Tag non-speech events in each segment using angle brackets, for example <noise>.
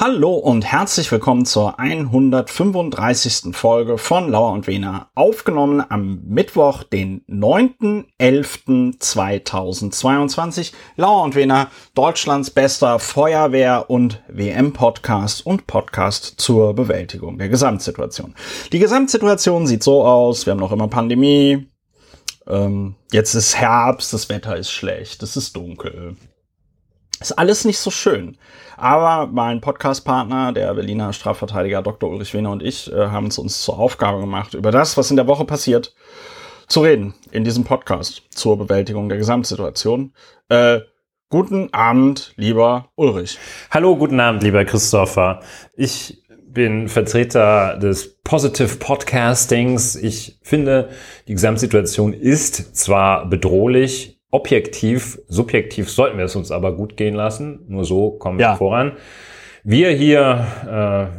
Hallo und herzlich willkommen zur 135. Folge von Lauer und Wiener, aufgenommen am Mittwoch, den 9.11.2022. Lauer und Wiener, Deutschlands bester Feuerwehr- und WM-Podcast und Podcast zur Bewältigung der Gesamtsituation. Die Gesamtsituation sieht so aus, wir haben noch immer Pandemie, ähm, jetzt ist Herbst, das Wetter ist schlecht, es ist dunkel. Ist alles nicht so schön. Aber mein Podcast-Partner, der Berliner Strafverteidiger Dr. Ulrich Wehner und ich, äh, haben es uns zur Aufgabe gemacht, über das, was in der Woche passiert, zu reden in diesem Podcast zur Bewältigung der Gesamtsituation. Äh, guten Abend, lieber Ulrich. Hallo, guten Abend, lieber Christopher. Ich bin Vertreter des Positive Podcastings. Ich finde, die Gesamtsituation ist zwar bedrohlich, objektiv, subjektiv sollten wir es uns aber gut gehen lassen. Nur so kommen ja. wir voran. Wir hier,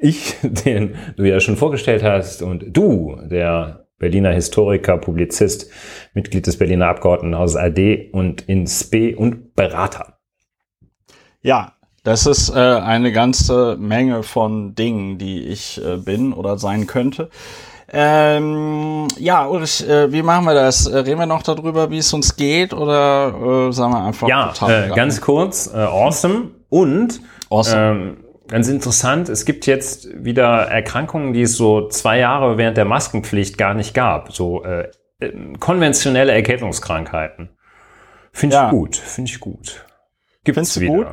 äh, ich, <laughs> den du ja schon vorgestellt hast, und du, der Berliner Historiker, Publizist, Mitglied des Berliner Abgeordnetenhauses AD und in SP und Berater. Ja, das ist äh, eine ganze Menge von Dingen, die ich äh, bin oder sein könnte. Ähm, ja, Ulrich, äh, wie machen wir das? Äh, reden wir noch darüber, wie es uns geht oder äh, sagen wir einfach? Ja, äh, ganz kurz, äh, awesome und awesome. Ähm, ganz interessant, es gibt jetzt wieder Erkrankungen, die es so zwei Jahre während der Maskenpflicht gar nicht gab. So äh, äh konventionelle Erkältungskrankheiten. Finde ich ja. gut, finde ich gut. Gibt's wieder. gut?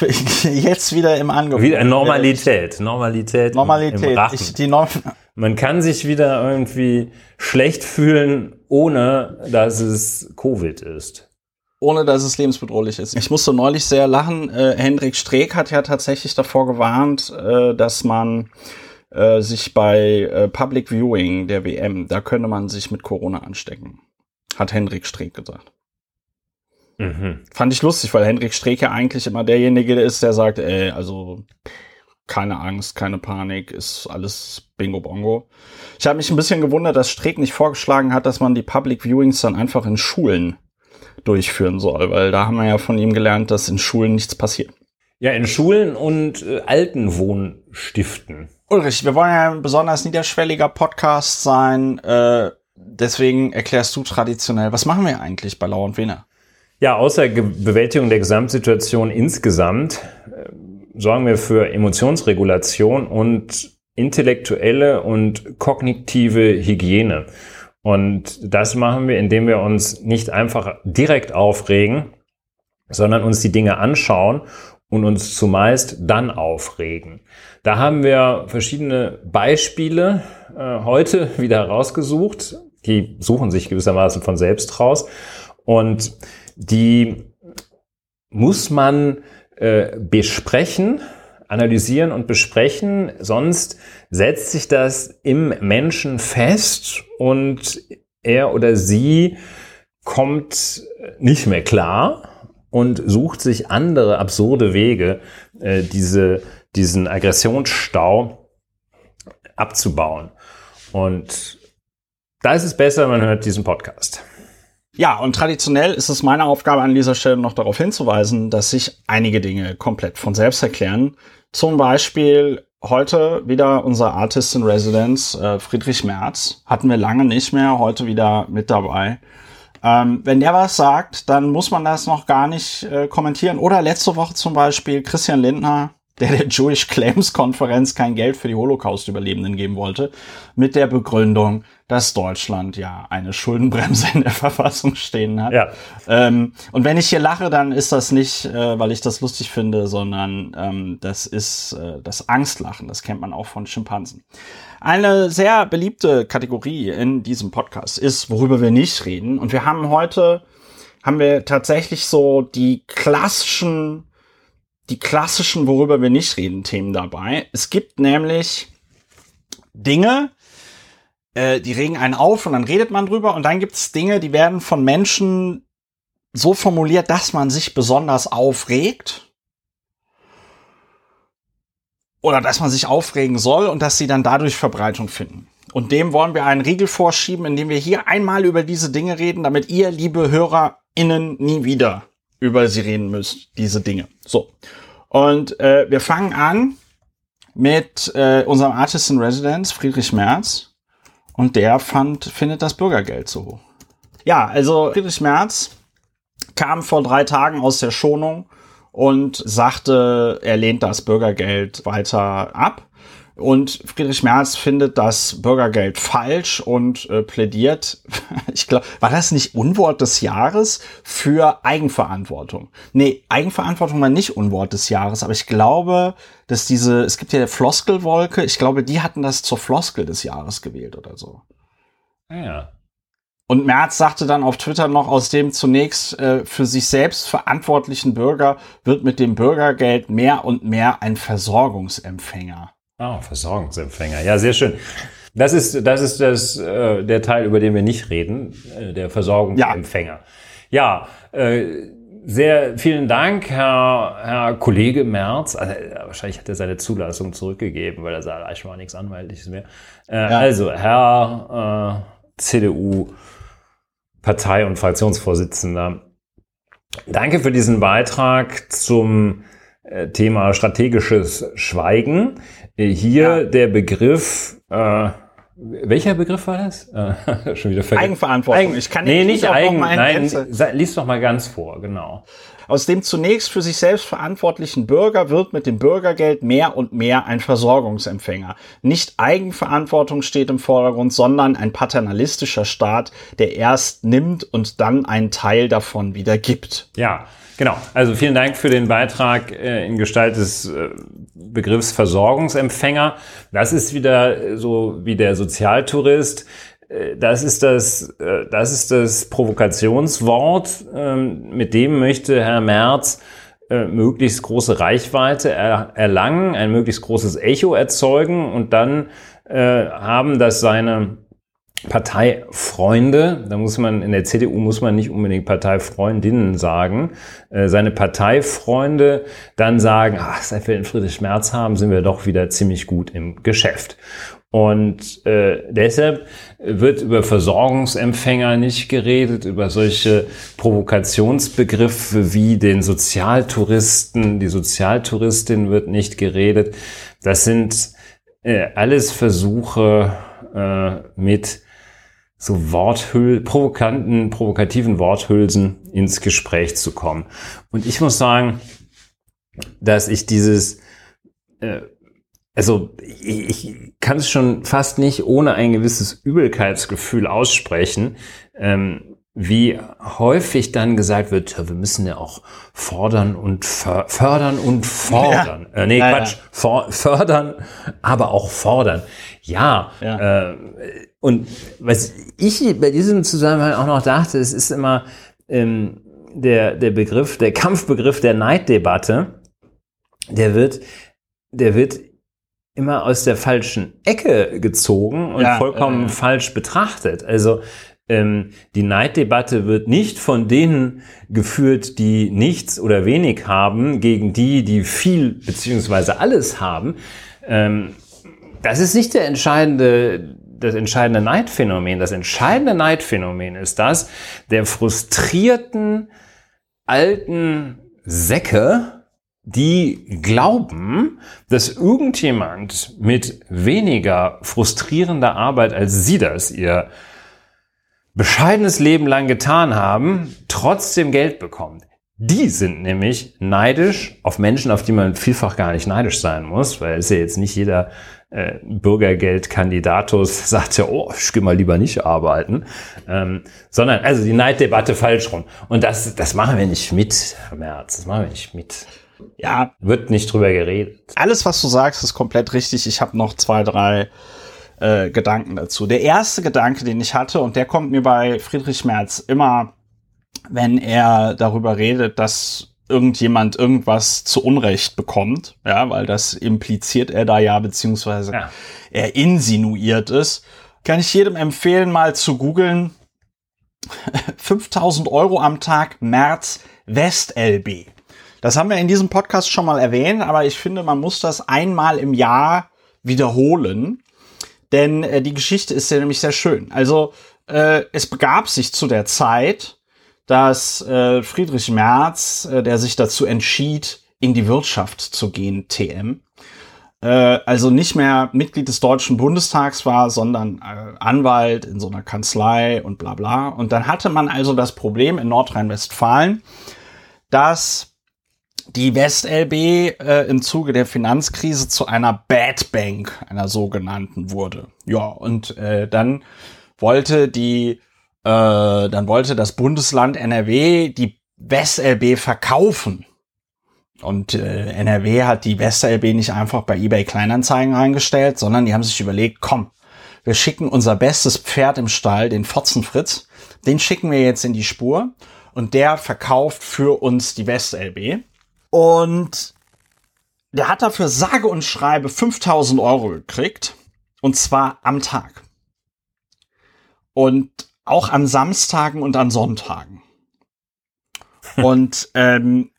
<laughs> jetzt wieder im Angebot. Wieder Normalität, Normalität. Normalität. Im, im ich, die Norm Man kann sich wieder irgendwie schlecht fühlen, ohne dass es Covid ist. Ohne dass es lebensbedrohlich ist. Ich musste neulich sehr lachen. Äh, Hendrik Streeck hat ja tatsächlich davor gewarnt, äh, dass man äh, sich bei äh, Public Viewing der WM, da könne man sich mit Corona anstecken. Hat Hendrik Streeck gesagt. Mhm. Fand ich lustig, weil Hendrik Streke eigentlich immer derjenige ist, der sagt, ey, also keine Angst, keine Panik, ist alles Bingo Bongo. Ich habe mich ein bisschen gewundert, dass Streeck nicht vorgeschlagen hat, dass man die Public Viewings dann einfach in Schulen durchführen soll, weil da haben wir ja von ihm gelernt, dass in Schulen nichts passiert. Ja, in Schulen und äh, Altenwohnstiften. Ulrich, wir wollen ja ein besonders niederschwelliger Podcast sein. Äh, deswegen erklärst du traditionell, was machen wir eigentlich bei Lau und Wiener? Ja, außer Ge Bewältigung der Gesamtsituation insgesamt äh, sorgen wir für Emotionsregulation und intellektuelle und kognitive Hygiene. Und das machen wir, indem wir uns nicht einfach direkt aufregen, sondern uns die Dinge anschauen und uns zumeist dann aufregen. Da haben wir verschiedene Beispiele äh, heute <laughs> wieder rausgesucht. Die suchen sich gewissermaßen von selbst raus. Und die muss man äh, besprechen, analysieren und besprechen, sonst setzt sich das im Menschen fest und er oder sie kommt nicht mehr klar und sucht sich andere absurde Wege, äh, diese, diesen Aggressionsstau abzubauen. Und da ist es besser, man hört diesen Podcast. Ja, und traditionell ist es meine Aufgabe an dieser Stelle noch darauf hinzuweisen, dass sich einige Dinge komplett von selbst erklären. Zum Beispiel heute wieder unser Artist in Residence, äh, Friedrich Merz. Hatten wir lange nicht mehr, heute wieder mit dabei. Ähm, wenn der was sagt, dann muss man das noch gar nicht äh, kommentieren. Oder letzte Woche zum Beispiel Christian Lindner, der der Jewish Claims Konferenz kein Geld für die Holocaust-Überlebenden geben wollte, mit der Begründung, dass Deutschland ja eine Schuldenbremse in der <laughs> Verfassung stehen hat. Ja. Ähm, und wenn ich hier lache, dann ist das nicht, äh, weil ich das lustig finde, sondern ähm, das ist äh, das Angstlachen. Das kennt man auch von Schimpansen. Eine sehr beliebte Kategorie in diesem Podcast ist, worüber wir nicht reden. Und wir haben heute, haben wir tatsächlich so die klassischen die klassischen, worüber wir nicht reden, Themen dabei. Es gibt nämlich Dinge, äh, die regen einen auf und dann redet man drüber und dann gibt es Dinge, die werden von Menschen so formuliert, dass man sich besonders aufregt. Oder dass man sich aufregen soll und dass sie dann dadurch Verbreitung finden. Und dem wollen wir einen Riegel vorschieben, indem wir hier einmal über diese Dinge reden, damit ihr, liebe HörerInnen, nie wieder über sie reden müsst, diese Dinge. So. Und äh, wir fangen an mit äh, unserem Artist in Residence, Friedrich Merz. Und der fand, findet das Bürgergeld so hoch. Ja, also Friedrich Merz kam vor drei Tagen aus der Schonung und sagte, er lehnt das Bürgergeld weiter ab. Und Friedrich Merz findet das Bürgergeld falsch und äh, plädiert, <laughs> ich glaube, war das nicht Unwort des Jahres für Eigenverantwortung? Nee, Eigenverantwortung war nicht Unwort des Jahres, aber ich glaube, dass diese, es gibt ja Floskelwolke, ich glaube, die hatten das zur Floskel des Jahres gewählt oder so. Ah ja. Und Merz sagte dann auf Twitter noch, aus dem zunächst äh, für sich selbst verantwortlichen Bürger wird mit dem Bürgergeld mehr und mehr ein Versorgungsempfänger. Ah, Versorgungsempfänger. Ja, sehr schön. Das ist, das ist das, äh, der Teil, über den wir nicht reden, äh, der Versorgungsempfänger. Ja, ja äh, sehr vielen Dank, Herr, Herr Kollege Merz. Also, wahrscheinlich hat er seine Zulassung zurückgegeben, weil er sagt, ich war nichts Anwaltliches mehr. Äh, ja. Also, Herr äh, CDU Partei- und Fraktionsvorsitzender, danke für diesen Beitrag zum äh, Thema strategisches Schweigen. Äh, hier ja. der Begriff, äh, welcher Begriff war das? Äh, <laughs> schon wieder vergessen. Eigenverantwortung. Eigen, ich kann nee, nicht eigen, nein, lies doch mal ganz vor, genau. Aus dem zunächst für sich selbst verantwortlichen Bürger wird mit dem Bürgergeld mehr und mehr ein Versorgungsempfänger. Nicht Eigenverantwortung steht im Vordergrund, sondern ein paternalistischer Staat, der erst nimmt und dann einen Teil davon wieder gibt. Ja, Genau, also vielen Dank für den Beitrag äh, in Gestalt des äh, Begriffs Versorgungsempfänger. Das ist wieder so wie der Sozialtourist. Äh, das ist das, äh, das ist das Provokationswort. Ähm, mit dem möchte Herr Merz äh, möglichst große Reichweite erlangen, ein möglichst großes Echo erzeugen und dann haben das seine Parteifreunde, da muss man, in der CDU muss man nicht unbedingt Parteifreundinnen sagen, äh, seine Parteifreunde dann sagen, ach, seit wir den Friedrich Merz haben, sind wir doch wieder ziemlich gut im Geschäft. Und äh, deshalb wird über Versorgungsempfänger nicht geredet, über solche Provokationsbegriffe wie den Sozialtouristen, die Sozialtouristin wird nicht geredet. Das sind äh, alles Versuche äh, mit so Worthül provokanten, provokativen Worthülsen ins Gespräch zu kommen. Und ich muss sagen, dass ich dieses, äh, also ich, ich kann es schon fast nicht ohne ein gewisses Übelkeitsgefühl aussprechen, ähm, wie häufig dann gesagt wird, ja, wir müssen ja auch fordern und fördern und fordern. Ja. Äh, nee, ja, Quatsch, ja. fördern, aber auch fordern. Ja, ja. Äh, und was ich bei diesem Zusammenhang auch noch dachte, es ist immer ähm, der, der Begriff, der Kampfbegriff der Neiddebatte, der wird, der wird immer aus der falschen Ecke gezogen und ja, vollkommen äh, falsch betrachtet. Also ähm, die Neiddebatte wird nicht von denen geführt, die nichts oder wenig haben, gegen die, die viel beziehungsweise alles haben. Ähm, das ist nicht der entscheidende, das entscheidende Neidphänomen. Das entscheidende Neidphänomen ist das der frustrierten alten Säcke, die glauben, dass irgendjemand mit weniger frustrierender Arbeit als sie das ihr bescheidenes Leben lang getan haben, trotzdem Geld bekommt. Die sind nämlich neidisch auf Menschen, auf die man vielfach gar nicht neidisch sein muss, weil es ja jetzt nicht jeder äh, Bürgergeldkandidatus <laughs> sagt ja, oh, ich gehe mal lieber nicht arbeiten, ähm, sondern also die Neiddebatte falsch rum. Und das, das machen wir nicht mit, Herr Merz, das machen wir nicht mit. Ja. Wird nicht drüber geredet. Alles, was du sagst, ist komplett richtig. Ich habe noch zwei, drei äh, Gedanken dazu. Der erste Gedanke, den ich hatte, und der kommt mir bei Friedrich Merz immer, wenn er darüber redet, dass irgendjemand irgendwas zu Unrecht bekommt, ja, weil das impliziert er da ja, beziehungsweise ja. er insinuiert es, kann ich jedem empfehlen, mal zu googeln. <laughs> 5000 Euro am Tag März WestLB. Das haben wir in diesem Podcast schon mal erwähnt, aber ich finde, man muss das einmal im Jahr wiederholen, denn äh, die Geschichte ist ja nämlich sehr schön. Also äh, es begab sich zu der Zeit, dass äh, Friedrich Merz, äh, der sich dazu entschied, in die Wirtschaft zu gehen, TM. Äh, also nicht mehr Mitglied des Deutschen Bundestags war, sondern äh, Anwalt in so einer Kanzlei und bla bla. Und dann hatte man also das Problem in Nordrhein-Westfalen, dass die WestLB äh, im Zuge der Finanzkrise zu einer Bad Bank, einer sogenannten, wurde. Ja, und äh, dann wollte die, äh, dann wollte das Bundesland NRW die WestLB verkaufen. Und äh, NRW hat die WestLB nicht einfach bei eBay Kleinanzeigen reingestellt, sondern die haben sich überlegt, komm, wir schicken unser bestes Pferd im Stall, den Fotzenfritz, den schicken wir jetzt in die Spur und der verkauft für uns die WestLB. Und der hat dafür sage und schreibe 5000 Euro gekriegt. Und zwar am Tag. Und auch an Samstagen und an Sonntagen. und <laughs> ähm,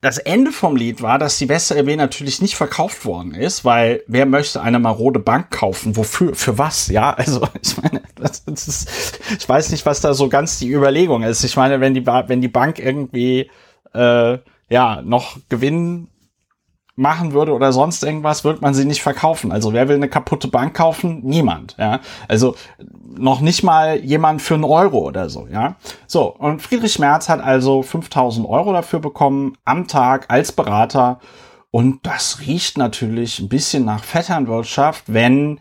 das Ende vom Lied war, dass die WestLB natürlich nicht verkauft worden ist, weil wer möchte eine marode Bank kaufen? Wofür? Für was? Ja, also <laughs> ich meine, das, das ist, ich weiß nicht, was da so ganz die Überlegung ist. Ich meine, wenn die, wenn die Bank irgendwie äh, ja noch Gewinn machen würde oder sonst irgendwas, wird man sie nicht verkaufen. Also wer will eine kaputte Bank kaufen? Niemand, ja. Also noch nicht mal jemand für einen Euro oder so, ja. So, und Friedrich Merz hat also 5000 Euro dafür bekommen am Tag als Berater. Und das riecht natürlich ein bisschen nach Vetternwirtschaft, wenn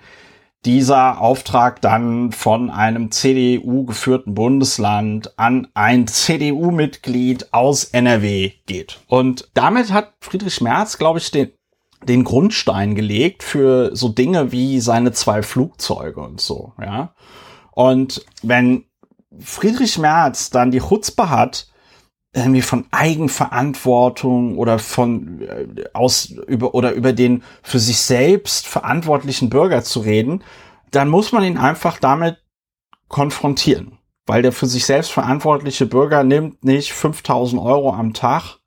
dieser Auftrag dann von einem CDU geführten Bundesland an ein CDU-Mitglied aus NRW geht. Und damit hat Friedrich Merz, glaube ich, den, den Grundstein gelegt für so Dinge wie seine zwei Flugzeuge und so, ja. Und wenn Friedrich Merz dann die Chutzpe hat, irgendwie von Eigenverantwortung oder von äh, aus über oder über den für sich selbst verantwortlichen Bürger zu reden, dann muss man ihn einfach damit konfrontieren, weil der für sich selbst verantwortliche Bürger nimmt nicht 5000 Euro am Tag,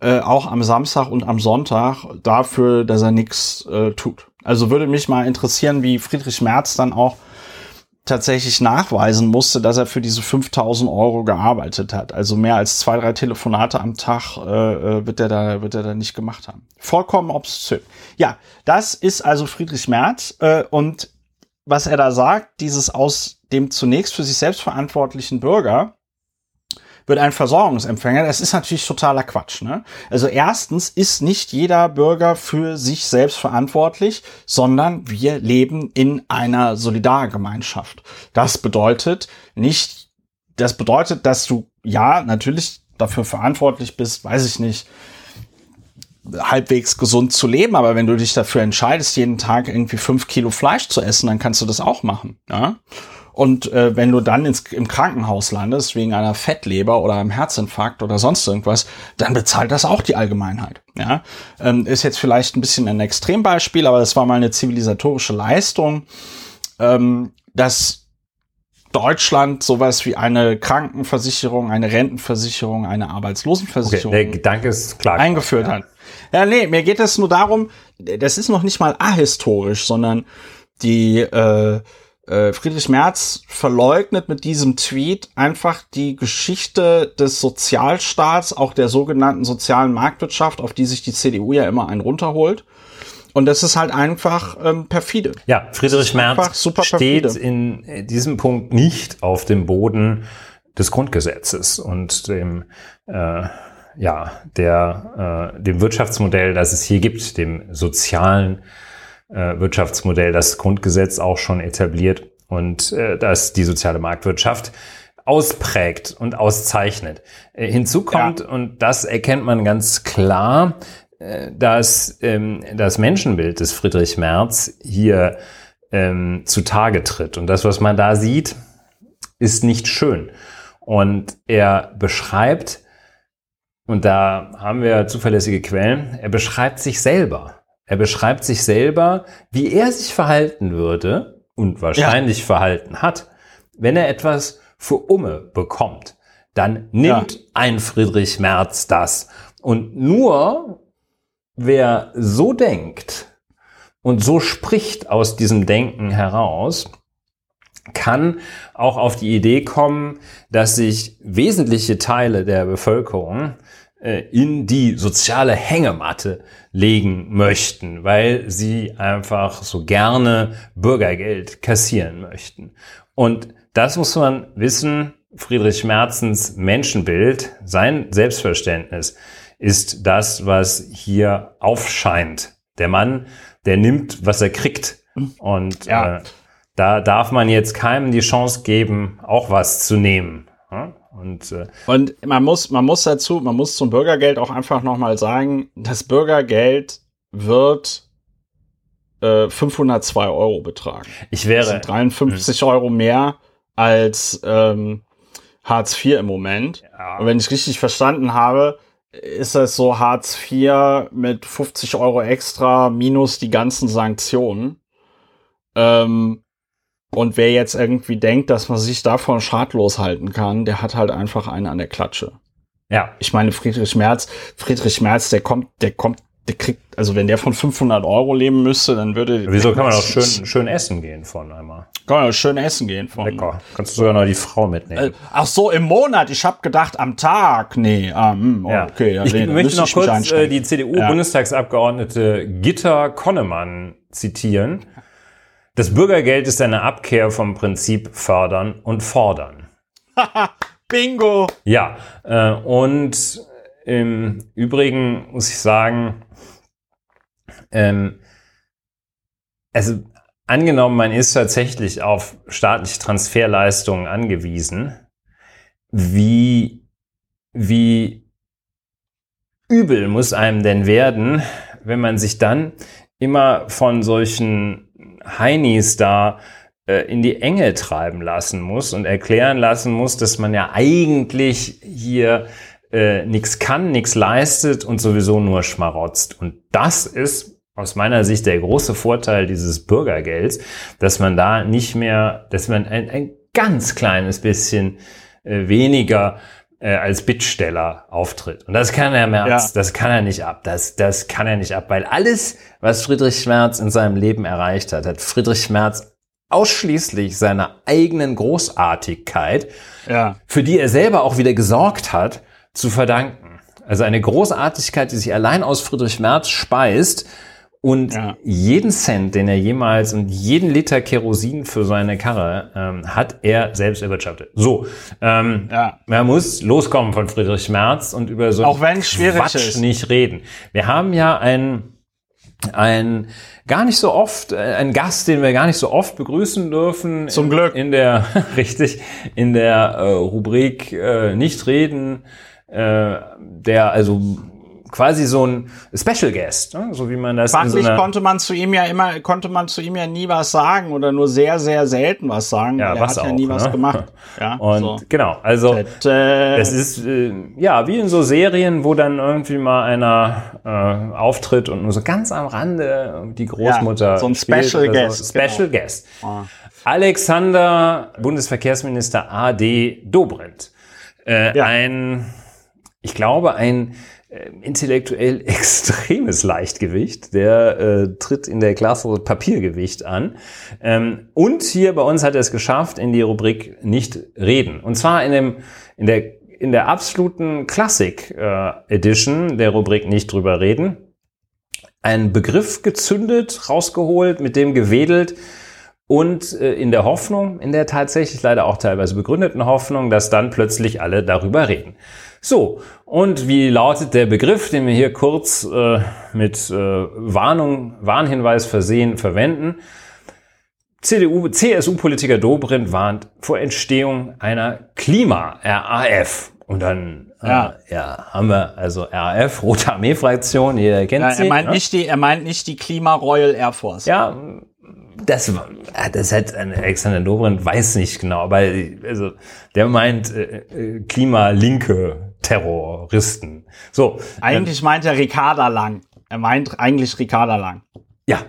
äh, auch am Samstag und am Sonntag dafür, dass er nichts äh, tut. Also würde mich mal interessieren, wie Friedrich Merz dann auch tatsächlich nachweisen musste, dass er für diese 5000 Euro gearbeitet hat. Also mehr als zwei, drei Telefonate am Tag äh, äh, wird er da wird er da nicht gemacht haben. Vollkommen obszön. Ja, das ist also Friedrich Merz äh, und was er da sagt, dieses aus dem zunächst für sich selbst verantwortlichen Bürger wird ein Versorgungsempfänger, das ist natürlich totaler Quatsch. Ne? Also erstens ist nicht jeder Bürger für sich selbst verantwortlich, sondern wir leben in einer Solidargemeinschaft. Das bedeutet nicht, das bedeutet, dass du ja natürlich dafür verantwortlich bist, weiß ich nicht, halbwegs gesund zu leben, aber wenn du dich dafür entscheidest, jeden Tag irgendwie fünf Kilo Fleisch zu essen, dann kannst du das auch machen. Ja? Und äh, wenn du dann ins, im Krankenhaus landest, wegen einer Fettleber oder einem Herzinfarkt oder sonst irgendwas, dann bezahlt das auch die Allgemeinheit. Ja? Ähm, ist jetzt vielleicht ein bisschen ein Extrembeispiel, aber das war mal eine zivilisatorische Leistung, ähm, dass Deutschland sowas wie eine Krankenversicherung, eine Rentenversicherung, eine Arbeitslosenversicherung okay, der Gedanke ist klar eingeführt ja. hat. Ja, nee, mir geht es nur darum, das ist noch nicht mal ahistorisch, sondern die äh, Friedrich Merz verleugnet mit diesem Tweet einfach die Geschichte des Sozialstaats, auch der sogenannten sozialen Marktwirtschaft, auf die sich die CDU ja immer einen runterholt. Und das ist halt einfach ähm, perfide. Ja, Friedrich Merz steht in diesem Punkt nicht auf dem Boden des Grundgesetzes und dem äh, ja der äh, dem Wirtschaftsmodell, das es hier gibt, dem sozialen äh, Wirtschaftsmodell, das Grundgesetz auch schon etabliert und äh, das die soziale Marktwirtschaft ausprägt und auszeichnet. Äh, hinzu kommt, ja. und das erkennt man ganz klar, äh, dass ähm, das Menschenbild des Friedrich Merz hier ähm, zutage tritt. Und das, was man da sieht, ist nicht schön. Und er beschreibt, und da haben wir zuverlässige Quellen, er beschreibt sich selber. Er beschreibt sich selber, wie er sich verhalten würde und wahrscheinlich ja. verhalten hat, wenn er etwas für Umme bekommt. Dann nimmt ja. ein Friedrich Merz das. Und nur wer so denkt und so spricht aus diesem Denken heraus, kann auch auf die Idee kommen, dass sich wesentliche Teile der Bevölkerung in die soziale Hängematte legen möchten, weil sie einfach so gerne Bürgergeld kassieren möchten. Und das muss man wissen, Friedrich Merzens Menschenbild, sein Selbstverständnis ist das, was hier aufscheint. Der Mann, der nimmt, was er kriegt. Und ja. äh, da darf man jetzt keinem die Chance geben, auch was zu nehmen. Und, äh, und man muss, man muss dazu, man muss zum Bürgergeld auch einfach nochmal sagen, das Bürgergeld wird äh, 502 Euro betragen. Ich wäre. Das sind 53 Euro mehr als ähm, Hartz IV im Moment. Ja. Und wenn ich richtig verstanden habe, ist das so Hartz IV mit 50 Euro extra minus die ganzen Sanktionen. Ähm, und wer jetzt irgendwie denkt, dass man sich davon schadlos halten kann, der hat halt einfach einen an der Klatsche. Ja. Ich meine, Friedrich Merz, Friedrich Merz, der kommt, der kommt, der kriegt, also wenn der von 500 Euro leben müsste, dann würde. Wieso kann man auch <laughs> schön, schön essen gehen von einmal? Kann man auch schön essen gehen von. Lecker. Kannst du sogar noch die Frau mitnehmen. Äh, ach so, im Monat. Ich habe gedacht, am Tag. Nee, ah, mh, ja. okay. Ja, ich nee, möchte noch kurz äh, die CDU-Bundestagsabgeordnete Gitta Konnemann zitieren. Das Bürgergeld ist eine Abkehr vom Prinzip fördern und fordern. <laughs> Bingo! Ja, äh, und im Übrigen muss ich sagen, ähm, also angenommen, man ist tatsächlich auf staatliche Transferleistungen angewiesen, wie, wie übel muss einem denn werden, wenn man sich dann immer von solchen Heinis da äh, in die Enge treiben lassen muss und erklären lassen muss, dass man ja eigentlich hier äh, nichts kann, nichts leistet und sowieso nur schmarotzt. Und das ist aus meiner Sicht der große Vorteil dieses Bürgergelds, dass man da nicht mehr, dass man ein, ein ganz kleines bisschen äh, weniger äh, als Bittsteller auftritt. Und das kann er Merz, ja. das kann er nicht ab. Das, das kann er nicht ab, weil alles, was Friedrich Merz in seinem Leben erreicht hat, hat Friedrich Merz ausschließlich seiner eigenen Großartigkeit, ja. für die er selber auch wieder gesorgt hat, zu verdanken. Also eine Großartigkeit, die sich allein aus Friedrich Merz speist, und ja. jeden Cent, den er jemals und jeden Liter Kerosin für seine Karre ähm, hat er selbst erwirtschaftet. So, ähm, ja. man muss loskommen von Friedrich Merz und über so Auch wenn schwierig Quatsch ist. nicht reden. Wir haben ja ein ein gar nicht so oft, äh, ein Gast, den wir gar nicht so oft begrüßen dürfen. Zum Glück. In der, <laughs> richtig, in der äh, Rubrik äh, Nicht reden, äh, der also quasi so ein Special Guest, ne? so wie man das Fachlich so konnte man zu ihm ja immer, konnte man zu ihm ja nie was sagen oder nur sehr, sehr selten was sagen. Ja, er was hat auch, ja nie ne? was gemacht. <laughs> Ja, und so. genau, also es ist äh, ja wie in so Serien, wo dann irgendwie mal einer äh, auftritt und nur so ganz am Rande die Großmutter. Ja, so ein Special Guest. So. Special genau. Guest. Oh. Alexander, Bundesverkehrsminister AD Dobrindt. Äh, ja. Ein, ich glaube, ein äh, intellektuell <laughs> extremes Leichtgewicht. Der äh, tritt in der Klasse Papiergewicht an. Ähm, und hier bei uns hat er es geschafft in die Rubrik Nicht reden. Und zwar in, dem, in, der, in der absoluten Classic äh, Edition der Rubrik Nicht drüber reden. Ein Begriff gezündet, rausgeholt, mit dem gewedelt und äh, in der Hoffnung, in der tatsächlich leider auch teilweise begründeten Hoffnung, dass dann plötzlich alle darüber reden. So, und wie lautet der Begriff, den wir hier kurz äh, mit äh, Warnung, Warnhinweis versehen verwenden? CDU, CSU-Politiker Dobrindt warnt vor Entstehung einer Klima-RAF. Und dann äh, ja. Äh, ja, haben wir also RAF, Rote Armee-Fraktion, jeder kennt ja, sie. Er meint, ne? nicht die, er meint nicht die Klima-Royal Air Force. Ja, das, das hat Alexander Dobrindt weiß nicht genau, aber also der meint äh, äh Klimalinke Terroristen. So. Eigentlich ähm, meint er Ricarda Lang. Er meint eigentlich Ricarda Lang. Ja.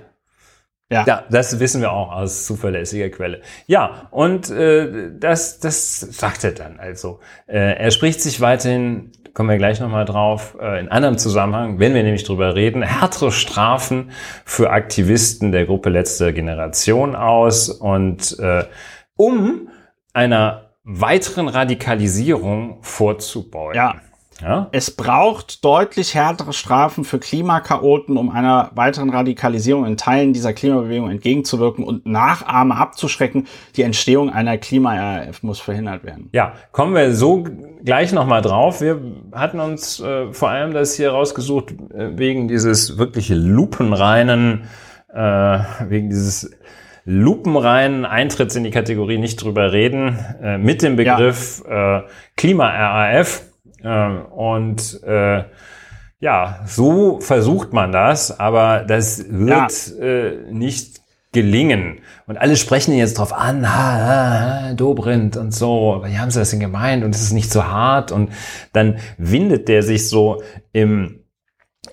Ja. ja, das wissen wir auch aus zuverlässiger Quelle. Ja, und äh, das, das sagt er dann also. Äh, er spricht sich weiterhin, kommen wir gleich nochmal drauf, äh, in anderem Zusammenhang, wenn wir nämlich drüber reden, härtere Strafen für Aktivisten der Gruppe Letzte Generation aus und äh, um einer weiteren Radikalisierung vorzubeugen. Ja. Ja? Es braucht deutlich härtere Strafen für Klimakaoten, um einer weiteren Radikalisierung in Teilen dieser Klimabewegung entgegenzuwirken und Nachahmer abzuschrecken. Die Entstehung einer Klima-RAF muss verhindert werden. Ja, kommen wir so gleich nochmal drauf. Wir hatten uns äh, vor allem das hier rausgesucht äh, wegen dieses wirklich lupenreinen, äh, wegen dieses lupenreinen Eintritts in die Kategorie nicht drüber reden, äh, mit dem Begriff ja. äh, Klima-RAF ähm, und äh, ja, so versucht man das, aber das wird ja. äh, nicht gelingen. Und alle sprechen ihn jetzt drauf an, ha, ha, Dobrindt und so, wie haben sie das denn gemeint? Und es ist nicht so hart. Und dann windet der sich so im,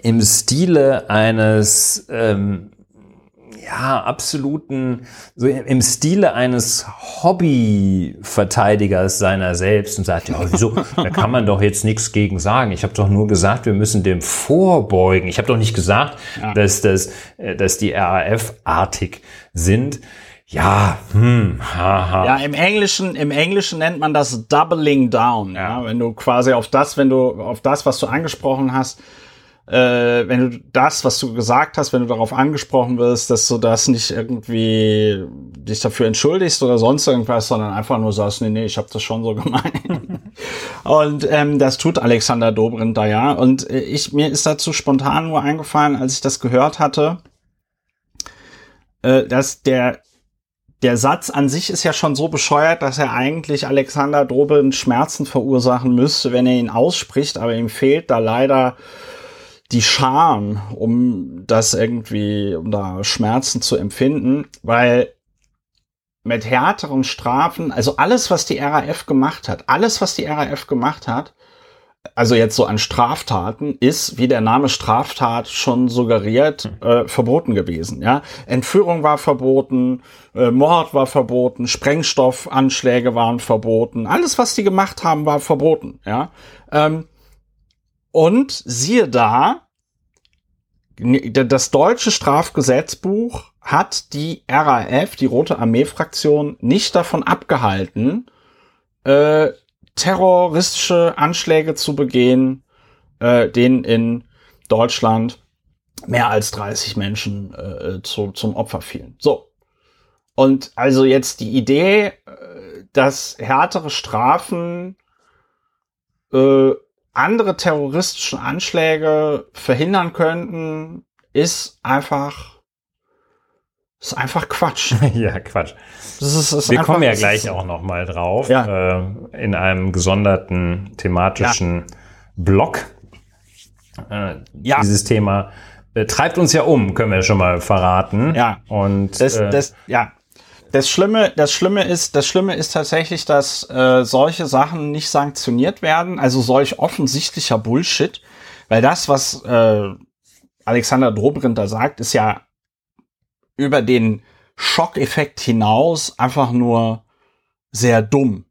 im Stile eines ähm, ja, absoluten, so im Stile eines Hobbyverteidigers seiner selbst und sagt, ja, wieso, da kann man doch jetzt nichts gegen sagen. Ich habe doch nur gesagt, wir müssen dem vorbeugen. Ich habe doch nicht gesagt, ja. dass, dass, äh, dass die RAF artig sind. Ja, hm, haha. Ja, im Englischen, im Englischen nennt man das Doubling Down. Ja, wenn du quasi auf das, wenn du auf das, was du angesprochen hast, äh, wenn du das, was du gesagt hast, wenn du darauf angesprochen wirst, dass du das nicht irgendwie dich dafür entschuldigst oder sonst irgendwas, sondern einfach nur sagst, nee, nee, ich habe das schon so <laughs> gemeint. und ähm, das tut Alexander Dobrindt da ja. Und äh, ich mir ist dazu spontan nur eingefallen, als ich das gehört hatte, äh, dass der der Satz an sich ist ja schon so bescheuert, dass er eigentlich Alexander Dobrindt Schmerzen verursachen müsste, wenn er ihn ausspricht, aber ihm fehlt da leider die Scham, um das irgendwie, um da Schmerzen zu empfinden, weil mit härteren Strafen, also alles, was die RAF gemacht hat, alles, was die RAF gemacht hat, also jetzt so an Straftaten, ist, wie der Name Straftat schon suggeriert, hm. äh, verboten gewesen. Ja, Entführung war verboten, äh, Mord war verboten, Sprengstoffanschläge waren verboten, alles, was die gemacht haben, war verboten. Ja, ähm, und siehe da, das deutsche Strafgesetzbuch hat die RAF, die Rote Armee-Fraktion, nicht davon abgehalten, äh, terroristische Anschläge zu begehen, äh, denen in Deutschland mehr als 30 Menschen äh, zu, zum Opfer fielen. So. Und also jetzt die Idee, äh, dass härtere Strafen äh, andere terroristischen Anschläge verhindern könnten, ist einfach ist einfach Quatsch. <laughs> ja, Quatsch. Das ist, das Wir kommen ja gleich auch noch mal drauf ja. äh, in einem gesonderten thematischen ja. Block. Äh, ja. Dieses Thema äh, treibt uns ja um, können wir schon mal verraten. Ja. Und das, äh, das, ja, das Schlimme, das Schlimme ist, das Schlimme ist tatsächlich, dass äh, solche Sachen nicht sanktioniert werden, also solch offensichtlicher Bullshit, weil das, was äh, Alexander Dobrindt da sagt, ist ja über den Schockeffekt hinaus einfach nur sehr dumm.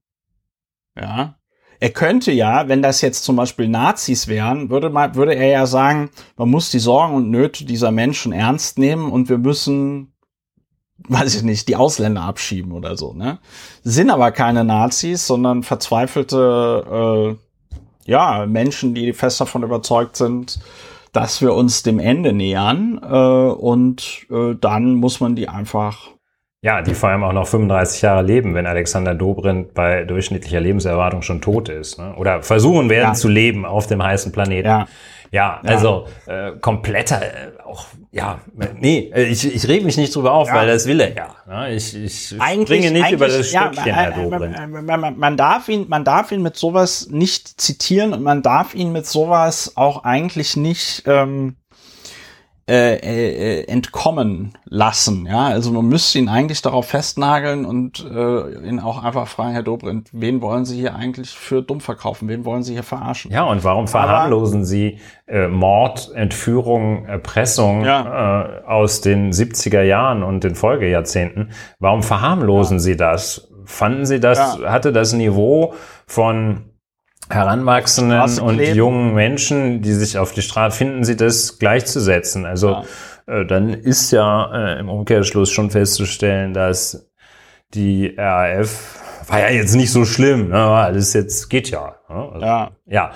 Ja. Er könnte ja, wenn das jetzt zum Beispiel Nazis wären, würde, man, würde er ja sagen, man muss die Sorgen und Nöte dieser Menschen ernst nehmen und wir müssen weiß ich nicht, die Ausländer abschieben oder so, ne? Sind aber keine Nazis, sondern verzweifelte, äh, ja, Menschen, die fest davon überzeugt sind, dass wir uns dem Ende nähern, äh, und äh, dann muss man die einfach ja, die vor allem auch noch 35 Jahre leben, wenn Alexander Dobrindt bei durchschnittlicher Lebenserwartung schon tot ist. Ne? Oder versuchen werden ja. zu leben auf dem heißen Planeten. Ja. Ja, also ja. Äh, kompletter, äh, auch, ja, nee, äh, ich, ich reg mich nicht drüber auf, ja. weil das will er ja. Ne? Ich, ich springe nicht über das Stückchen, ja, Herr Dobrindt. Man, man, man, darf ihn, man darf ihn mit sowas nicht zitieren und man darf ihn mit sowas auch eigentlich nicht ähm, äh, äh, entkommen lassen. Ja, also man müsste ihn eigentlich darauf festnageln und äh, ihn auch einfach fragen, Herr Dobrindt, wen wollen Sie hier eigentlich für dumm verkaufen? Wen wollen Sie hier verarschen? Ja, und warum verharmlosen Sie äh, Mord, Entführung, Erpressung ja. äh, aus den 70er Jahren und den Folgejahrzehnten? Warum verharmlosen ja. Sie das? Fanden Sie das, ja. hatte das Niveau von heranwachsenden und jungen Menschen, die sich auf die Straße finden, sie das gleichzusetzen. Also ja. äh, dann ist ja äh, im Umkehrschluss schon festzustellen, dass die RAF war ja jetzt nicht so schlimm, ne? das jetzt geht ja. Ne? Also, Ja. ja,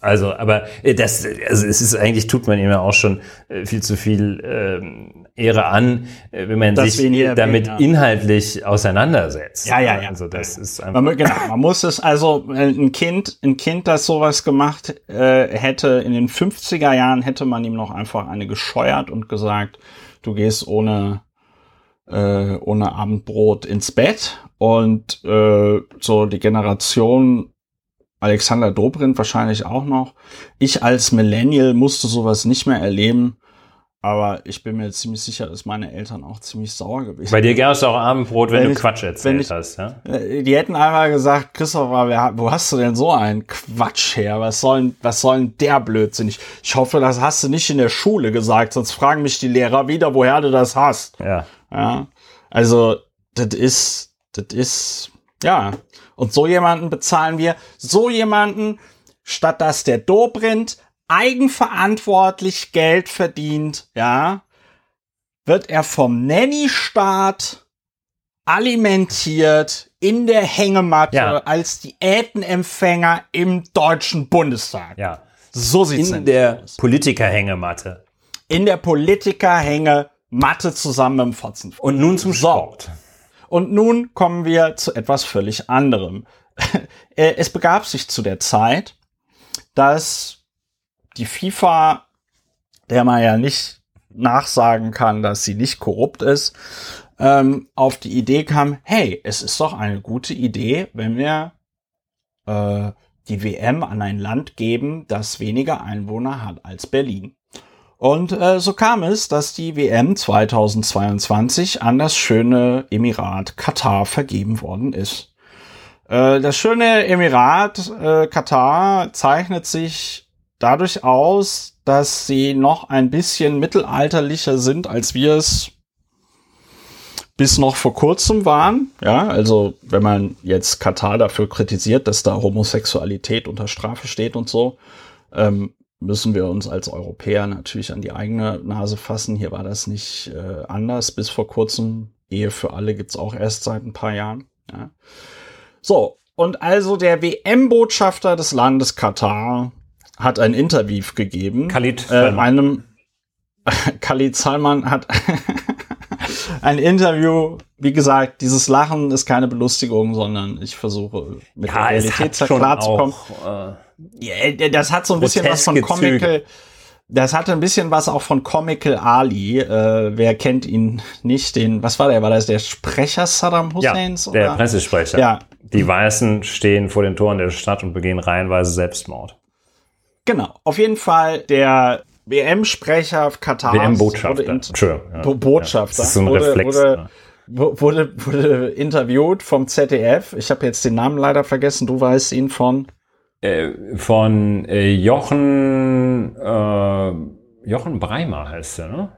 also, aber äh, das, also es ist eigentlich tut man ihm ja auch schon äh, viel zu viel ähm, Ehre an, äh, wenn man Dass sich damit erwähnen, ja. inhaltlich auseinandersetzt. Ja, ja, ja. Also das ist einfach. Man, genau, man muss es, also ein Kind, ein Kind, das sowas gemacht äh, hätte, in den 50er Jahren hätte man ihm noch einfach eine gescheuert und gesagt, du gehst ohne, äh, ohne Abendbrot ins Bett. Und äh, so die Generation Alexander Dobrindt wahrscheinlich auch noch. Ich als Millennial musste sowas nicht mehr erleben. Aber ich bin mir ziemlich sicher, dass meine Eltern auch ziemlich sauer gewesen Bei dir gab es auch Abendbrot, wenn, Wenn du ich- Quatsch erzählt ich- hast, ja? Äh, Die hätten einmal gesagt, Christopher, wer, wo hast du denn so einen Quatsch her? Was soll, denn- was soll denn der Blödsinn? Ich, ich hoffe, das hast du nicht in der Schule gesagt, sonst fragen mich die Lehrer wieder, woher du das hast. Ja. Ja, also, das ist, das ist, ja. Und so jemanden bezahlen wir, so jemanden, statt dass der Dobrindt eigenverantwortlich Geld verdient, ja, wird er vom Nanny-Staat alimentiert in der Hängematte Ja. als Diätenempfänger im Deutschen Bundestag. Ja. So sieht's In nämlich der aus. Politikerhängematte. In der Politikerhänge-Matte zusammen mit dem Fotzen. Und nun zum So. Und nun kommen wir zu etwas völlig anderem. <laughs> Äh, es begab sich zu der Zeit, dass die FIFA, der man ja nicht nachsagen kann, dass sie nicht korrupt ist, ähm, auf die Idee kam, hey, es ist doch eine gute Idee, wenn wir äh, die WM an ein Land geben, das weniger Einwohner hat als Berlin. Und äh, so kam es, dass die WM 2022 an das schöne Emirat Katar vergeben worden ist. Äh, das schöne Emirat äh, Katar zeichnet sich dadurch aus, dass sie noch ein bisschen mittelalterlicher sind, als wir es bis noch vor kurzem waren. Ja, also wenn man jetzt Katar dafür kritisiert, dass da Homosexualität unter Strafe steht und so, ähm, müssen wir uns als Europäer natürlich an die eigene Nase fassen. Hier war das nicht äh, anders. Bis vor kurzem, Ehe für alle gibt's auch erst seit ein paar Jahren. Ja. So, und also der WM-Botschafter des Landes Katar hat ein Interview gegeben. Khalid äh, Salman. einem <laughs> Khalid Salman hat <laughs> ein Interview. Wie gesagt, dieses Lachen ist keine Belustigung, sondern ich versuche mit der Realität klarzukommen. äh, Ja, das hat so ein bisschen was von Züge. Comical. Das hatte ein bisschen was auch von Comical Ali. Äh, wer kennt ihn nicht? Den, was war der? War das der Sprecher Saddam ja, Husseins? der oder? Pressesprecher. Ja, Die Weißen stehen vor den Toren der Stadt und begehen reihenweise Selbstmord. genau. Auf jeden Fall der WM-Sprecher Katars. WM-Botschafter. ja. Bo- Botschafter. Das ist so ein wurde, Reflex. Wurde, wo- wurde, wurde interviewt vom ZDF. Ich habe jetzt den Namen leider vergessen. Du weißt ihn von. Äh, von äh, Jochen, äh, Jochen Breimer heißt er, ne?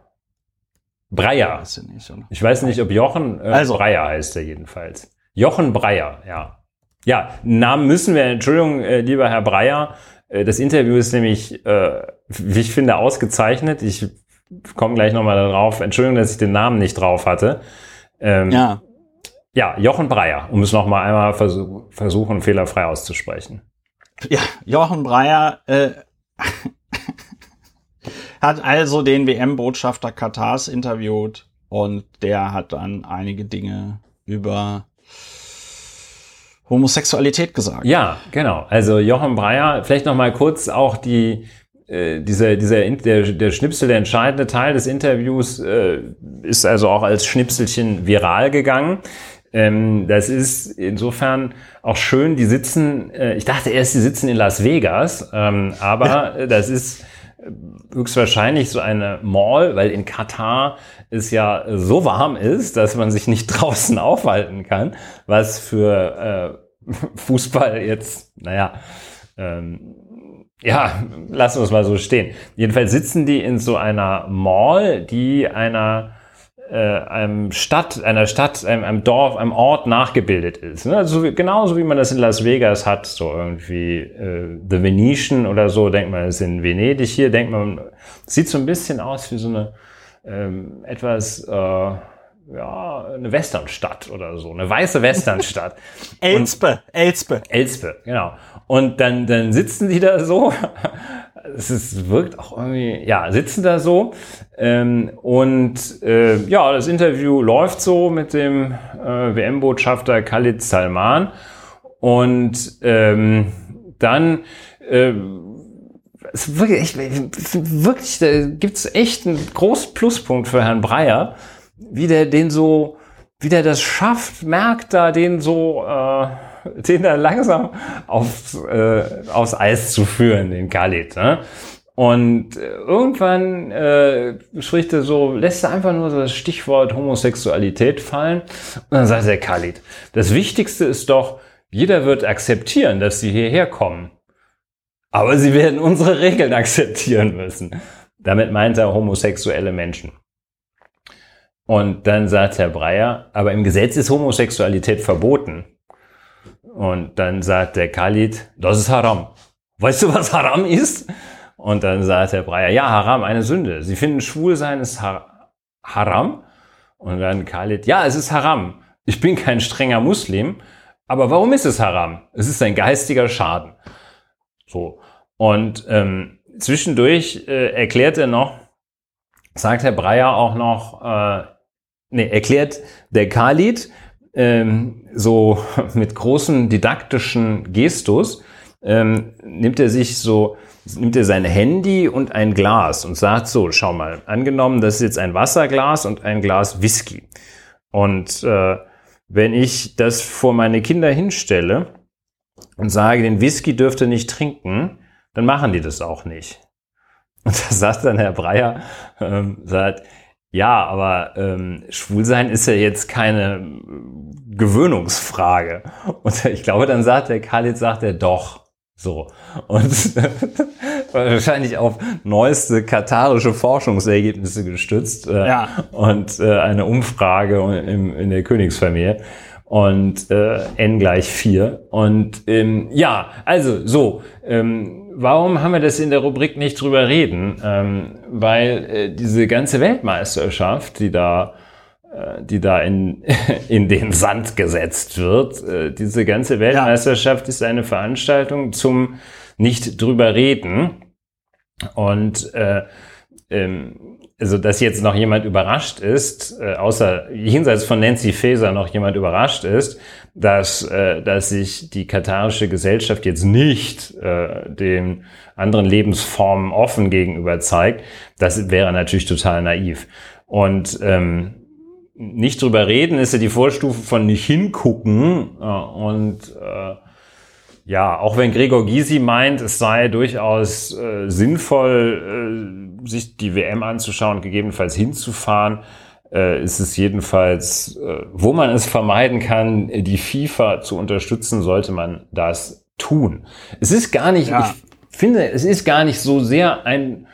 Breyer. Weiß ich nicht, oder? Ich weiß nicht, ob Jochen äh, Also. Breyer heißt er jedenfalls. Jochen Breyer, ja. Ja, Namen müssen wir, Entschuldigung, äh, lieber Herr Breyer. Äh, das Interview ist nämlich, äh, wie ich finde, ausgezeichnet. Ich komme gleich nochmal darauf. Entschuldigung, dass ich den Namen nicht drauf hatte. Ähm, Ja. ja, Jochen Breyer, um es nochmal einmal versuch, versuchen, fehlerfrei auszusprechen. Ja, Jochen Breyer äh, <laughs> hat also den WM-Botschafter Katars interviewt und der hat dann einige Dinge über Homosexualität gesagt. Ja, genau. Also Jochen Breyer, vielleicht noch mal kurz auch die äh, dieser dieser der, der Schnipsel, der entscheidende Teil des Interviews äh, ist also auch als Schnipselchen viral gegangen. Ähm, das ist insofern auch schön. Die sitzen, äh, ich dachte erst, die sitzen in Las Vegas, ähm, aber <laughs> das ist höchstwahrscheinlich so eine Mall, weil in Katar es ja so warm ist, dass man sich nicht <laughs> draußen aufhalten kann, was für äh, <laughs> Fußball jetzt, naja, ähm, ja, lassen wir es mal so stehen. Jedenfalls sitzen die in so einer Mall, die einer äh, einem Stadt, einer Stadt, einem, einem Dorf, einem Ort nachgebildet ist. Ne? Also genauso wie man das in Las Vegas hat, so irgendwie äh, The Venetian oder so, denkt man, es ist in Venedig. Hier denkt man, sieht so ein bisschen aus wie so eine ähm, etwas, äh, ja, eine Westernstadt oder so, eine weiße Westernstadt. <laughs> Elspe, Elspe. Elspe, genau. Und dann, dann sitzen die da so. <laughs> Es ist, wirkt auch irgendwie, ja, sitzen da so. Ähm, und äh, ja, das Interview läuft so mit dem äh, WM-Botschafter Khalid Salman. Und ähm, dann äh, ist wirklich, wirklich, da gibt's echt einen großen Pluspunkt für Herrn Breyer, wie der den so, wie der das schafft, merkt da den so, äh, den da langsam aufs, äh, aufs Eis zu führen, den Khalid. Ne? Und irgendwann äh, spricht er so, lässt er einfach nur das Stichwort Homosexualität fallen. Und dann sagt der Khalid, das Wichtigste ist doch, jeder wird akzeptieren, dass sie hierher kommen. Aber sie werden unsere Regeln akzeptieren müssen. Damit meint er homosexuelle Menschen. Und dann sagt Herr Breyer, aber im Gesetz ist Homosexualität verboten. Und dann sagt der Khalid, das ist Haram. Weißt du, was Haram ist? Und dann sagt Herr Breyer, ja, Haram, eine Sünde. Sie finden Schwulsein ist har Haram? Und dann Khalid, ja, es ist Haram. Ich bin kein strenger Muslim, aber warum ist es Haram? Es ist ein geistiger Schaden. So. Und ähm, zwischendurch äh, erklärt er noch, sagt Herr Breyer auch noch, äh, nee, erklärt der Khalid ähm, so <laughs> mit großen didaktischen Gestus, ähm, nimmt er sich so, nimmt er sein Handy und ein Glas und sagt so, schau mal, angenommen, das ist jetzt ein Wasserglas und ein Glas Whisky. Und äh, wenn ich das vor meine Kinder hinstelle und sage, den Whisky dürfte nicht trinken, dann machen die das auch nicht. Und da sagt dann Herr Breyer, ähm, sagt, ja, aber ähm, Schwulsein ist ja jetzt keine äh, Gewöhnungsfrage. Und ich glaube, dann sagt der Khalid, sagt er doch. So. Und <laughs> wahrscheinlich auf neueste katarische Forschungsergebnisse gestützt. Äh, ja. Und äh, eine Umfrage in, in der Königsfamilie und äh, n gleich 4. Und ähm, ja, also so, ähm, warum haben wir das in der Rubrik nicht drüber reden? Ähm, weil äh, diese ganze Weltmeisterschaft, die da äh, die da in, <laughs> in den Sand gesetzt wird. Äh, diese ganze Weltmeisterschaft ja. ist eine Veranstaltung zum nicht drüber reden. Und äh, ähm, also dass jetzt noch jemand überrascht ist, äh, außer jenseits von Nancy Faeser noch jemand überrascht ist, dass, äh, dass sich die katarische Gesellschaft jetzt nicht äh, den anderen Lebensformen offen gegenüber zeigt, das wäre natürlich total naiv. Und ähm, nicht drüber reden ist ja die Vorstufe von nicht hingucken äh, und äh, ja, auch wenn Gregor Gysi meint, es sei durchaus äh, sinnvoll, äh, sich die WM anzuschauen, gegebenenfalls hinzufahren, äh, ist es jedenfalls, äh, wo man es vermeiden kann, die FIFA zu unterstützen, sollte man das tun. Es ist gar nicht, ja. ich finde, es ist gar nicht so sehr ein,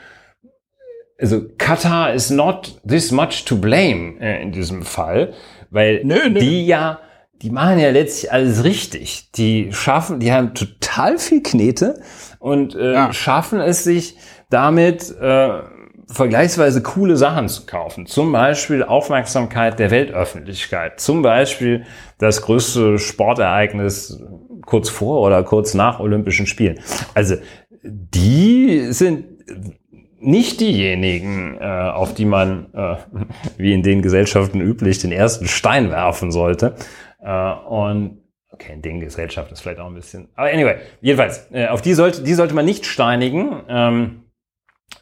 also Katar is not this much to blame äh, in diesem Fall, weil nö, nö. die ja die machen ja letztlich alles richtig. Die schaffen, die haben total viel Knete und äh, ja. schaffen es sich damit äh, vergleichsweise coole Sachen zu kaufen. Zum Beispiel Aufmerksamkeit der Weltöffentlichkeit. Zum Beispiel das größte Sportereignis kurz vor oder kurz nach Olympischen Spielen. Also die sind nicht diejenigen, äh, auf die man, äh, <laughs> wie in den Gesellschaften üblich, den ersten Stein werfen sollte. Äh, und okay, in den Gesellschaften ist vielleicht auch ein bisschen. Aber anyway, jedenfalls, äh, auf die sollte, die sollte man nicht steinigen, ähm,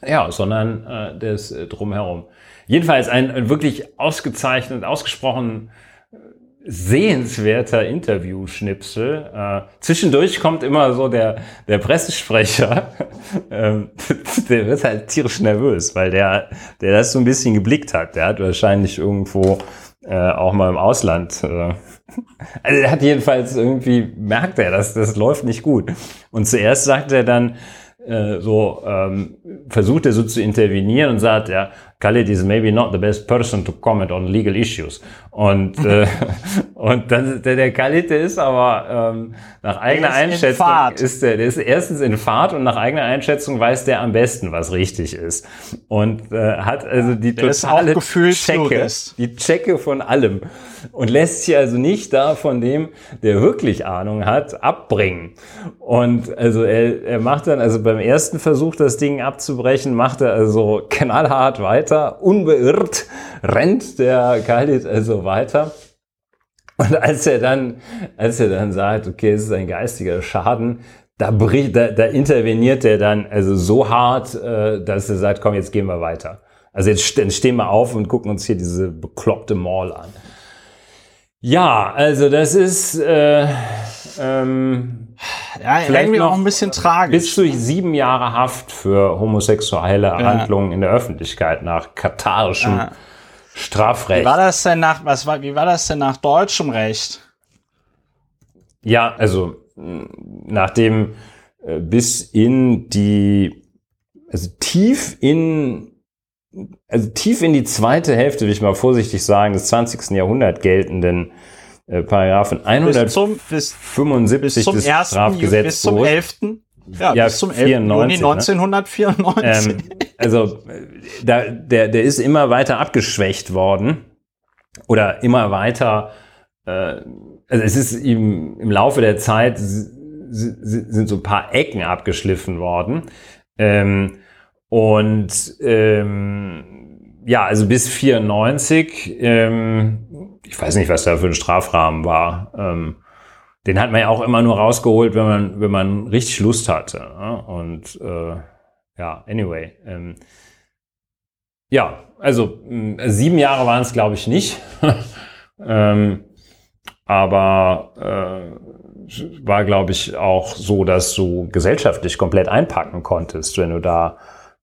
ja, sondern äh, das äh, drumherum. Jedenfalls ein, ein wirklich ausgezeichnet, ausgesprochen sehenswerter Interview-Schnipsel. Äh, zwischendurch kommt immer so der, der Pressesprecher, <laughs> ähm, <laughs> der wird halt tierisch nervös, weil der, der das so ein bisschen geblickt hat. Der hat wahrscheinlich irgendwo äh, auch mal im Ausland äh, also er hat jedenfalls irgendwie, merkt er, dass das läuft nicht gut. Und zuerst sagt er dann, äh, so ähm, versucht er so zu intervenieren und sagt, ja, Khalid is maybe not the best person to comment on legal issues. Und, <laughs> äh, und dann, der, der Khalid, der ist aber ähm, nach eigener ist Einschätzung ist der, der ist erstens in Fahrt und nach eigener Einschätzung weiß der am besten, was richtig ist. Und äh, hat also die der totale Checke, die Checke von allem und lässt sich also nicht da von dem, der wirklich Ahnung hat, abbringen. Und also er, er macht dann, also beim ersten Versuch, das Ding abzubrechen, macht er also <laughs> knallhart weiter, unbeirrt, rennt der Khalid also weiter. Und als er dann, als er dann sagt, okay, es ist ein geistiger Schaden, da, bricht, da, da interveniert er dann also so hart, äh, dass er sagt, komm, jetzt gehen wir weiter. Also jetzt stehen wir auf und gucken uns hier diese bekloppte Mall an. Ja, also das ist äh, ähm, ja, vielleicht noch auch ein bisschen tragisch. Bis zu sieben Jahre Haft für homosexuelle ja. Handlungen in der Öffentlichkeit nach katarischem ja. Strafrecht. Wie war das denn nach was war? Wie war das denn nach deutschem Recht? Ja, also nachdem äh, bis in die also tief in also tief in die zweite Hälfte, will ich mal vorsichtig sagen, des 20. Jahrhunderts geltenden äh, Paragraphen 175 bis zum, bis des Strafgesetzbuches. Bis zum 11. Ja, ja bis zum 11. 94, Juni 1994. Ne? Ähm, also da, der, der ist immer weiter abgeschwächt worden oder immer weiter, äh, also es ist im, im Laufe der Zeit sind so ein paar Ecken abgeschliffen worden. Ähm, und ähm, ja, also bis 94, ähm, ich weiß nicht, was da für ein Strafrahmen war. Ähm, den hat man ja auch immer nur rausgeholt, wenn man, wenn man richtig Lust hatte. Ne? Und äh, ja, anyway. Ähm, ja, also äh, sieben Jahre waren es, glaube ich, nicht. <laughs> ähm, aber äh, war, glaube ich, auch so, dass du gesellschaftlich komplett einpacken konntest, wenn du da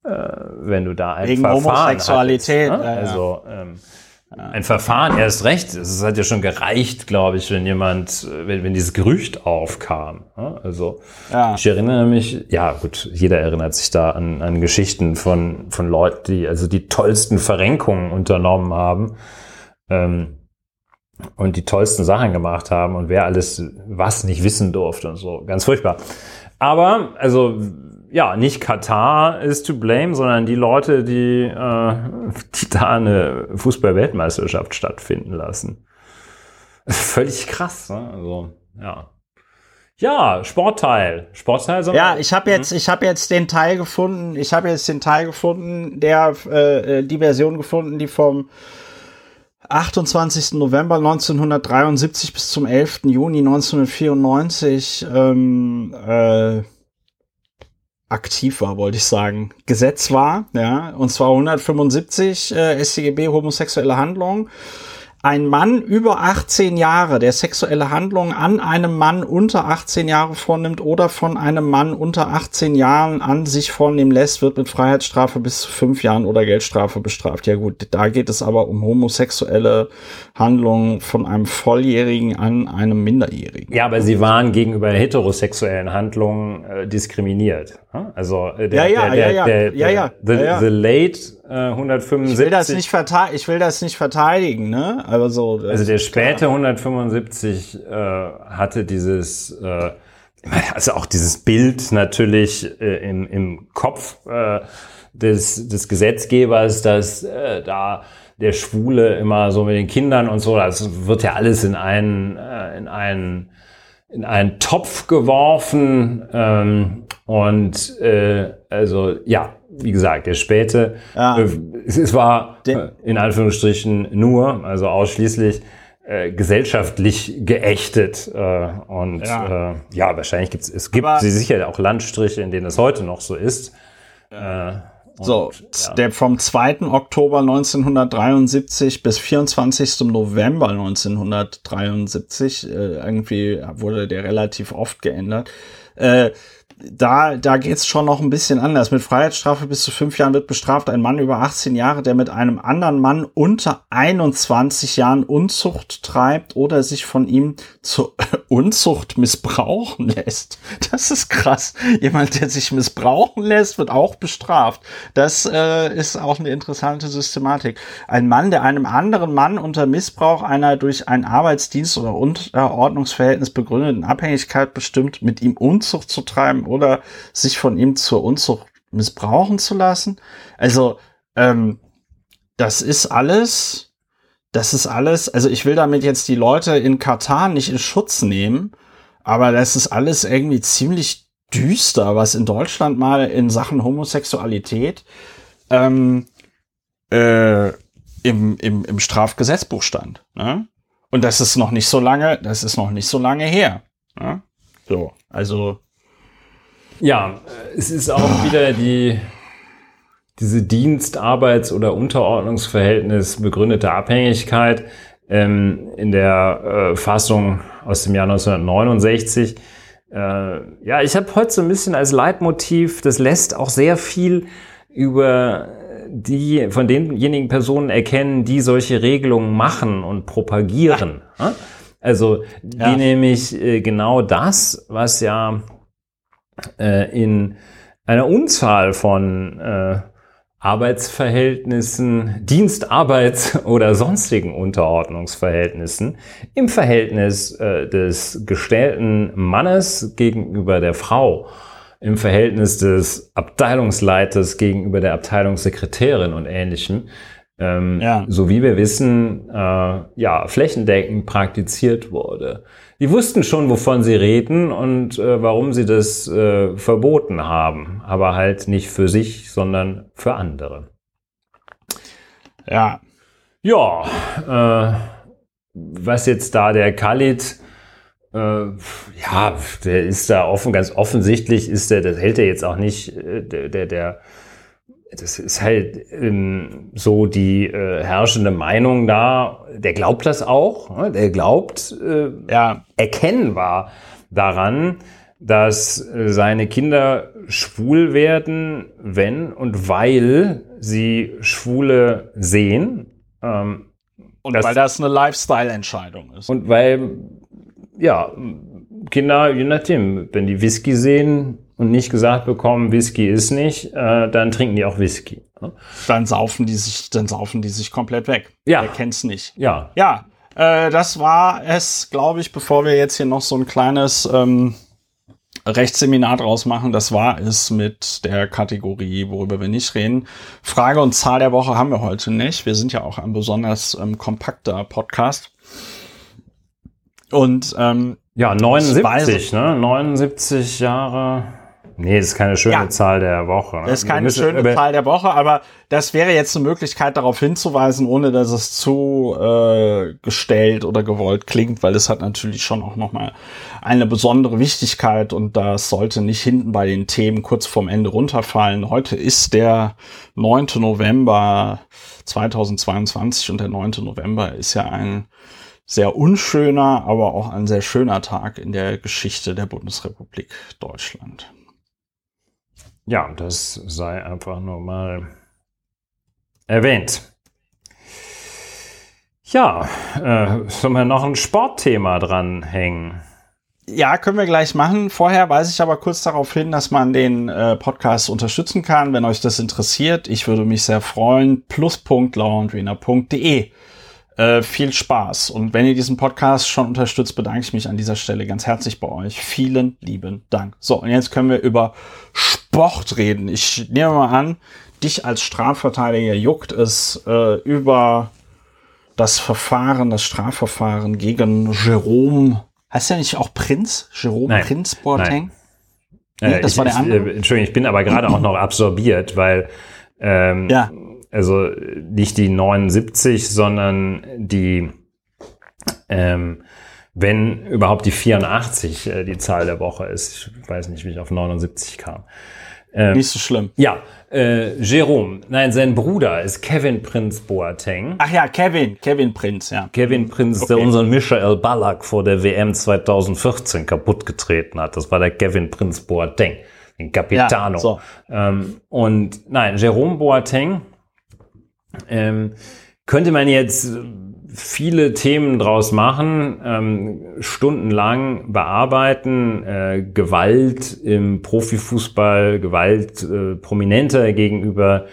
wenn du da ein Wegen Verfahren Homosexualität. Hattest, ne? Also ähm, ein Verfahren erst recht. Es hat ja schon gereicht, glaube ich, wenn jemand, wenn, wenn dieses Gerücht aufkam. Ne? Also ja. ich erinnere mich, ja gut, jeder erinnert sich da an, an Geschichten von, von Leuten, die also die tollsten Verrenkungen unternommen haben. Ähm, und die tollsten Sachen gemacht haben und wer alles was nicht wissen durfte und so. Ganz furchtbar. Aber, also ja, nicht Katar ist to blame, sondern die Leute, die, äh, die da eine Fußball-Weltmeisterschaft stattfinden lassen. Völlig krass, ne? Also, ja. Ja, Sportteil. Sportteil soll Ja, ich habe jetzt, ich habe jetzt den Teil gefunden. Ich habe jetzt den Teil gefunden, der äh, die Version gefunden, die vom 28. November 1973 bis zum 11. Juni 1994 ähm, äh, aktiv war, wollte ich sagen, Gesetz war, ja, und zwar 175 äh, StGB homosexuelle Handlung ein Mann über 18 Jahre, der sexuelle Handlungen an einem Mann unter 18 Jahre vornimmt oder von einem Mann unter 18 Jahren an sich vornehmen lässt, wird mit Freiheitsstrafe bis zu fünf Jahren oder Geldstrafe bestraft. Ja gut, da geht es aber um homosexuelle Handlungen von einem Volljährigen an einem Minderjährigen. Ja, aber sie waren gegenüber heterosexuellen Handlungen äh, diskriminiert. Also äh, der, ja, ja, der, ja, der, ja, ja, the, ja, ja. the late 175. Ich will das nicht verteidigen, ich will das nicht verteidigen, ne? Aber so. Also der späte klar. 175 äh, hatte dieses, äh, also auch dieses Bild natürlich äh, im, im Kopf äh, des, des Gesetzgebers, dass äh, da der Schwule immer so mit den Kindern und so, das wird ja alles in einen, äh, in einen in einen Topf geworfen ähm, und äh, also ja, wie gesagt, der späte, ja. äh, es war äh, in Anführungsstrichen nur, also ausschließlich äh, gesellschaftlich geächtet äh, und ja, äh, ja wahrscheinlich gibt es, es gibt Aber sicher auch Landstriche, in denen es heute noch so ist. Äh, so, ja. der vom 2. Oktober 1973 bis 24. November 1973, äh, irgendwie wurde der relativ oft geändert. Da, da geht's schon noch ein bisschen anders. Mit Freiheitsstrafe bis zu fünf Jahren wird bestraft ein Mann über 18 Jahre, der mit einem anderen Mann unter 21 Jahren Unzucht treibt oder sich von ihm zur <laughs> Unzucht missbrauchen lässt. Das ist krass. Jemand, der sich missbrauchen lässt, wird auch bestraft. Das äh, ist auch eine interessante Systematik. Ein Mann, der einem anderen Mann unter Missbrauch einer durch einen Arbeitsdienst oder Unterordnungsverhältnis begründeten Abhängigkeit bestimmt, mit ihm Unzucht zu treiben oder sich von ihm zur Unzucht missbrauchen zu lassen. Also, ähm, das ist alles, das ist alles, also ich will damit jetzt die Leute in Katar nicht in Schutz nehmen, aber das ist alles irgendwie ziemlich düster, was in Deutschland mal in Sachen Homosexualität ähm, äh, im, im, im Strafgesetzbuch stand. Ne? Und das ist noch nicht so lange, das ist noch nicht so lange her. Ne? So, also ja, es ist auch wieder die, diese Dienst-, Arbeits- oder Unterordnungsverhältnis begründete Abhängigkeit ähm, in der äh, Fassung aus dem Jahr 1969. Äh, ja, ich habe heute so ein bisschen als Leitmotiv, das lässt auch sehr viel über die von denjenigen Personen erkennen, die solche Regelungen machen und propagieren. Also die ja. nämlich äh, genau das, was ja äh, in einer Unzahl von äh, Arbeitsverhältnissen, Dienstarbeits- <laughs> oder sonstigen Unterordnungsverhältnissen im Verhältnis äh, des gestellten Mannes gegenüber der Frau, im Verhältnis des Abteilungsleiters gegenüber der Abteilungssekretärin und ähnlichem, ähm, ja. so wie wir wissen, äh, ja, flächendeckend praktiziert wurde. Die wussten schon, wovon sie reden und äh, warum sie das äh, verboten haben, aber halt nicht für sich, sondern für andere. Ja. Ja, äh, was jetzt da der Khalid, äh, ja, der ist da offen, ganz offensichtlich ist der, das hält er jetzt auch nicht, äh, der, der, der das ist halt ähm, so die äh, herrschende Meinung da. Der glaubt das auch. Ne? Der glaubt äh, ja. erkennbar daran, dass äh, seine Kinder schwul werden, wenn und weil sie Schwule sehen. Ähm, und das, weil das eine Lifestyle-Entscheidung ist. Und weil, ja, Kinder, je nachdem, wenn die Whisky sehen, und nicht gesagt bekommen, Whisky ist nicht, äh, dann trinken die auch Whisky. Ne? Dann saufen die sich, dann saufen die sich komplett weg. Ja. Wer kennt's nicht? Ja. Ja. Äh, das war es, glaube ich, bevor wir jetzt hier noch so ein kleines ähm, Rechtsseminar draus machen. Das war es mit der Kategorie, worüber wir nicht reden. Frage und Zahl der Woche haben wir heute nicht. Wir sind ja auch ein besonders ähm, kompakter Podcast. Und ähm, ja, 79, ne? 79 Jahre Nee, das ist keine schöne ja. Zahl der Woche. Ne? Das ist keine müssen, schöne Zahl der Woche, aber das wäre jetzt eine Möglichkeit, darauf hinzuweisen, ohne dass es zu äh, gestellt oder gewollt klingt, weil es hat natürlich schon auch nochmal eine besondere Wichtigkeit und das sollte nicht hinten bei den Themen kurz vorm Ende runterfallen. Heute ist der 9. November 2022 und der 9. November ist ja ein sehr unschöner, aber auch ein sehr schöner Tag in der Geschichte der Bundesrepublik Deutschland. Ja, das sei einfach nur mal erwähnt. Ja, äh, sollen wir noch ein Sportthema dranhängen? Ja, können wir gleich machen. Vorher weise ich aber kurz darauf hin, dass man den äh, Podcast unterstützen kann, wenn euch das interessiert. Ich würde mich sehr freuen. plus.laurentwiener.de äh, viel Spaß. Und wenn ihr diesen Podcast schon unterstützt, bedanke ich mich an dieser Stelle ganz herzlich bei euch. Vielen lieben Dank. So, und jetzt können wir über Sport reden. Ich nehme mal an, dich als Strafverteidiger juckt es äh, über das Verfahren, das Strafverfahren gegen Jerome. Heißt der nicht auch Prinz? Jerome Nein. Prinz Boateng? Nee, äh, das ich, war der andere. Ich, Entschuldigung, ich bin aber gerade auch noch absorbiert, weil ähm, ja also nicht die 79, sondern die, ähm, wenn überhaupt die 84 äh, die Zahl der Woche ist. Ich weiß nicht, wie ich auf 79 kam. Ähm, nicht so schlimm. Ja, Äh, Jerome, nein, sein Bruder ist Kevin Prinz Boateng. Ach ja, Kevin, Kevin Prinz, ja. Kevin Prinz, okay. der unseren Michael Ballack vor der WM 2014 kaputt getreten hat. Das war der Kevin Prinz Boateng, den Capitano. Ja, so. ähm, und nein, Jerome Boateng ähm, könnte man jetzt viele Themen draus machen, ähm, stundenlang bearbeiten, äh, Gewalt im Profifußball, Gewalt äh, prominenter gegenüber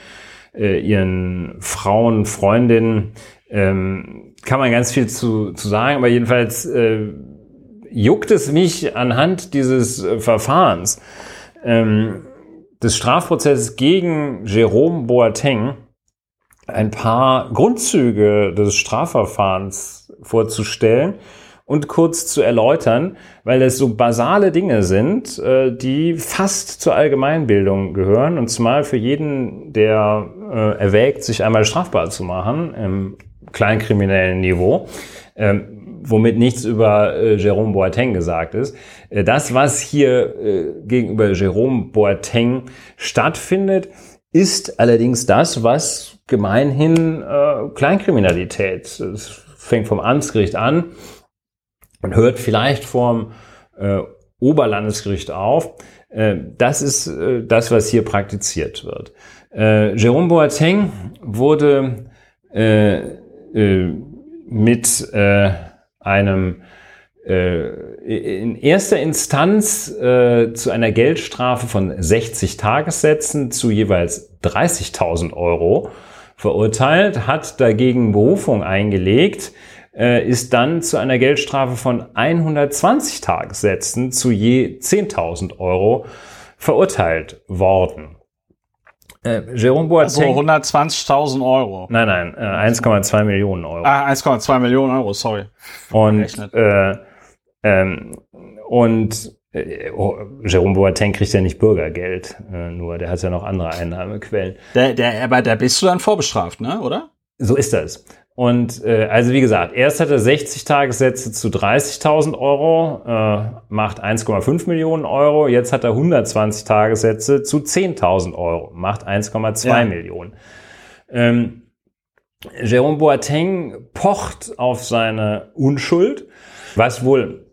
äh, ihren Frauen, Freundinnen, ähm, kann man ganz viel zu, zu sagen, aber jedenfalls äh, juckt es mich anhand dieses äh, Verfahrens ähm, des Strafprozesses gegen Jerome Boateng, ein paar Grundzüge des Strafverfahrens vorzustellen und kurz zu erläutern, weil es so basale Dinge sind, äh, die fast zur Allgemeinbildung gehören und zumal für jeden, der äh, erwägt, sich einmal strafbar zu machen im kleinkriminellen Niveau, ähm, womit nichts über äh, Jerome Boateng gesagt ist. Das, was hier gegenüber Jerome Boateng stattfindet, ist allerdings das, was gemeinhin äh, Kleinkriminalität. Es fängt vom Amtsgericht an und hört vielleicht vom äh, Oberlandesgericht auf. Äh, das ist äh, das, was hier praktiziert wird. Äh, Jérôme Boateng wurde äh, äh, mit äh, einem äh, in erster Instanz äh, zu einer Geldstrafe von 60 Tagessätzen zu jeweils 30.000 Euro verurteilt, hat dagegen Berufung eingelegt, äh, ist dann zu einer Geldstrafe von 120 Tagessätzen zu je 10.000 Euro verurteilt worden. Äh, Jerome Boateng. Also 120.000 Euro. Nein, nein, äh, 1,2 Millionen Euro. Ah, 1,2 Millionen Euro, sorry. Und, äh, ähm, und äh, oh, Jerome Boateng kriegt ja nicht Bürgergeld, äh, nur der hat ja noch andere Einnahmequellen. Der, der, aber da bist du dann vorbestraft, ne, oder? So ist das. Und äh, also wie gesagt, erst hat er 60 Tagessätze zu 30.000 Euro, äh, macht 1,5 Millionen Euro. Jetzt hat er 120 Tagessätze zu 10.000 Euro, macht 1,2 ja. Millionen. Ähm, Jerome Boateng pocht auf seine Unschuld, was wohl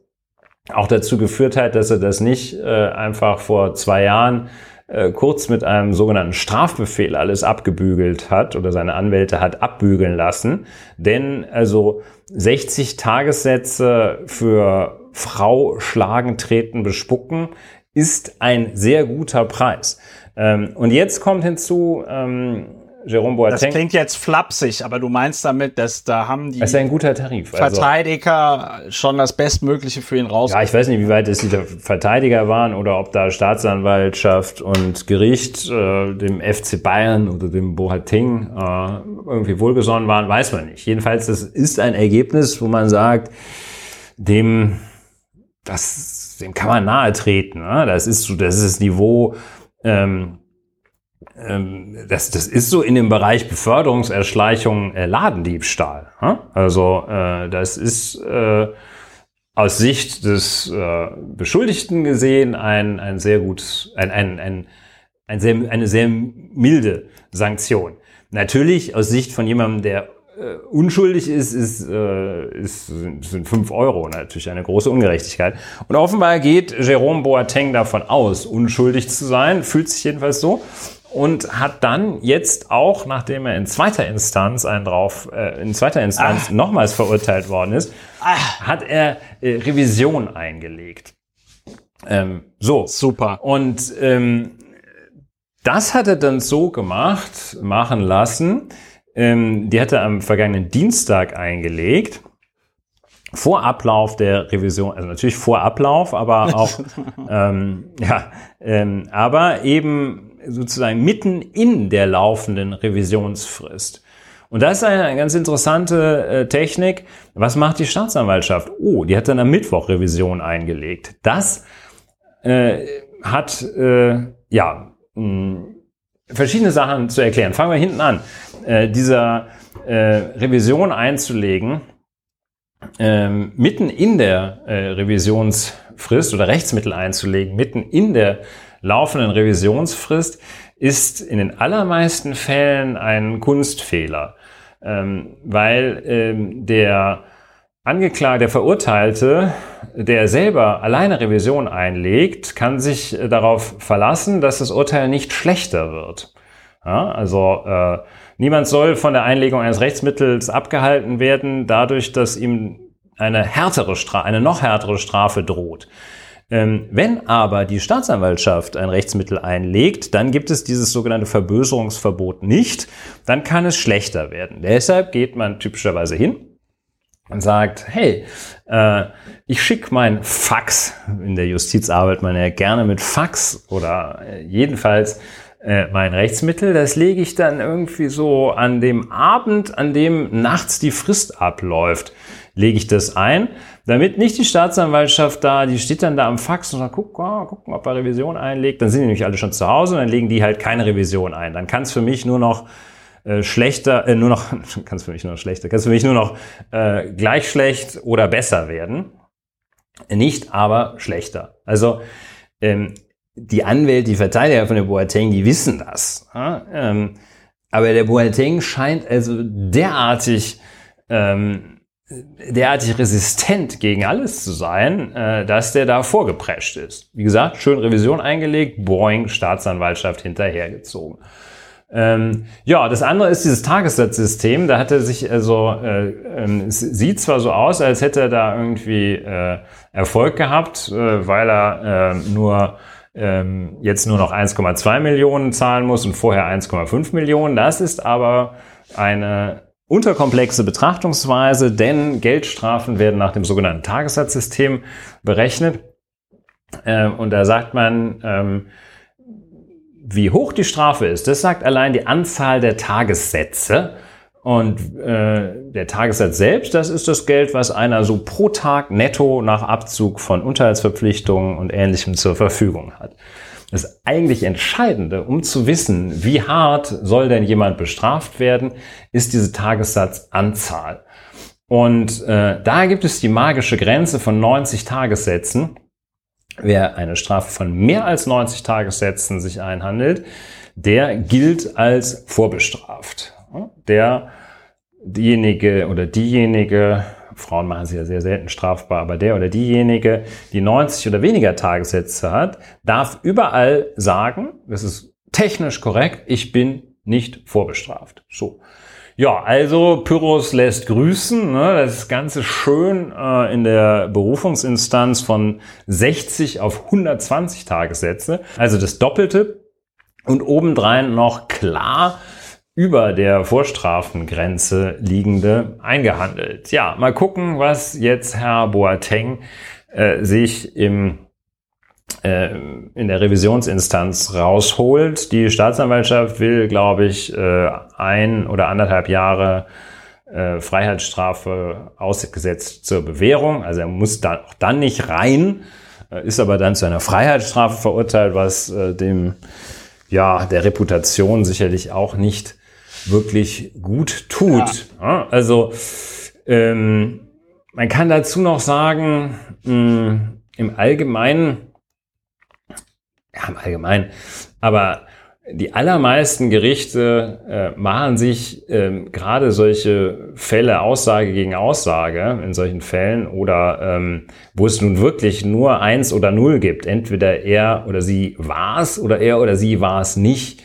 auch dazu geführt hat, dass er das nicht äh, einfach vor zwei Jahren äh, kurz mit einem sogenannten Strafbefehl alles abgebügelt hat oder seine Anwälte hat abbügeln lassen. Denn also 60 Tagessätze für Frau schlagen, treten, bespucken ist ein sehr guter Preis. Ähm, und jetzt kommt hinzu, ähm, Jerome Boateng. Das klingt jetzt flapsig, aber du meinst damit, dass da haben die das ist ein guter Tarif. Also Verteidiger also, schon das Bestmögliche für ihn raus. Ja, ich weiß nicht, wie weit es die Verteidiger waren oder ob da Staatsanwaltschaft und Gericht äh, dem FC Bayern oder dem Boateng äh, irgendwie wohlgesonnen waren, weiß man nicht. Jedenfalls, das ist ein Ergebnis, wo man sagt, dem, das, dem kann man nahe treten. Ne? Das ist so, das ist das Niveau, ähm, ähm, das, das ist so in dem Bereich Beförderungserschleichung äh, Ladendiebstahl. Hm? Also äh, das ist äh, aus Sicht des äh, Beschuldigten gesehen ein, ein sehr gutes, ein, ein, ein, ein sehr, eine sehr milde Sanktion. Natürlich aus Sicht von jemandem, der äh, unschuldig ist, ist, äh, ist, sind fünf Euro natürlich eine große Ungerechtigkeit. Und offenbar geht Jerome Boateng davon aus, unschuldig zu sein, fühlt sich jedenfalls so und hat dann jetzt auch, nachdem er in zweiter Instanz einen drauf, äh, in zweiter Instanz ah. nochmals verurteilt worden ist, ah. hat er äh, Revision eingelegt. Ähm, so. Super. Und ähm, das hat er dann so gemacht, machen lassen. Ähm, die hat er am vergangenen Dienstag eingelegt. Vor Ablauf der Revision, also natürlich vor Ablauf, aber auch, <laughs> ähm, ja, ähm, aber eben sozusagen mitten in der laufenden Revisionsfrist. Und das ist eine ganz interessante äh, Technik. Was macht die Staatsanwaltschaft? Oh, die hat dann am Mittwoch Revision eingelegt. Das äh, hat äh, ja mh, verschiedene Sachen zu erklären. Fangen wir hinten an. Äh, dieser äh, Revision einzulegen, äh, mitten in der äh, Revisionsfrist oder Rechtsmittel einzulegen, mitten in der laufenden Revisionsfrist ist in den allermeisten Fällen ein Kunstfehler, ähm, weil ähm, der Angeklagte, der Verurteilte, der selber alleine Revision einlegt, kann sich äh, darauf verlassen, dass das Urteil nicht schlechter wird. Ja, also äh, niemand soll von der Einlegung eines Rechtsmittels abgehalten werden, dadurch, dass ihm eine härtere Strafe, eine noch härtere Strafe droht. Ähm, wenn aber die Staatsanwaltschaft ein Rechtsmittel einlegt, dann gibt es dieses sogenannte Verböserungsverbot nicht, dann kann es schlechter werden. Deshalb geht man typischerweise hin und sagt, hey, äh, ich schicke mein Fax, in der Justiz arbeitet man ja gerne mit Fax oder äh, jedenfalls äh, mein Rechtsmittel, das lege ich dann irgendwie so an dem Abend, an dem nachts die Frist abläuft, lege ich das ein, damit nicht die Staatsanwaltschaft da, die steht dann da am Fax und sagt, guck, oh, gucken, ob er Revision einlegt, dann sind die nämlich alle schon zu Hause und dann legen die halt keine Revision ein. Dann kann es für mich nur noch äh, schlechter, äh, nur noch, <laughs> kann es für mich nur noch schlechter, kann es für mich nur noch äh, gleich schlecht oder besser werden. Nicht aber schlechter. Also ähm, die Anwälte, die Verteidiger von der Boateng, die wissen das. Ja? Ähm, aber der Boateng scheint also derartig ähm, derartig resistent gegen alles zu sein, äh, dass der da vorgeprescht ist. Wie gesagt, schön Revision eingelegt, Boeing, Staatsanwaltschaft hinterhergezogen. Ähm, ja, das andere ist dieses Tagessatzsystem. Da hat er sich also, äh, äh, sieht zwar so aus, als hätte er da irgendwie äh, Erfolg gehabt, äh, weil er äh, nur ähm, jetzt nur noch 1,2 Millionen zahlen muss und vorher 1,5 Millionen. Das ist aber eine unterkomplexe Betrachtungsweise, denn Geldstrafen werden nach dem sogenannten Tagessatzsystem berechnet. Ähm, und da sagt man, ähm, wie hoch die Strafe ist, das sagt allein die Anzahl der Tagessätze. Und äh, der Tagessatz selbst, das ist das Geld, was einer so pro Tag netto nach Abzug von Unterhaltsverpflichtungen und Ähnlichem zur Verfügung hat. Das eigentlich Entscheidende, um zu wissen, wie hart soll denn jemand bestraft werden, ist diese Tagessatzanzahl. Und äh, da gibt es die magische Grenze von 90 Tagessätzen. Wer eine Strafe von mehr als 90 Tagessätzen sich einhandelt, der gilt als vorbestraft. Der, diejenige oder diejenige, Frauen machen sie ja sehr selten strafbar, aber der oder diejenige, die 90 oder weniger Tagessätze hat, darf überall sagen, das ist technisch korrekt, ich bin nicht vorbestraft. So. Ja, also Pyrrhus lässt grüßen. Ne? Das Ganze schön äh, in der Berufungsinstanz von 60 auf 120 Tagessätze. Also das Doppelte. Und obendrein noch klar über der Vorstrafengrenze liegende eingehandelt. Ja, mal gucken, was jetzt Herr Boateng äh, sich im äh, in der Revisionsinstanz rausholt. Die Staatsanwaltschaft will, glaube ich, äh, ein oder anderthalb Jahre äh, Freiheitsstrafe ausgesetzt zur Bewährung. Also er muss da auch dann nicht rein, ist aber dann zu einer Freiheitsstrafe verurteilt, was dem ja der Reputation sicherlich auch nicht wirklich gut tut. Ja. Also ähm, man kann dazu noch sagen, mh, im Allgemeinen ja, im Allgemeinen. Aber die allermeisten Gerichte äh, machen sich ähm, gerade solche Fälle Aussage gegen Aussage in solchen Fällen oder ähm, wo es nun wirklich nur eins oder null gibt. Entweder er oder sie war es oder er oder sie war es nicht.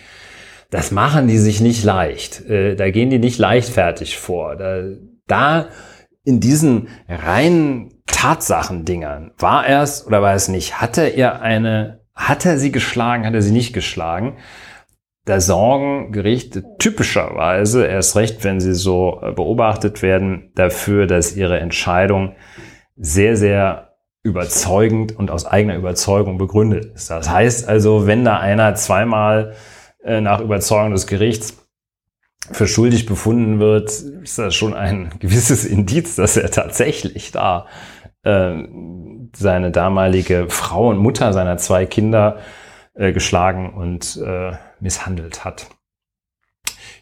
Das machen die sich nicht leicht. Äh, da gehen die nicht leichtfertig vor. Da, da in diesen reinen Tatsachendingern war er es oder war es nicht? Hatte er eine hat er sie geschlagen, hat er sie nicht geschlagen? Da sorgen Gerichte typischerweise, erst recht, wenn sie so äh, beobachtet werden, dafür, dass ihre Entscheidung sehr, sehr überzeugend und aus eigener Überzeugung begründet ist. Das heißt also, wenn da einer zweimal nach Überzeugung des Gerichts für schuldig befunden wird, ist das schon ein <laughs> gewisses Indiz, dass er tatsächlich da äh, seine damalige Frau und Mutter seiner zwei Kinder äh, geschlagen und äh, misshandelt hat.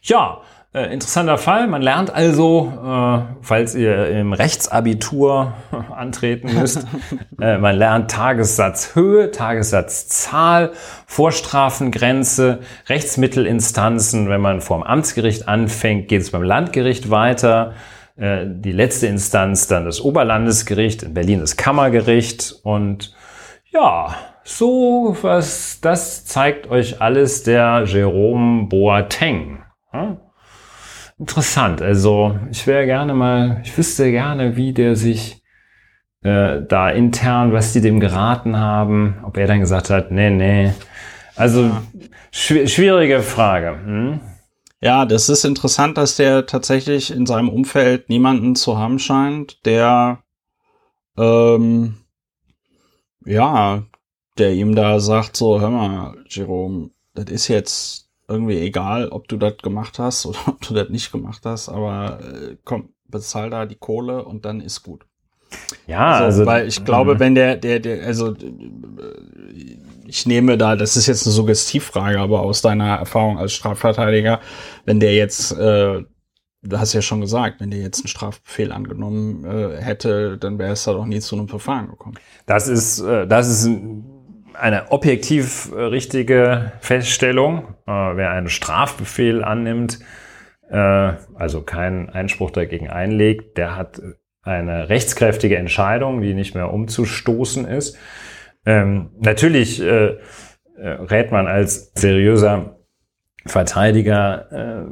Ja, äh, interessanter Fall. Man lernt also, äh, falls ihr im Rechtsabitur <laughs> antreten müsst, <laughs> äh, man lernt Tagessatzhöhe, Tagessatzzahl, Vorstrafengrenze, Rechtsmittelinstanzen. Wenn man vorm Amtsgericht anfängt, geht es beim Landgericht weiter. Äh, die letzte Instanz dann das Oberlandesgericht, in Berlin das Kammergericht und ja, so was, das zeigt euch alles der Jerome Boateng. Hm? Interessant. Also ich wäre gerne mal, ich wüsste gerne, wie der sich äh, da intern, was die dem geraten haben, ob er dann gesagt hat, nee, nee. Also schw schwierige Frage. Hm? Ja, das ist interessant, dass der tatsächlich in seinem Umfeld niemanden zu haben scheint, der ähm, ja, der ihm da sagt, so, hör mal, Jerome, das ist jetzt irgendwie egal, ob du das gemacht hast oder <laughs> ob du das nicht gemacht hast, aber äh, komm, bezahl da die Kohle und dann ist gut. Ja, so, also, weil ich glaube, mhm. wenn der, der, der, also ich nehme da, das ist jetzt eine Suggestivfrage, aber aus deiner Erfahrung als Strafverteidiger, wenn der jetzt, äh, du hast ja schon gesagt, wenn der jetzt einen Strafbefehl angenommen äh, hätte, dann wäre es da doch nie zu einem Verfahren gekommen. Das ist, äh, das ist ein eine objektiv äh, richtige Feststellung. Äh, wer einen Strafbefehl annimmt, äh, also keinen Einspruch dagegen einlegt, der hat eine rechtskräftige Entscheidung, die nicht mehr umzustoßen ist. Ähm, natürlich äh, äh rät man als seriöser Verteidiger äh,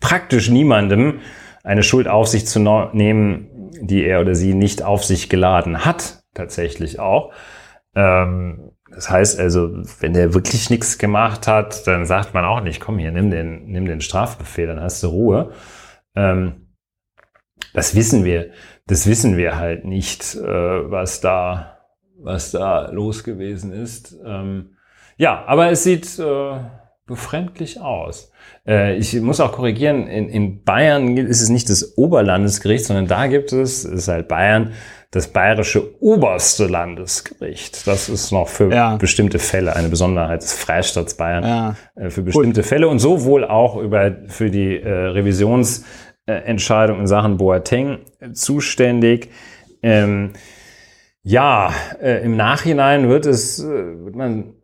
praktisch niemandem eine Schuld auf sich zu nehmen, die er oder sie nicht auf sich geladen hat, tatsächlich auch. Ähm, das heißt also, wenn der wirklich nichts gemacht hat, dann sagt man auch nicht, komm hier, nimm den, nimm den Strafbefehl, dann hast du Ruhe. Ähm, das wissen wir, das wissen wir halt nicht, äh, was da, was da los gewesen ist. Ähm, ja, aber es sieht äh, befremdlich aus. Äh, ich muss auch korrigieren, in, in Bayern ist es nicht das Oberlandesgericht, sondern da gibt es, ist halt Bayern, das bayerische oberste Landesgericht. Das ist noch für ja. bestimmte Fälle eine Besonderheit des Freistaats Bayern ja. Äh, für bestimmte Gut. Fälle und so wohl auch über für die äh, Revisionsentscheidung in Sachen Boateng zuständig. Ähm, ja, äh, im Nachhinein wird es, äh, wird man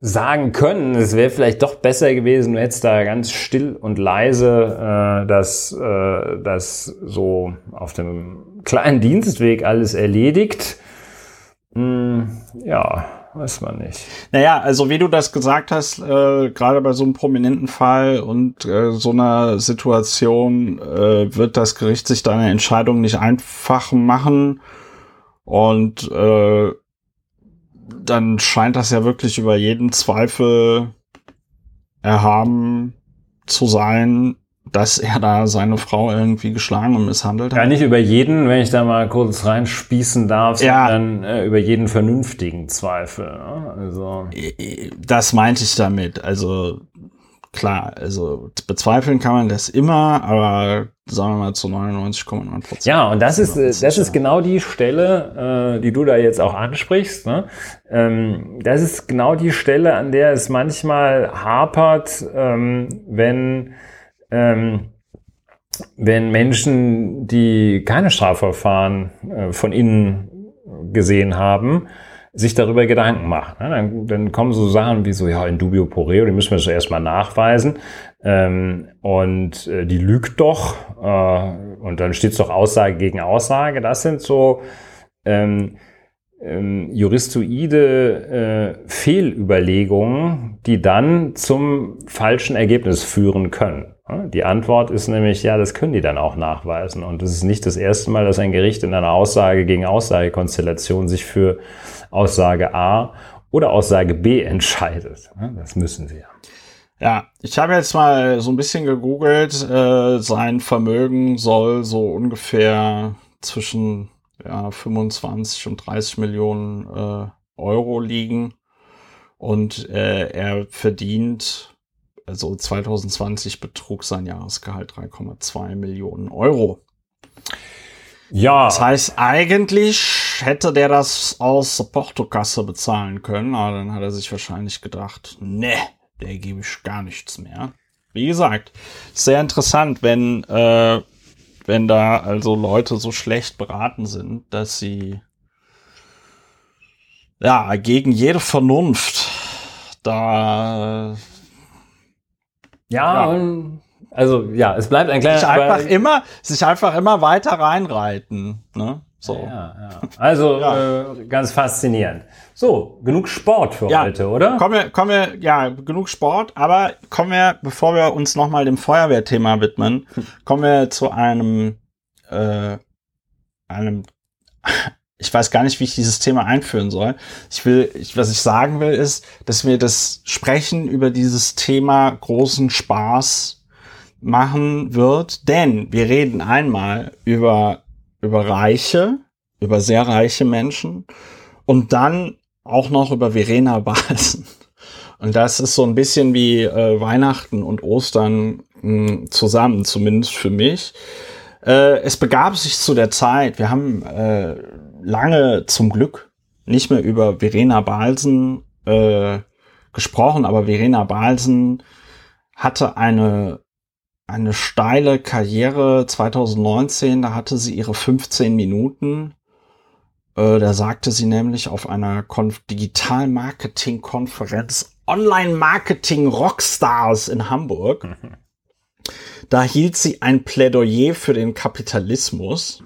sagen können, es wäre vielleicht doch besser gewesen, du hättest da ganz still und leise äh, das, äh, das so auf dem kleinen Dienstweg alles erledigt. Hm, ja, weiß man nicht. Naja, also wie du das gesagt hast, äh, gerade bei so einem prominenten Fall und äh, so einer Situation äh, wird das Gericht sich da eine Entscheidung nicht einfach machen. Und äh, dann scheint das ja wirklich über jeden Zweifel erhaben zu sein, dass er da seine Frau irgendwie geschlagen und misshandelt hat. Ja, nicht über jeden, wenn ich da mal kurz reinspießen darf, ja. sondern äh, über jeden vernünftigen Zweifel. Ne? Also. Das meinte ich damit. Also klar, also bezweifeln kann man das immer, aber sagen wir mal zu 99,9 Prozent. Ja, und das ist, äh, das ist genau die Stelle, äh, die du da jetzt auch ansprichst. Ne? Ähm, das ist genau die Stelle, an der es manchmal hapert, ähm, wenn, ähm, wenn Menschen, die keine Strafverfahren äh, von innen gesehen haben, sich darüber Gedanken machen. Dann, dann kommen so Sachen wie so, ja, in dubio pro reo, die müssen wir zuerst mal nachweisen. Ähm, und äh, die lügt doch. Äh, und dann steht es doch Aussage gegen Aussage. Das sind so ähm, ähm, juristoide äh, Fehlüberlegungen, die dann zum falschen Ergebnis führen können. Die Antwort ist nämlich, ja, das können die dann auch nachweisen. Und es ist nicht das erste Mal, dass ein Gericht in einer Aussage gegen Aussagekonstellation sich für Aussage A oder Aussage B entscheidet. Das müssen sie ja. Ja, ich habe jetzt mal so ein bisschen gegoogelt. Äh, sein Vermögen soll so ungefähr zwischen ja, 25 und 30 Millionen äh, Euro liegen. Und äh, er verdient, also 2020 betrug sein Jahresgehalt 3,2 Millionen Euro. Ja. Das heißt, eigentlich hätte der das aus der Portokasse bezahlen können, aber dann hat er sich wahrscheinlich gedacht, ne, der gebe ich gar nichts mehr. wie gesagt, sehr interessant, wenn, äh, wenn da also Leute so schlecht beraten sind, dass sie ja gegen jede Vernunft da ja, ja. Also ja, es bleibt ein kleiner sich einfach immer sich einfach immer weiter reinreiten, ne? So. Ja, ja. Also <laughs> ja. Äh, ganz faszinierend. So, genug Sport für heute, oder? Kommen wir, kommen wir, ja, genug Sport, aber kommen wir, bevor wir uns nochmal dem Feuerwehrthema widmen, <laughs> kommen wir zu einem, äh, einem, <laughs> ich weiß gar nicht, wie ich dieses Thema einführen soll. Ich will, ich, was ich sagen will, ist, dass wir das Sprechen über dieses Thema großen Spaß machen wird, denn wir reden einmal über über Reiche, über sehr reiche Menschen und dann auch noch über Verena Balsen. Und das ist so ein bisschen wie äh, Weihnachten und Ostern mh, hm, zusammen, zumindest für mich. Äh, es begab sich zu der Zeit, wir haben äh, lange zum Glück nicht mehr über Verena Balsen äh, gesprochen, aber Verena Balsen hatte eine eine steile Karriere 2019, da hatte sie ihre 15 Minuten. Äh, da sagte sie nämlich auf einer Konf Digital Marketing Konferenz Online Marketing Rockstars in Hamburg. <laughs> Da hielt sie ein Plädoyer für den Kapitalismus.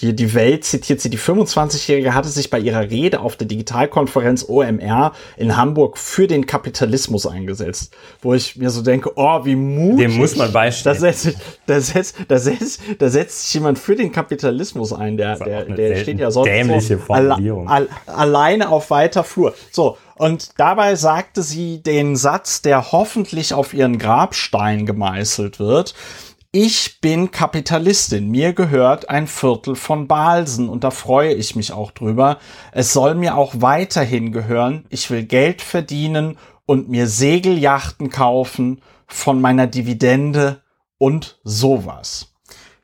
Hier die Welt zitiert sie, die 25-Jährige hatte sich bei ihrer Rede auf der Digitalkonferenz OMR in Hamburg für den Kapitalismus eingesetzt. Wo ich mir so denke, oh, wie mutig. Dem muss man beistehen. Da setzt, da setzt, da setzt, da setzt sich jemand für den Kapitalismus ein. Der, der, der steht ja sonst dämliche so alle, alle, alleine auf weiter Flur. So. Und dabei sagte sie den Satz, der hoffentlich auf ihren Grabstein gemeißelt wird ich bin Kapitalistin. Mir gehört ein Viertel von Balsen und da freue ich mich auch drüber. Es soll mir auch weiterhin gehören. Ich will Geld verdienen und mir Segeljachten kaufen von meiner Dividende und sowas.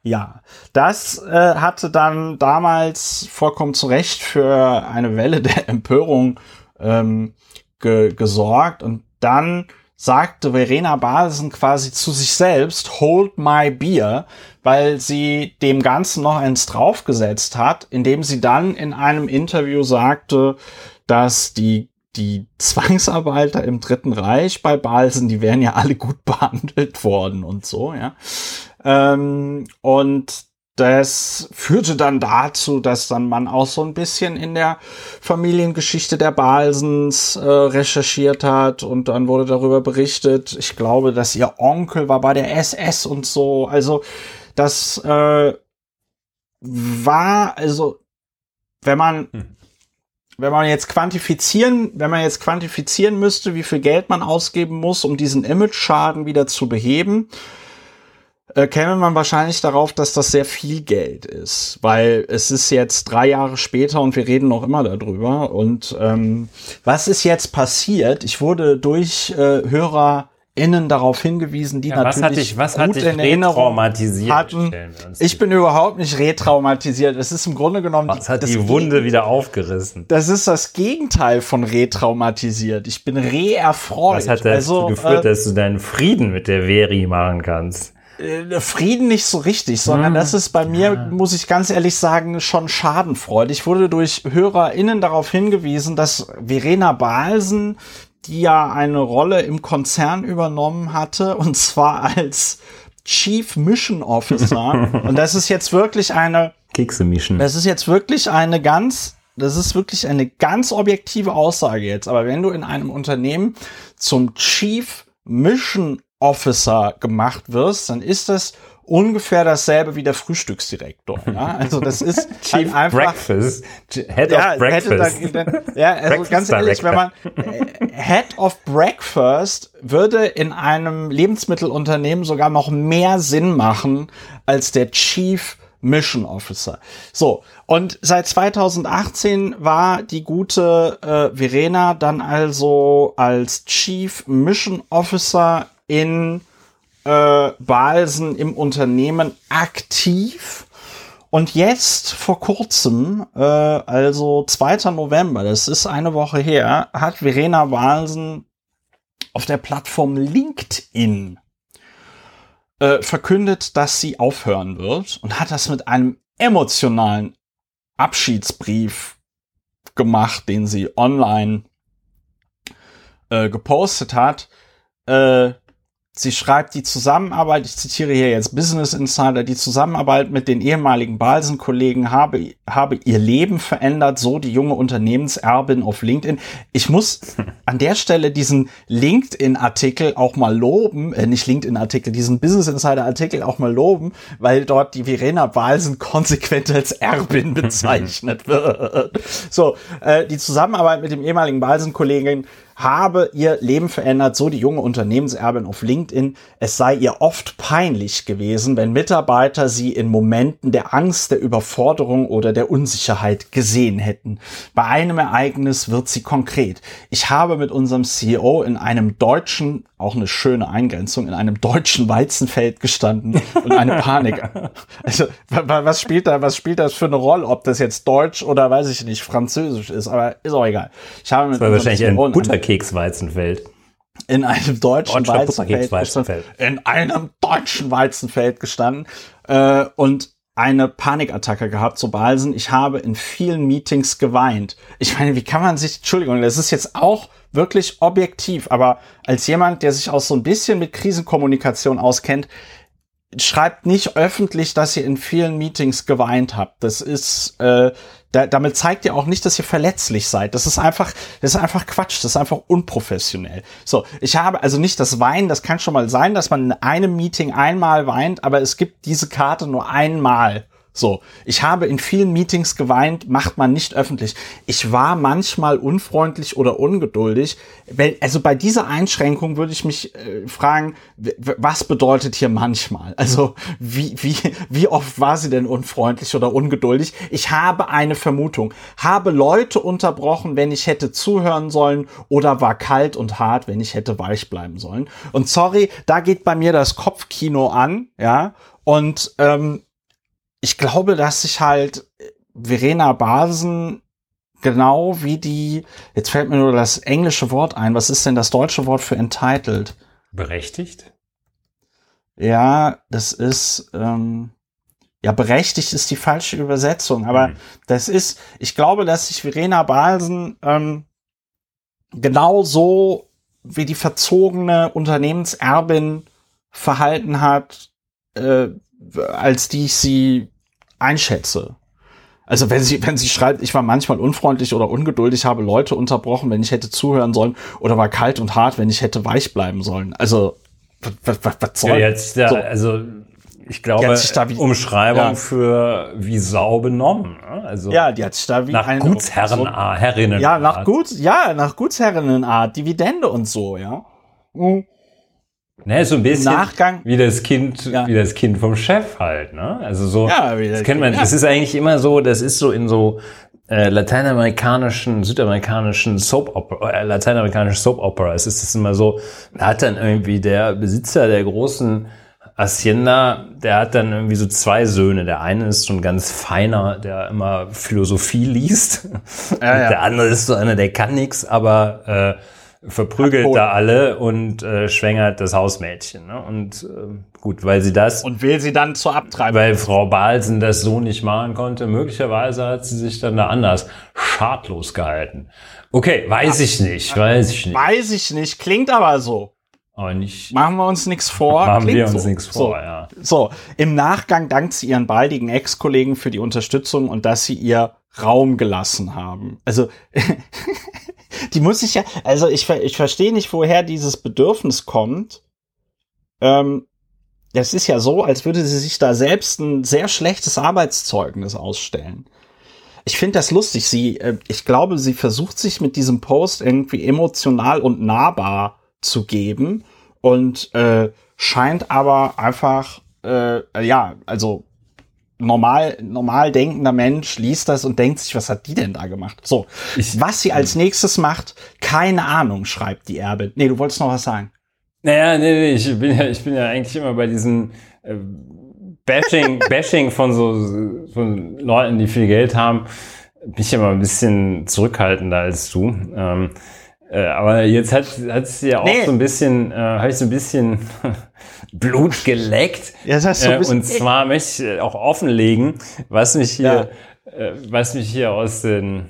Ja, das äh, hatte dann damals vollkommen zu Recht für eine Welle der Empörung ähm, ge gesorgt und dann sagte Verena Balsen quasi zu sich selbst, hold my beer, weil sie dem Ganzen noch eins draufgesetzt hat, indem sie dann in einem Interview sagte, dass die die Zwangsarbeiter im Dritten Reich bei Balsen, die wären ja alle gut <laughs> behandelt worden und so, ja. Ähm, und das führte dann dazu, dass dann man auch so ein bisschen in der Familiengeschichte der Balsens äh, recherchiert hat und dann wurde darüber berichtet. Ich glaube, dass ihr Onkel war bei der SS und so. Also das äh, war also, wenn man hm. wenn man jetzt quantifizieren, wenn man jetzt quantifizieren müsste, wie viel Geld man ausgeben muss, um diesen Image-Schaden wieder zu beheben, äh, käme man wahrscheinlich darauf, dass das sehr viel Geld ist, weil es ist jetzt drei Jahre später und wir reden noch immer darüber. Und ähm, was ist jetzt passiert? Ich wurde durch äh, Hörer innen darauf hingewiesen, die ja, natürlich was hat dich, was gut hat in Erinnerung hatten. Ich bin überhaupt nicht retraumatisiert. Es ist im Grunde genommen was hat die Wunde wieder aufgerissen. Das ist das Gegenteil von retraumatisiert. Ich bin re-erfreut. Was hat dazu also, geführt, äh, dass du deinen Frieden mit der Veri machen kannst? Äh, Frieden nicht so richtig, sondern hm. das ist bei mir, ja. muss ich ganz ehrlich sagen, schon Schadenfreude. Ich wurde durch HörerInnen darauf hingewiesen, dass Verena Balsen, die ja eine Rolle im Konzern übernommen hatte, <laughs> und zwar als Chief Mission Officer. <laughs> und das ist jetzt wirklich eine Kekse Mission. Das ist jetzt wirklich eine ganz das ist wirklich eine ganz objektive Aussage jetzt. Aber wenn du in einem Unternehmen zum Chief Mission Officer gemacht wirst, dann ist das ungefähr dasselbe wie der Frühstücksdirektor. Ja? Also das ist <laughs> Chief halt einfach, Breakfast, Head ja, of Breakfast. Dann, ja, also Breakfast ganz ehrlich, Director. wenn man äh, Head of Breakfast würde in einem Lebensmittelunternehmen sogar noch mehr Sinn machen als der Chief Mission Officer. So, und seit 2018 war die gute äh, Verena dann also als Chief Mission Officer in äh, Balsen im Unternehmen aktiv. Und jetzt vor kurzem, äh, also 2. November, das ist eine Woche her, hat Verena Balsen auf der Plattform LinkedIn äh, verkündet, dass sie aufhören wird und hat das mit einem emotionalen Abschiedsbrief gemacht, den sie online äh, gepostet hat. Äh, Sie schreibt die Zusammenarbeit, ich zitiere hier jetzt Business Insider, die Zusammenarbeit mit den ehemaligen Balsen-Kollegen habe, habe ihr Leben verändert, so die junge Unternehmenserbin auf LinkedIn. Ich muss <laughs> an der Stelle diesen LinkedIn-Artikel auch mal loben, äh, nicht LinkedIn-Artikel, diesen Business Insider-Artikel auch mal loben, weil dort die Verena Balsen konsequent als Erbin <laughs> bezeichnet wird. So, äh, die Zusammenarbeit mit dem ehemaligen Balsen-Kollegen habe ihr Leben verändert, so die junge Unternehmenserbin auf LinkedIn. Es sei ihr oft peinlich gewesen, wenn Mitarbeiter sie in Momenten der Angst, der Überforderung oder der Unsicherheit gesehen hätten. Bei einem Ereignis wird sie konkret. Ich habe mit unserem CEO in einem deutschen, auch eine schöne Eingrenzung, in einem deutschen Weizenfeld gestanden und eine Panik. <laughs> Also, was spielt da, was spielt das für eine Rolle, ob das jetzt Deutsch oder weiß ich nicht, Französisch ist, aber ist auch egal. Ich habe mit das war wahrscheinlich ein Butter Butterkeks-Weizenfeld. In einem deutschen Weizenfeld, Weizenfeld. In einem deutschen Weizenfeld gestanden äh, und eine Panikattacke gehabt zu Balsen. Ich habe in vielen Meetings geweint. Ich meine, wie kann man sich, Entschuldigung, das ist jetzt auch wirklich objektiv, aber als jemand, der sich auch so ein bisschen mit Krisenkommunikation auskennt, schreibt nicht öffentlich, dass ihr in vielen Meetings geweint habt. Das ist, äh, da, damit zeigt ihr auch nicht, dass ihr verletzlich seid. Das ist einfach, das ist einfach Quatsch. Das ist einfach unprofessionell. So, ich habe also nicht das Weinen. Das kann schon mal sein, dass man in einem Meeting einmal weint, aber es gibt diese Karte nur einmal. So, ich habe in vielen Meetings geweint, macht man nicht öffentlich. Ich war manchmal unfreundlich oder ungeduldig. Also bei dieser Einschränkung würde ich mich äh, fragen, was bedeutet hier manchmal? Also wie, wie, wie oft war sie denn unfreundlich oder ungeduldig? Ich habe eine Vermutung. Habe Leute unterbrochen, wenn ich hätte zuhören sollen oder war kalt und hart, wenn ich hätte weich bleiben sollen. Und sorry, da geht bei mir das Kopfkino an, ja. Und ähm, ich glaube, dass sich halt Verena Basen genau wie die, jetzt fällt mir nur das englische Wort ein, was ist denn das deutsche Wort für entitled? Berechtigt? Ja, das ist, ähm, ja, berechtigt ist die falsche Übersetzung, aber mhm. das ist, ich glaube, dass sich Verena Balsen ähm, genau so wie die verzogene Unternehmenserbin verhalten hat, äh, als die ich sie einschätze. Also wenn sie, wenn sie schreibt, ich war manchmal unfreundlich oder ungeduldig, habe Leute unterbrochen, wenn ich hätte zuhören sollen, oder war kalt und hart, wenn ich hätte weich bleiben sollen. Also was, was, was soll? Ja, jetzt, ja, so. also ich glaube, wie, Umschreibung ja. für wie sau benommen. Ne? Also ja, die hat sich da wie nach Gutsherrenart, so, Herrinnen. Ja, nach Gut, ja, nach Gutsherrinnenart, Dividende und so, ja. Mhm. Ne, so ein bisschen Nachgang, wie das Kind, ja. wie das Kind vom Chef halt, ne? Also so, ja, wie das, das kennt man. Ja. Das ist eigentlich immer so, das ist so in so äh, lateinamerikanischen, südamerikanischen Soap Opera, äh, lateinamerikanischen Soap Opera. Es ist das immer so, da hat dann irgendwie der Besitzer der großen Hacienda, der hat dann irgendwie so zwei Söhne. Der eine ist so ein ganz feiner, der immer Philosophie liest. Ja, ja. Der andere ist so einer, der kann nix, aber äh, verprügelt da alle und äh, schwängert das Hausmädchen. Ne? Und äh, gut, weil sie das. Und will sie dann zur Abtreibung. Weil Frau Balsen das so nicht machen konnte. Möglicherweise hat sie sich dann da anders schadlos gehalten. Okay, weiß ich nicht, weiß ich nicht. Weiß ich nicht, klingt aber so. Aber nicht. Machen wir uns nichts vor. Machen wir uns so. nichts vor, so. ja. So, im Nachgang dankt sie ihren baldigen Ex-Kollegen für die Unterstützung und dass sie ihr Raum gelassen haben. Also <laughs> die muss ich ja, also ich, ich verstehe nicht, woher dieses Bedürfnis kommt. Ähm, das ist ja so, als würde sie sich da selbst ein sehr schlechtes Arbeitszeugnis ausstellen. Ich finde das lustig. Sie, äh, ich glaube, sie versucht sich mit diesem Post irgendwie emotional und nahbar zu geben und äh, scheint aber einfach, äh, ja, also normal, normal denkender Mensch liest das und denkt sich, was hat die denn da gemacht? So, ich, was sie als nächstes macht, keine Ahnung, schreibt die Erbe. Nee, du wolltest noch was sagen. Naja, nee, nee, ich bin ja, ich bin ja eigentlich immer bei diesen äh, Bashing, <laughs> Bashing von so von Leuten, die viel Geld haben, bin ich immer ein bisschen zurückhaltender als du. Ähm, Äh, aber jetzt hat es ja auch Nee. so ein bisschen, äh, habe ich so ein bisschen Blut geleckt. Ja, das so äh, und zwar möchte ich auch offenlegen, was mich hier, äh, was mich hier aus den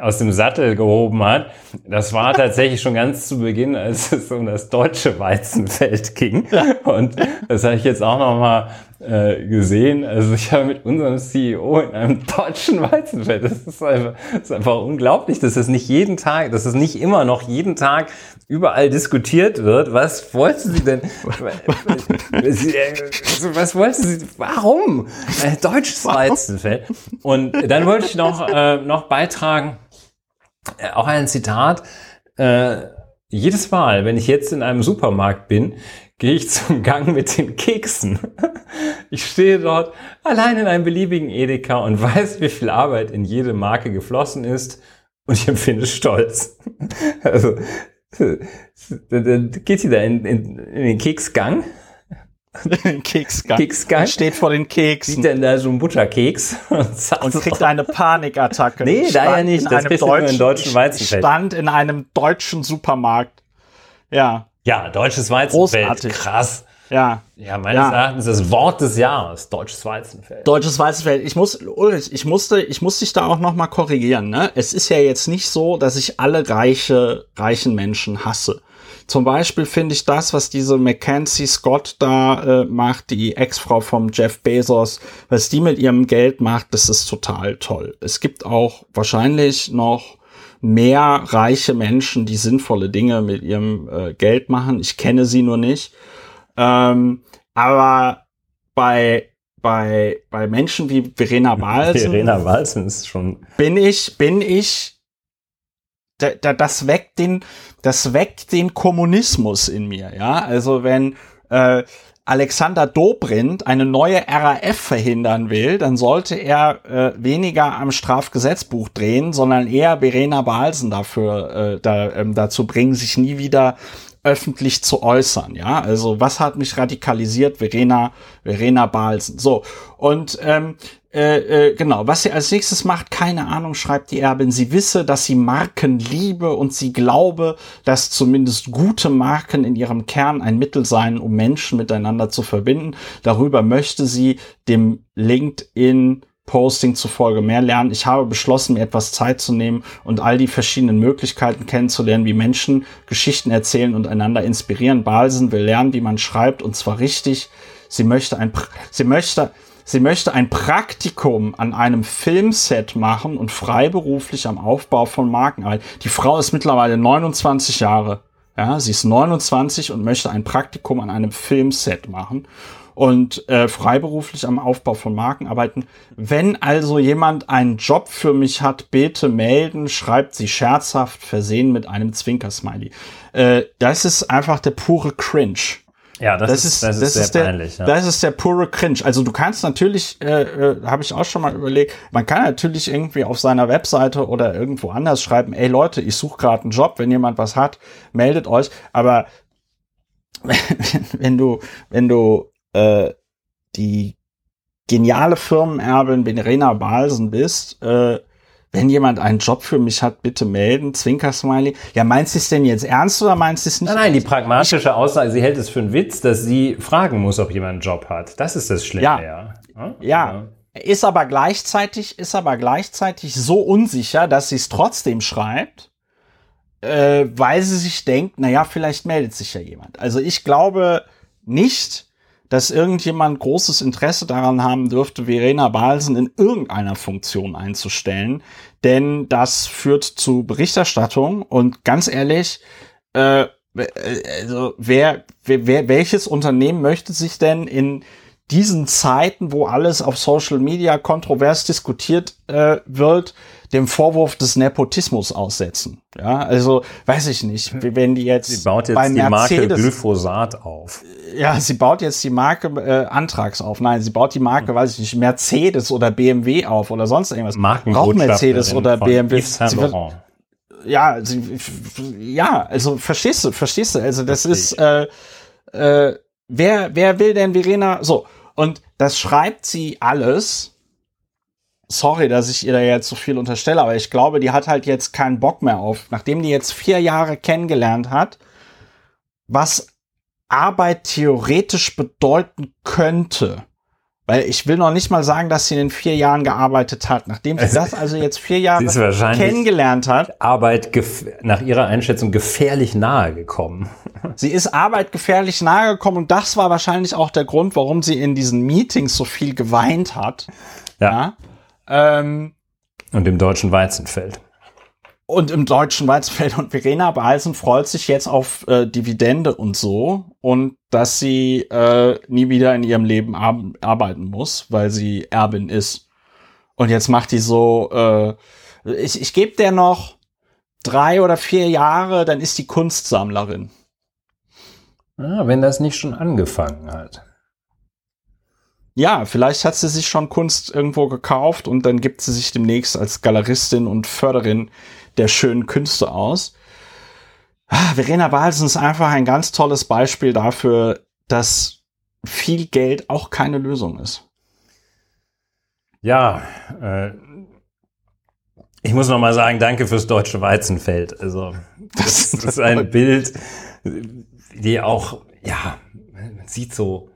aus dem Sattel gehoben hat. Das war tatsächlich schon ganz zu Beginn, als es um das deutsche Weizenfeld ging. Und das habe ich jetzt auch noch mal äh, gesehen. Also ich habe mit unserem CEO in einem <laughs> deutschen Weizenfeld. Das ist einfach, das ist einfach unglaublich, dass es nicht jeden Tag, dass es nicht immer noch jeden Tag überall diskutiert wird. Was wollten Sie denn? Sie, äh, Was wollten Sie? Warum? Äh, deutsches Weizenfeld. Und dann wollte ich noch, äh, noch beitragen, äh, auch ein Zitat. Äh, jedes Mal, wenn ich jetzt in einem Supermarkt bin, gehe ich zum Gang mit den Keksen. Ich stehe dort allein in einem beliebigen Edeka und weiß, wie viel Arbeit in jede Marke geflossen ist und ich empfinde Stolz. Also, dann geht sie da in, in, in den Keksgang, <laughs> Keksgang. Keksgang, Steht vor den sieht Keksen dann da so einen Butterkeks und, und kriegt eine Panikattacke. Nee, da ja Stand nicht. in Das einem kriegst du nur in deutschen Weizenfeld. Stand in einem deutschen Supermarkt. Ja, ja, deutsches Weizenfeld, Großartig. krass. ja. Ja, meines Ja. Erachtens das Wort des Jahres, deutsches Weizenfeld. Deutsches Weizenfeld. Ich muss, Ulrich, ich musste, ich muss dich da auch noch mal korrigieren. Ne? Es ist ja jetzt nicht so, dass ich alle reiche, reichen Menschen hasse. Zum Beispiel finde ich das, was diese Mackenzie Scott da äh, macht, die Ex-Frau vom Jeff Bezos, was die mit ihrem Geld macht, das ist total toll. Es gibt auch wahrscheinlich noch mehr reiche Menschen, die sinnvolle Dinge mit ihrem äh, Geld machen. Ich kenne sie nur nicht. Ähm, aber bei, bei, bei Menschen wie Verena <laughs> Balsen Verena Walzen ist schon. bin ich, bin ich, da, da, das weckt den, das weckt den Kommunismus in mir, ja. Also wenn äh, Alexander Dobrindt eine neue RAF verhindern will, dann sollte er äh, weniger am Strafgesetzbuch drehen, sondern eher Verena Balsen dafür äh, da, ähm, dazu bringen, sich nie wieder öffentlich zu äußern, ja. Also was hat mich radikalisiert? Verena, Verena Balsen. So und ähm, äh, äh, genau, was sie als nächstes macht, keine Ahnung, schreibt die Erbin. Sie wisse, dass sie Marken liebe und sie glaube, dass zumindest gute Marken in ihrem Kern ein Mittel seien, um Menschen miteinander zu verbinden. Darüber möchte sie dem LinkedIn Posting zufolge mehr lernen. Ich habe beschlossen, mir etwas Zeit zu nehmen und all die verschiedenen Möglichkeiten kennenzulernen, wie Menschen Geschichten erzählen und einander inspirieren. Balsen will lernen, wie man schreibt und zwar richtig. Sie möchte ein, sie möchte, sie möchte ein Praktikum an einem Filmset machen und freiberuflich am Aufbau von Marken. Die Frau ist mittlerweile 29 Jahre. Ja, sie ist 29 und möchte ein Praktikum an einem Filmset machen und äh, freiberuflich am Aufbau von Marken arbeiten. Wenn also jemand einen Job für mich hat, bitte melden, schreibt sie scherzhaft, versehen mit einem Zwinkersmiley. Äh, das ist einfach der pure Cringe. Ja, das, Das ist, das ist das ist der, peinlich. Ja. das ist der pure Cringe. Also du kannst natürlich, äh, äh, habe ich auch schon mal überlegt, man kann natürlich irgendwie auf seiner Webseite oder irgendwo anders schreiben, ey Leute, ich suche gerade einen Job, wenn jemand was hat, meldet euch. Aber <laughs> wenn du, wenn du äh, die geniale Firmenerbin Verena Balsen bist, äh, wenn jemand einen Job für mich hat, bitte melden, Zwinkersmiley. Ja, meinst du es denn jetzt ernst oder meinst du es nicht? Nein, nein, die pragmatische Aussage, sie hält es für einen Witz, dass sie fragen muss, ob jemand einen Job hat. Das ist das Schlimme, Ja. ja. Ja. Ja, ist aber gleichzeitig, ist aber gleichzeitig so unsicher, dass sie es trotzdem schreibt, äh, weil sie sich denkt, naja, vielleicht meldet sich ja jemand. Also ich glaube nicht, dass irgendjemand großes Interesse daran haben dürfte, Verena Balsen in irgendeiner Funktion einzustellen, denn das führt zu Berichterstattung. Und ganz ehrlich, äh, also wer, wer, welches Unternehmen möchte sich denn in diesen Zeiten, wo alles auf Social Media kontrovers diskutiert äh, wird, dem Vorwurf des Nepotismus aussetzen. Ja, also weiß ich nicht, wie- wenn die jetzt Sie baut jetzt bei die Marke Mercedes, Glyphosat auf. ja, sie baut jetzt die Marke äh, Antrags auf. Nein, sie baut die Hm. Marke, weiß ich nicht, Mercedes oder BMW auf oder sonst irgendwas. Braucht Markenbotschafterin Mercedes oder BMW. Sie wird, ja, sie, ja, also verstehst du, verstehst du? Also das Versteh ist, äh, äh, wer, wer will denn Verena? So und das schreibt sie alles sorry, dass ich ihr da jetzt so viel unterstelle, aber ich glaube, die hat halt jetzt keinen Bock mehr auf, nachdem die jetzt vier Jahre kennengelernt hat, was Arbeit theoretisch bedeuten könnte. Weil ich will noch nicht mal sagen, dass sie in den vier Jahren gearbeitet hat. Nachdem sie <laughs> das also jetzt vier Jahre kennengelernt hat. Arbeit nach ihrer Einschätzung gefährlich nahe gekommen. <laughs> Sie ist Arbeit gefährlich nahe gekommen und das war wahrscheinlich auch der Grund, warum sie in diesen Meetings so viel geweint hat. Ja. ja? Ähm, und im deutschen Weizenfeld. Und im deutschen Weizenfeld und Verena Beisen freut sich jetzt auf äh, Dividende und so und dass sie äh, nie wieder in ihrem Leben ar arbeiten muss, weil sie Erbin ist. Und jetzt macht die so, äh, ich, ich gebe der noch drei oder vier Jahre, dann ist die Kunstsammlerin. Ja, wenn das nicht schon angefangen hat. Ja, vielleicht hat sie sich schon Kunst irgendwo gekauft und dann gibt sie sich demnächst als Galeristin und Förderin der schönen Künste aus. Ah, Verena Balsen ist einfach ein ganz tolles Beispiel dafür, dass viel Geld auch keine Lösung ist. Ja, äh, ich muss noch mal sagen, danke fürs deutsche Weizenfeld. Also das, das ist ein Bild, die auch, ja, man sieht so,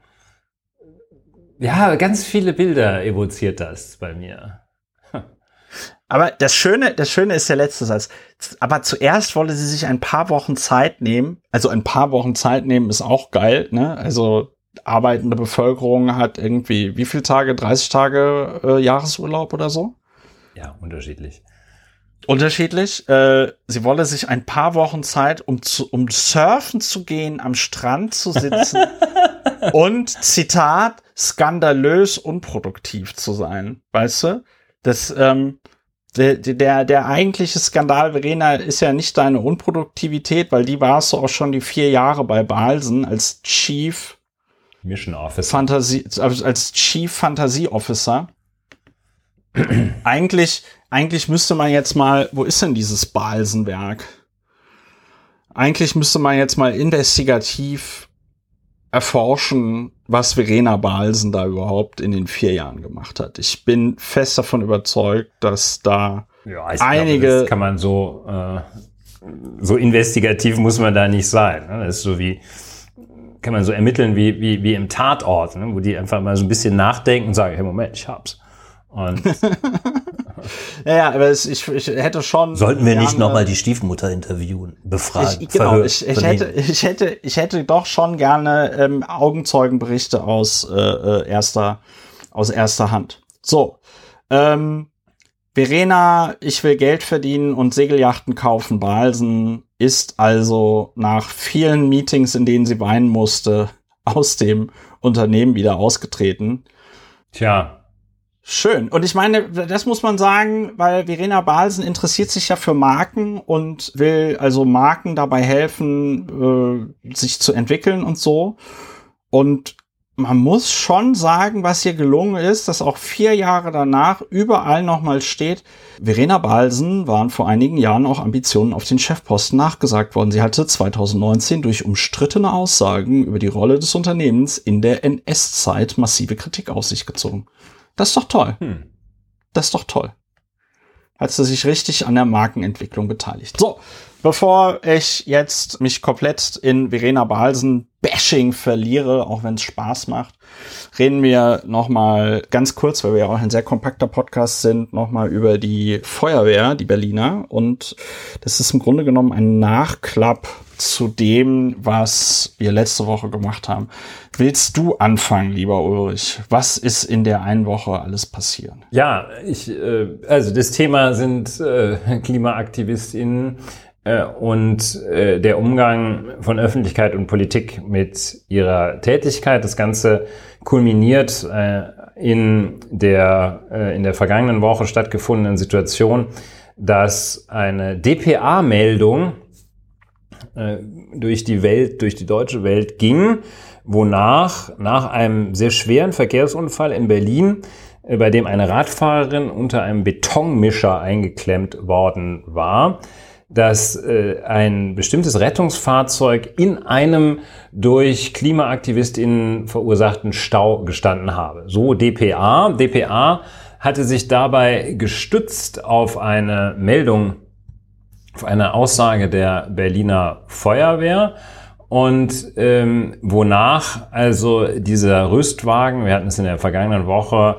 ja, ganz viele Bilder evoziert das bei mir. Aber das Schöne, das Schöne ist der letzte Satz. Aber zuerst wolle sie sich ein paar Wochen Zeit nehmen. Also ein paar Wochen Zeit nehmen ist auch geil, ne? Also arbeitende Bevölkerung hat irgendwie wie viele Tage? 30 Tage äh, Jahresurlaub oder so? Ja, unterschiedlich. Unterschiedlich. Äh, sie wolle sich ein paar Wochen Zeit, um zu, um surfen zu gehen, am Strand zu sitzen <laughs> und Zitat skandalös unproduktiv zu sein. Weißt du? Das ähm, der, der, der eigentliche Skandal, Verena, ist ja nicht deine Unproduktivität, weil die warst du auch schon die vier Jahre bei Balsen als Chief Mission Officer. Fantasie, als Chief Fantasie Officer. eigentlich, eigentlich müsste man jetzt mal, wo ist denn dieses Balsenwerk? Eigentlich müsste man jetzt mal investigativ erforschen, was Verena Balsen da überhaupt in den vier Jahren gemacht hat. Ich bin fest davon überzeugt, dass da ja, einige. Glaube, das kann man so, äh, so investigativ muss man da nicht sein. Ne? Das ist so wie, kann man so ermitteln wie, wie, wie im Tatort, ne? wo die einfach mal so ein bisschen nachdenken und sagen, hey Moment, ich hab's. Und <laughs> ja, ja, aber es, ich, ich hätte schon. Sollten wir nicht nochmal die Stiefmutter interviewen, befragen? Ich, genau, ich, ich hätte, ich hätte, ich hätte doch schon gerne ähm, Augenzeugenberichte aus äh, äh, erster, aus erster Hand. So, ähm, Verena, ich will Geld verdienen und Segelyachten kaufen, Balsen ist also nach vielen Meetings, in denen sie weinen musste, aus dem Unternehmen wieder ausgetreten. Tja, Schön. Und ich meine, das muss man sagen, weil Verena Balsen interessiert sich ja für Marken und will also Marken dabei helfen, äh, sich zu entwickeln und so. Und man muss schon sagen, was hier gelungen ist, dass auch vier Jahre danach überall nochmal steht, Verena Balsen waren vor einigen Jahren auch Ambitionen auf den Chefposten nachgesagt worden. Sie hatte 2019 durch umstrittene Aussagen über die Rolle des Unternehmens in der NS-Zeit massive Kritik auf sich gezogen. Das ist doch toll. Hm. Das ist doch toll. Hat sie sich richtig an der Markenentwicklung beteiligt. So, bevor ich jetzt mich komplett in Verena Balsen Bashing verliere, auch wenn es Spaß macht, reden wir noch mal ganz kurz, weil wir ja auch ein sehr kompakter Podcast sind, noch mal über die Feuerwehr, die Berliner. Und das ist im Grunde genommen ein Nachklapp zu dem, was wir letzte Woche gemacht haben. Willst du anfangen, lieber Ulrich? Was ist in der einen Woche alles passiert? Ja, ich, äh, also das Thema sind äh, KlimaaktivistInnen und äh, der Umgang von Öffentlichkeit und Politik mit ihrer Tätigkeit. Das Ganze kulminiert äh, in der äh, in der vergangenen Woche stattgefundenen Situation, dass eine DPA-Meldung äh, durch die Welt, durch die deutsche Welt ging, wonach nach einem sehr schweren Verkehrsunfall in Berlin, äh, bei dem eine Radfahrerin unter einem Betonmischer eingeklemmt worden war, dass äh, ein bestimmtes Rettungsfahrzeug in einem durch KlimaaktivistInnen verursachten Stau gestanden habe. So DPA. DPA hatte sich dabei gestützt auf eine Meldung, auf eine Aussage der Berliner Feuerwehr und ähm, wonach also dieser Rüstwagen, wir hatten es in der vergangenen Woche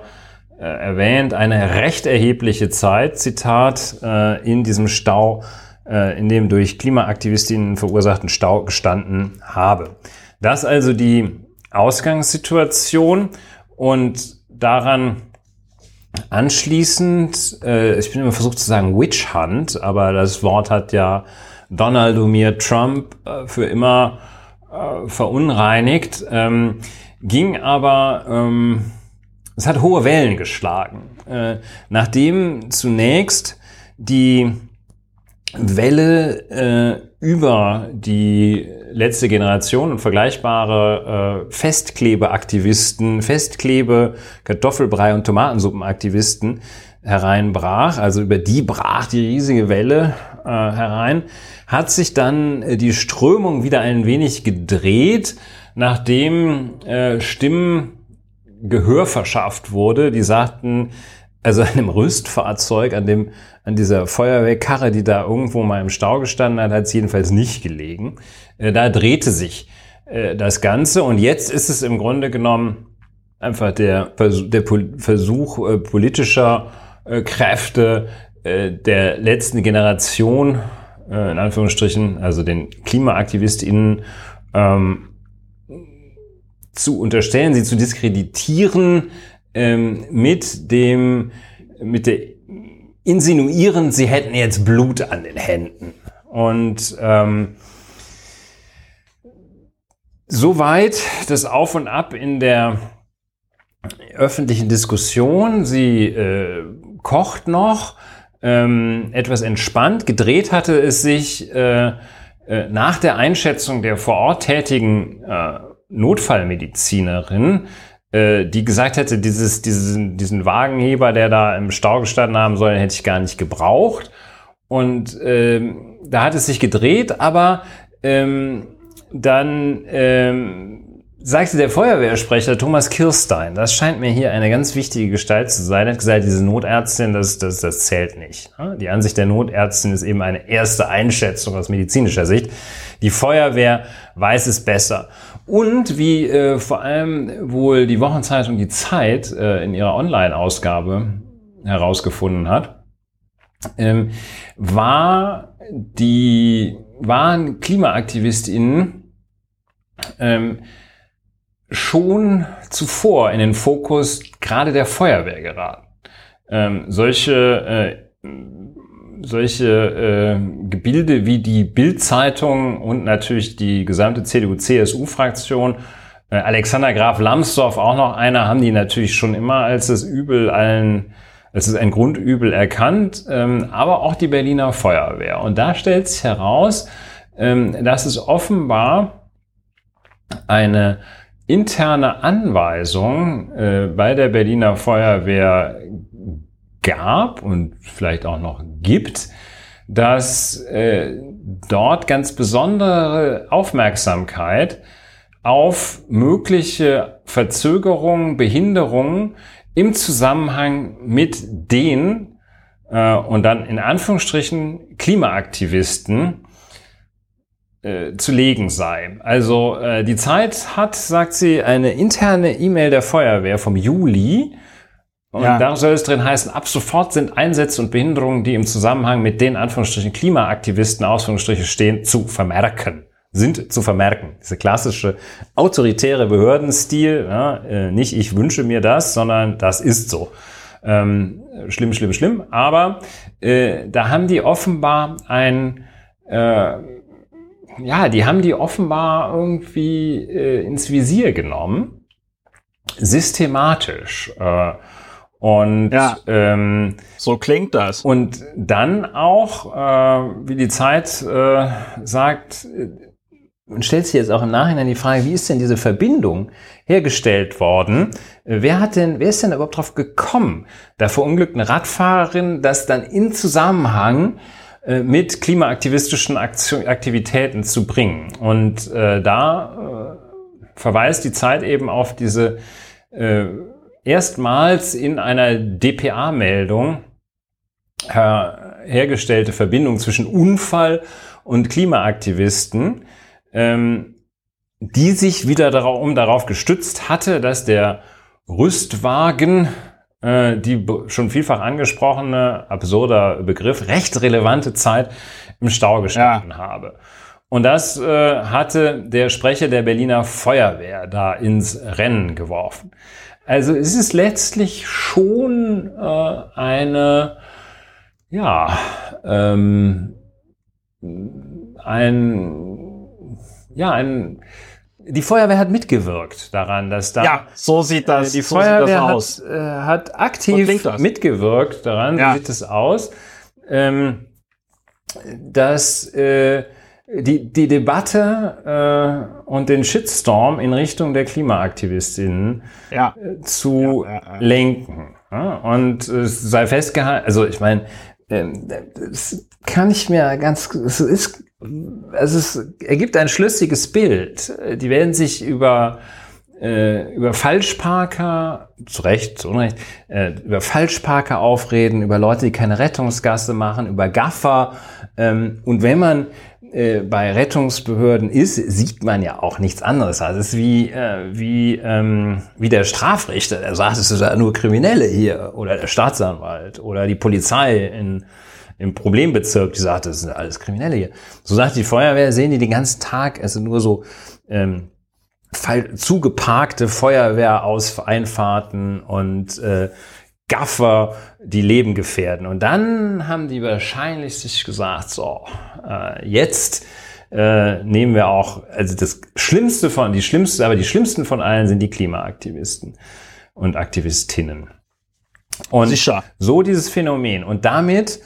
äh, erwähnt, eine recht erhebliche Zeit, Zitat, äh, in diesem Stau, in dem durch Klimaaktivistinnen verursachten Stau gestanden habe. Das also die Ausgangssituation und daran anschließend, äh, ich bin immer versucht zu sagen Witch Hunt, aber das Wort hat ja Donaldomir Trump äh, für immer äh, verunreinigt, ähm, ging aber, ähm, es hat hohe Wellen geschlagen, äh, nachdem zunächst die Welle äh, über die letzte Generation und vergleichbare äh, Festklebeaktivisten, Festklebe, Kartoffelbrei und Tomatensuppenaktivisten hereinbrach, also über die brach die riesige Welle äh, herein, hat sich dann äh, die Strömung wieder ein wenig gedreht, nachdem äh, Stimmen Gehör verschafft wurde, die sagten, also einem Rüstfahrzeug, an dem, an dieser Feuerwehrkarre, die da irgendwo mal im Stau gestanden hat, hat es jedenfalls nicht gelegen. Äh, da drehte sich äh, das Ganze und jetzt ist es im Grunde genommen einfach der, der Versuch äh, politischer Kräfte der letzten Generation, in Anführungsstrichen, also den KlimaaktivistInnen, ähm, zu unterstellen, sie zu diskreditieren, ähm, mit dem, mit der insinuieren, sie hätten jetzt Blut an den Händen. Und ähm, soweit das Auf und Ab in der öffentlichen Diskussion. Sie äh, kocht noch, ähm, etwas entspannt. Gedreht hatte es sich äh, äh, nach der Einschätzung der vor Ort tätigen äh, Notfallmedizinerin äh, die gesagt hätte, dieses, diesen, diesen Wagenheber, der da im Stau gestanden haben soll, hätte ich gar nicht gebraucht. Und ähm, da hat es sich gedreht, aber ähm, dann ähm, sagte der Feuerwehrsprecher Thomas Kirstein, das scheint mir hier eine ganz wichtige Gestalt zu sein, hat gesagt, diese Notärztin, das, das, das zählt nicht. Die Ansicht der Notärztin ist eben eine erste Einschätzung aus medizinischer Sicht. Die Feuerwehr weiß es besser. Und wie äh, vor allem wohl die Wochenzeitung Die Zeit äh, in ihrer Online-Ausgabe herausgefunden hat, ähm, war die, waren KlimaaktivistInnen ähm, schon zuvor in den Fokus gerade der Feuerwehr geraten. Ähm, solche äh, solche äh, Gebilde wie die Bild-Zeitung und natürlich die gesamte CDU-CSU-Fraktion, äh, Alexander Graf Lambsdorff auch noch einer, haben die natürlich schon immer als das Übel allen, als es ein Grundübel erkannt, ähm, aber auch die Berliner Feuerwehr. Und da stellt sich heraus, ähm, dass es offenbar eine interne Anweisung äh, bei der Berliner Feuerwehr gab und vielleicht auch noch gibt, dass äh, dort ganz besondere Aufmerksamkeit auf mögliche Verzögerungen, Behinderungen im Zusammenhang mit den äh, und dann in Anführungsstrichen Klimaaktivisten äh, zu legen sei. Also äh, die Zeit hat, sagt sie, eine interne E-Mail der Feuerwehr vom Juli und ja. da soll es drin heißen, ab sofort sind Einsätze und Behinderungen, die im Zusammenhang mit den Anführungsstrichen Klimaaktivisten Ausführungsstriche stehen, zu vermerken. Sind zu vermerken. Diese klassische autoritäre Behördenstil, ja, äh, nicht ich wünsche mir das, sondern das ist so. Ähm, schlimm, schlimm, schlimm. Aber äh, da haben die offenbar ein, äh, ja, die haben die offenbar irgendwie äh, ins Visier genommen. Systematisch. Äh, und ja, ähm, so klingt das. Und dann auch, äh, wie die Zeit äh, sagt, äh, stellt sich jetzt auch im Nachhinein die Frage, wie ist denn diese Verbindung hergestellt worden? Wer hat denn, wer ist denn überhaupt drauf gekommen, der verunglückten Radfahrerin, das dann in Zusammenhang äh, mit klimaaktivistischen Aktion, Aktivitäten zu bringen? Und äh, da äh, verweist die Zeit eben auf diese äh, erstmals in einer DPA-Meldung hergestellte Verbindung zwischen Unfall und Klimaaktivisten, ähm, die sich wieder darauf, um darauf gestützt hatte, dass der Rüstwagen, äh, die schon vielfach angesprochene, absurder Begriff, recht relevante Zeit im Stau gestanden ja. habe. Und das äh, hatte der Sprecher der Berliner Feuerwehr da ins Rennen geworfen. Also es ist letztlich schon äh, eine, ja, ähm, ein, ja, ein, die Feuerwehr hat mitgewirkt daran, dass da. Ja, so sieht das, äh, die so Feuerwehr das aus. Hat, äh, hat aktiv mitgewirkt daran, ja. so sieht es aus, ähm, dass äh, die, die Debatte äh, und den Shitstorm in Richtung der Klimaaktivistinnen ja. äh, zu ja, lenken. Und es sei festgehalten, also ich meine, äh, das kann ich mir ganz, es ist, also es ergibt ein schlüssiges Bild. Die werden sich über äh, über Falschparker, zu Recht, zu Unrecht, äh, über Falschparker aufreden, über Leute, die keine Rettungsgasse machen, über Gaffer. Ähm, und wenn man äh, bei Rettungsbehörden ist, sieht man ja auch nichts anderes. Also es ist wie, äh, wie, ähm, wie der Strafrichter, der sagt, es ist ja nur Kriminelle hier, oder der Staatsanwalt oder die Polizei in, im Problembezirk, die sagt, das sind alles Kriminelle hier. So sagt die Feuerwehr, sehen die den ganzen Tag, es sind nur so ähm, zugeparkte Feuerwehreinfahrten und äh, Gaffer, die Leben gefährden. Und dann haben die wahrscheinlich sich gesagt, so, äh, jetzt äh, nehmen wir auch, also das Schlimmste von, die schlimmste, aber die schlimmsten von allen sind die Klimaaktivisten und Aktivistinnen. Und Sicher. so dieses Phänomen. Und damit,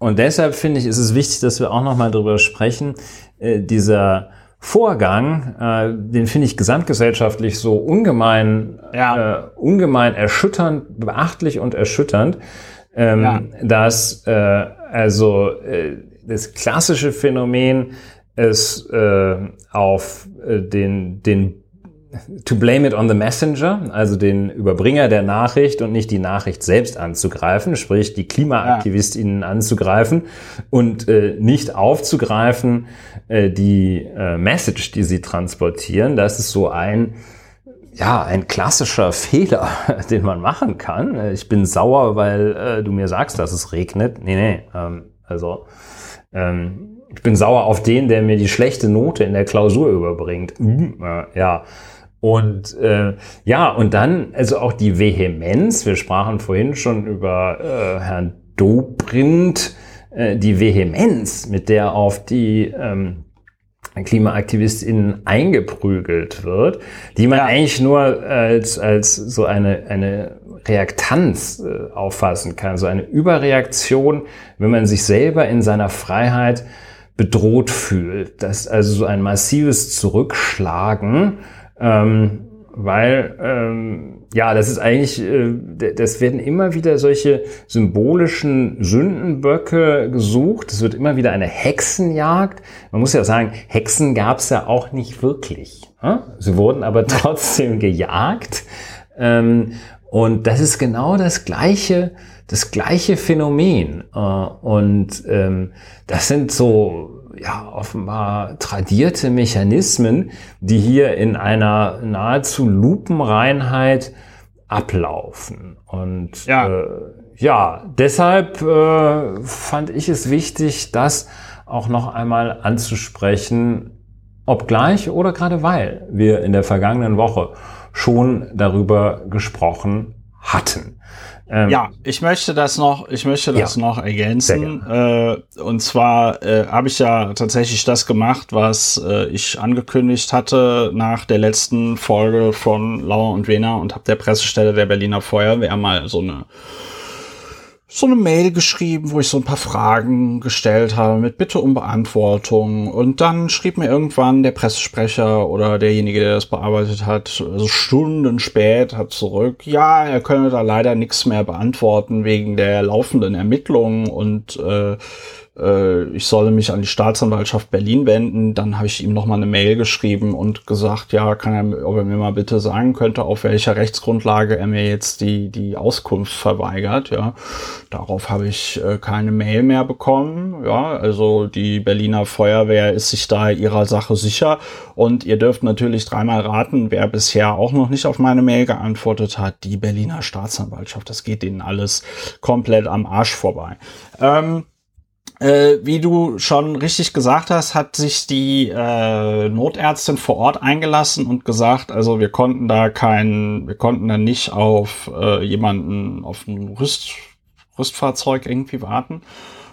und deshalb finde ich, ist es wichtig, dass wir auch nochmal drüber sprechen, äh, dieser Vorgang, äh, den finde ich gesamtgesellschaftlich so ungemein, ja. äh, ungemein erschütternd, beachtlich und erschütternd, ähm, ja. dass äh, also äh, das klassische Phänomen ist äh, auf äh, den, den to blame it on the messenger, also den Überbringer der Nachricht und nicht die Nachricht selbst anzugreifen, sprich die KlimaaktivistInnen anzugreifen und äh, nicht aufzugreifen äh, die äh, Message, die sie transportieren. Das ist so ein ja, ein klassischer <laughs> Fehler, den man machen kann. Ich bin sauer, weil äh, du mir sagst, dass es regnet. Nee, nee. Ähm, also ähm, ich bin sauer auf den, der mir die schlechte Note in der Klausur überbringt. Mhm, äh, ja. Und äh, ja, und dann also auch die Vehemenz. Wir sprachen vorhin schon über äh, Herrn Dobrindt, äh, die Vehemenz, mit der auf die ähm, KlimaaktivistInnen eingeprügelt wird, die man ja. eigentlich nur als, als so eine, eine Reaktanz äh, auffassen kann, so eine Überreaktion, wenn man sich selber in seiner Freiheit bedroht fühlt. Das ist also so ein massives Zurückschlagen ähm, weil ähm, ja, das ist eigentlich, äh, das werden immer wieder solche symbolischen Sündenböcke gesucht. Es wird immer wieder eine Hexenjagd. Man muss ja sagen, Hexen gab es ja auch nicht wirklich. Hm? Sie wurden aber <laughs> trotzdem gejagt. Ähm, und das ist genau das gleiche, das gleiche Phänomen. Äh, und ähm, das sind so ja, offenbar tradierte Mechanismen, die hier in einer nahezu Lupenreinheit ablaufen. Und ja, äh, ja deshalb äh, fand ich es wichtig, das auch noch einmal anzusprechen, obgleich oder gerade weil wir in der vergangenen Woche schon darüber gesprochen hatten. Ähm, ja, ich möchte das noch, ich möchte das ja, noch ergänzen. Äh, und zwar äh, habe ich ja tatsächlich das gemacht, was äh, ich angekündigt hatte nach der letzten Folge von Lauer und Wena und habe der Pressestelle der Berliner Feuerwehr mal so eine so eine Mail geschrieben, wo ich so ein paar Fragen gestellt habe mit Bitte um Beantwortung. Und dann schrieb mir irgendwann der Pressesprecher oder derjenige, der das bearbeitet hat, also Stunden später zurück, ja, er könne da leider nichts mehr beantworten wegen der laufenden Ermittlungen und äh, äh, ich solle mich an die Staatsanwaltschaft Berlin wenden. Dann habe ich ihm nochmal eine Mail geschrieben und gesagt, ja, kann er, ob er mir mal bitte sagen könnte, auf welcher Rechtsgrundlage er mir jetzt die, die Auskunft verweigert. Ja, darauf habe ich äh, keine Mail mehr bekommen. Ja, also die Berliner Feuerwehr ist sich da ihrer Sache sicher. Und ihr dürft natürlich dreimal raten, wer bisher auch noch nicht auf meine Mail geantwortet hat. Die Berliner Staatsanwaltschaft. Das geht ihnen alles komplett am Arsch vorbei. Ähm, äh, wie du schon richtig gesagt hast, hat sich die äh, Notärztin vor Ort eingelassen und gesagt, also wir konnten da kein, wir konnten da nicht auf äh, jemanden, auf ein Rüst, Rüstfahrzeug irgendwie warten.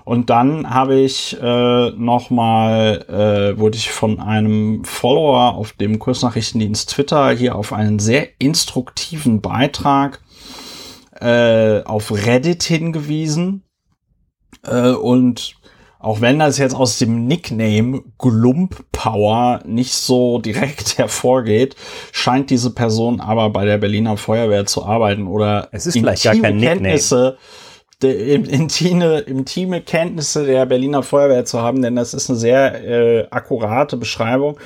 Und dann habe ich äh, nochmal, äh, wurde ich von einem Follower auf dem Kursnachrichtendienst Twitter hier auf einen sehr instruktiven Beitrag äh, auf Reddit hingewiesen. Äh, und auch wenn das jetzt aus dem Nickname Glump Power nicht so direkt <laughs> hervorgeht, scheint diese Person aber bei der Berliner Feuerwehr zu arbeiten oder es ist vielleicht gar kein Kenntnisse, intime, intime Kenntnisse der Berliner Feuerwehr zu haben, denn das ist eine sehr äh, akkurate Beschreibung.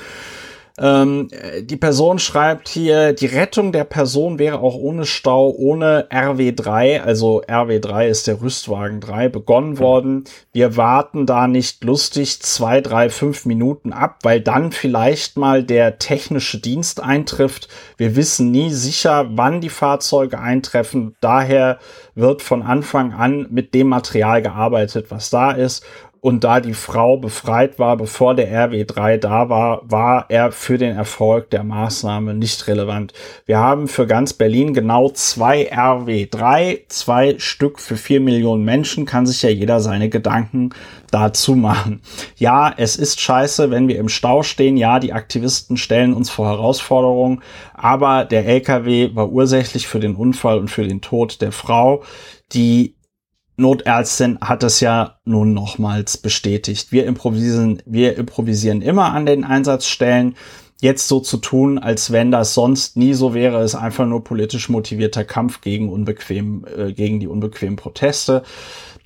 Ähm, die Person schreibt hier, die Rettung der Person wäre auch ohne Stau, ohne RW3, also RW3 ist der Rüstwagen 3, begonnen worden. Wir warten da nicht lustig zwei, drei, fünf Minuten ab, weil dann vielleicht mal der technische Dienst eintrifft. Wir wissen nie sicher, wann die Fahrzeuge eintreffen. Daher wird von Anfang an mit dem Material gearbeitet, was da ist. Und da die Frau befreit war, bevor der RW3 da war, war er für den Erfolg der Maßnahme nicht relevant. Wir haben für ganz Berlin genau zwei RW3, zwei Stück für vier Millionen Menschen, kann sich ja jeder seine Gedanken dazu machen. Ja, es ist scheiße, wenn wir im Stau stehen. Ja, die Aktivisten stellen uns vor Herausforderungen, aber der LKW war ursächlich für den Unfall und für den Tod der Frau. Die Notärztin hat es ja nun nochmals bestätigt. Wir improvisieren, wir improvisieren immer an den Einsatzstellen. Jetzt so zu tun, als wenn das sonst nie so wäre, ist einfach nur politisch motivierter Kampf gegen unbequem, äh, gegen die unbequemen Proteste.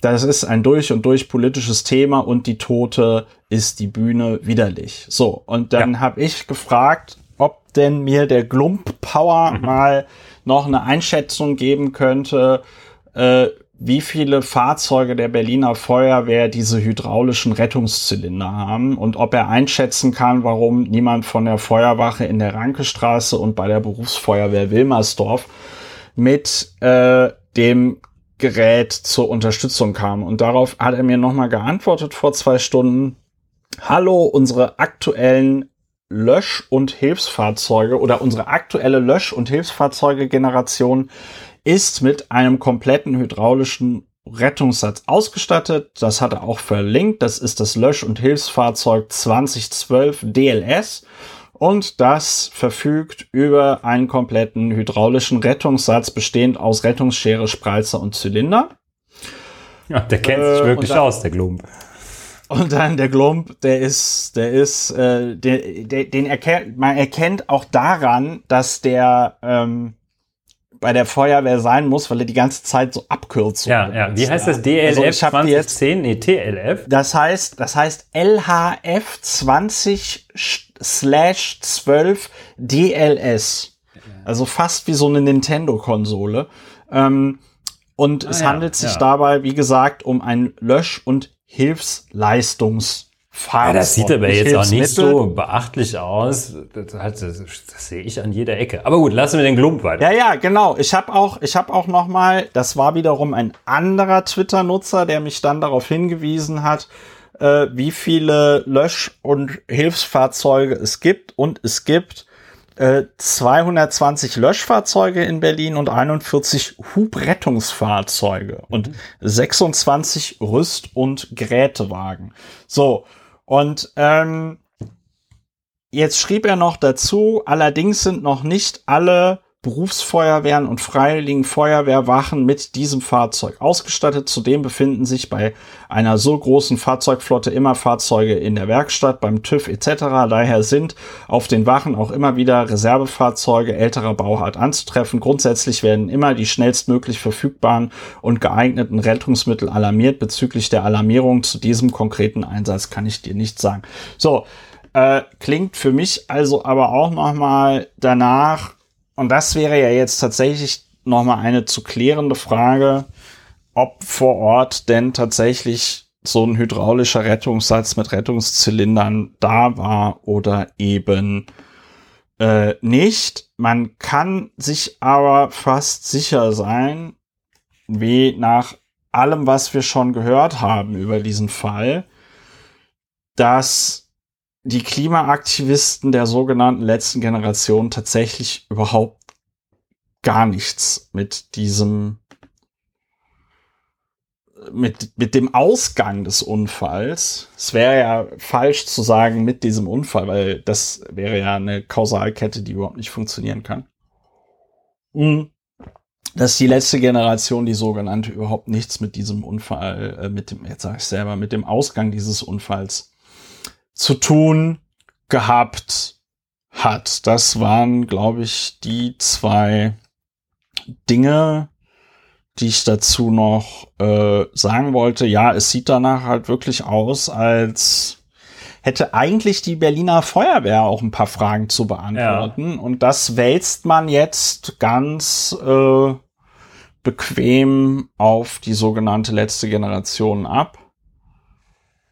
Das ist ein durch und durch politisches Thema und die Tote ist die Bühne widerlich. So, und dann ja. habe ich gefragt, ob denn mir der Glump Power mhm. mal noch eine Einschätzung geben könnte, äh, wie viele Fahrzeuge der Berliner Feuerwehr diese hydraulischen Rettungszylinder haben und ob er einschätzen kann, warum niemand von der Feuerwache in der Rankestraße und bei der Berufsfeuerwehr Wilmersdorf mit äh, dem Gerät zur Unterstützung kam. Und darauf hat er mir nochmal geantwortet vor zwei Stunden. Hallo, unsere aktuellen Lösch- und Hilfsfahrzeuge oder unsere aktuelle Lösch- und Hilfsfahrzeuge-Generation ist mit einem kompletten hydraulischen Rettungssatz ausgestattet. Das hat er auch verlinkt. Das ist das Lösch- und Hilfsfahrzeug 2012 DLS. Und das verfügt über einen kompletten hydraulischen Rettungssatz, bestehend aus Rettungsschere, Spreizer und Zylinder. Ja, der kennt sich äh, wirklich dann, aus, der Glump. Und dann der Glump, der ist, der ist, äh, der, der, den erkennt, man erkennt auch daran, dass der, ähm, bei der Feuerwehr sein muss, weil er die ganze Zeit so Abkürzungen Ja, ja. Wie heißt das? DLF also 2010? Nee, TLF? Das heißt, das heißt LHF 20 slash 12 DLS. Also fast wie so eine Nintendo-Konsole. Ähm, und ah, es ja, handelt sich ja. dabei, wie gesagt, um ein Lösch- und Hilfsleistungs- Farben. Ja, das sieht aber jetzt auch nicht so beachtlich aus. Das, das, das, das, sehe ich an jeder Ecke. Aber gut, lassen wir den Glump weiter. Ja, ja, genau. Ich habe auch, ich habe auch noch mal, das war wiederum ein anderer Twitter-Nutzer, der mich dann darauf hingewiesen hat, äh, wie viele Lösch- und Hilfsfahrzeuge es gibt. Und es gibt äh, 220 Löschfahrzeuge in Berlin und 41 Hubrettungsfahrzeuge und 26 Rüst- und Gerätewagen. So, und ähm, jetzt schrieb er noch dazu, allerdings sind noch nicht alle Berufsfeuerwehren und Freiwilligen Feuerwehrwachen mit diesem Fahrzeug ausgestattet. Zudem befinden sich bei einer so großen Fahrzeugflotte immer Fahrzeuge in der Werkstatt, beim TÜV etc. Daher sind auf den Wachen auch immer wieder Reservefahrzeuge älterer Bauart anzutreffen. Grundsätzlich werden immer die schnellstmöglich verfügbaren und geeigneten Rettungsmittel alarmiert. Bezüglich der Alarmierung zu diesem konkreten Einsatz kann ich dir nicht sagen. So, äh, klingt für mich also aber auch noch mal danach, und das wäre ja jetzt tatsächlich noch mal eine zu klärende Frage, ob vor Ort denn tatsächlich so ein hydraulischer Rettungssatz mit Rettungszylindern da war oder eben äh, nicht. Man kann sich aber fast sicher sein, wie nach allem, was wir schon gehört haben über diesen Fall, dass die Klimaaktivisten der sogenannten letzten Generation tatsächlich überhaupt gar nichts mit diesem mit, mit dem Ausgang des Unfalls, es wäre ja falsch zu sagen mit diesem Unfall, weil das wäre ja eine Kausalkette, die überhaupt nicht funktionieren kann. Mhm. Dass die letzte Generation, die sogenannte, überhaupt nichts mit diesem Unfall, äh, mit dem, jetzt sage ich selber, mit dem Ausgang dieses Unfalls zu tun gehabt hat. Das waren, glaube ich, die zwei Dinge, die ich dazu noch äh, sagen wollte. Ja, es sieht danach halt wirklich aus, als hätte eigentlich die Berliner Feuerwehr auch ein paar Fragen zu beantworten. Ja. Und das wälzt man jetzt ganz äh, bequem auf die sogenannte letzte Generation ab.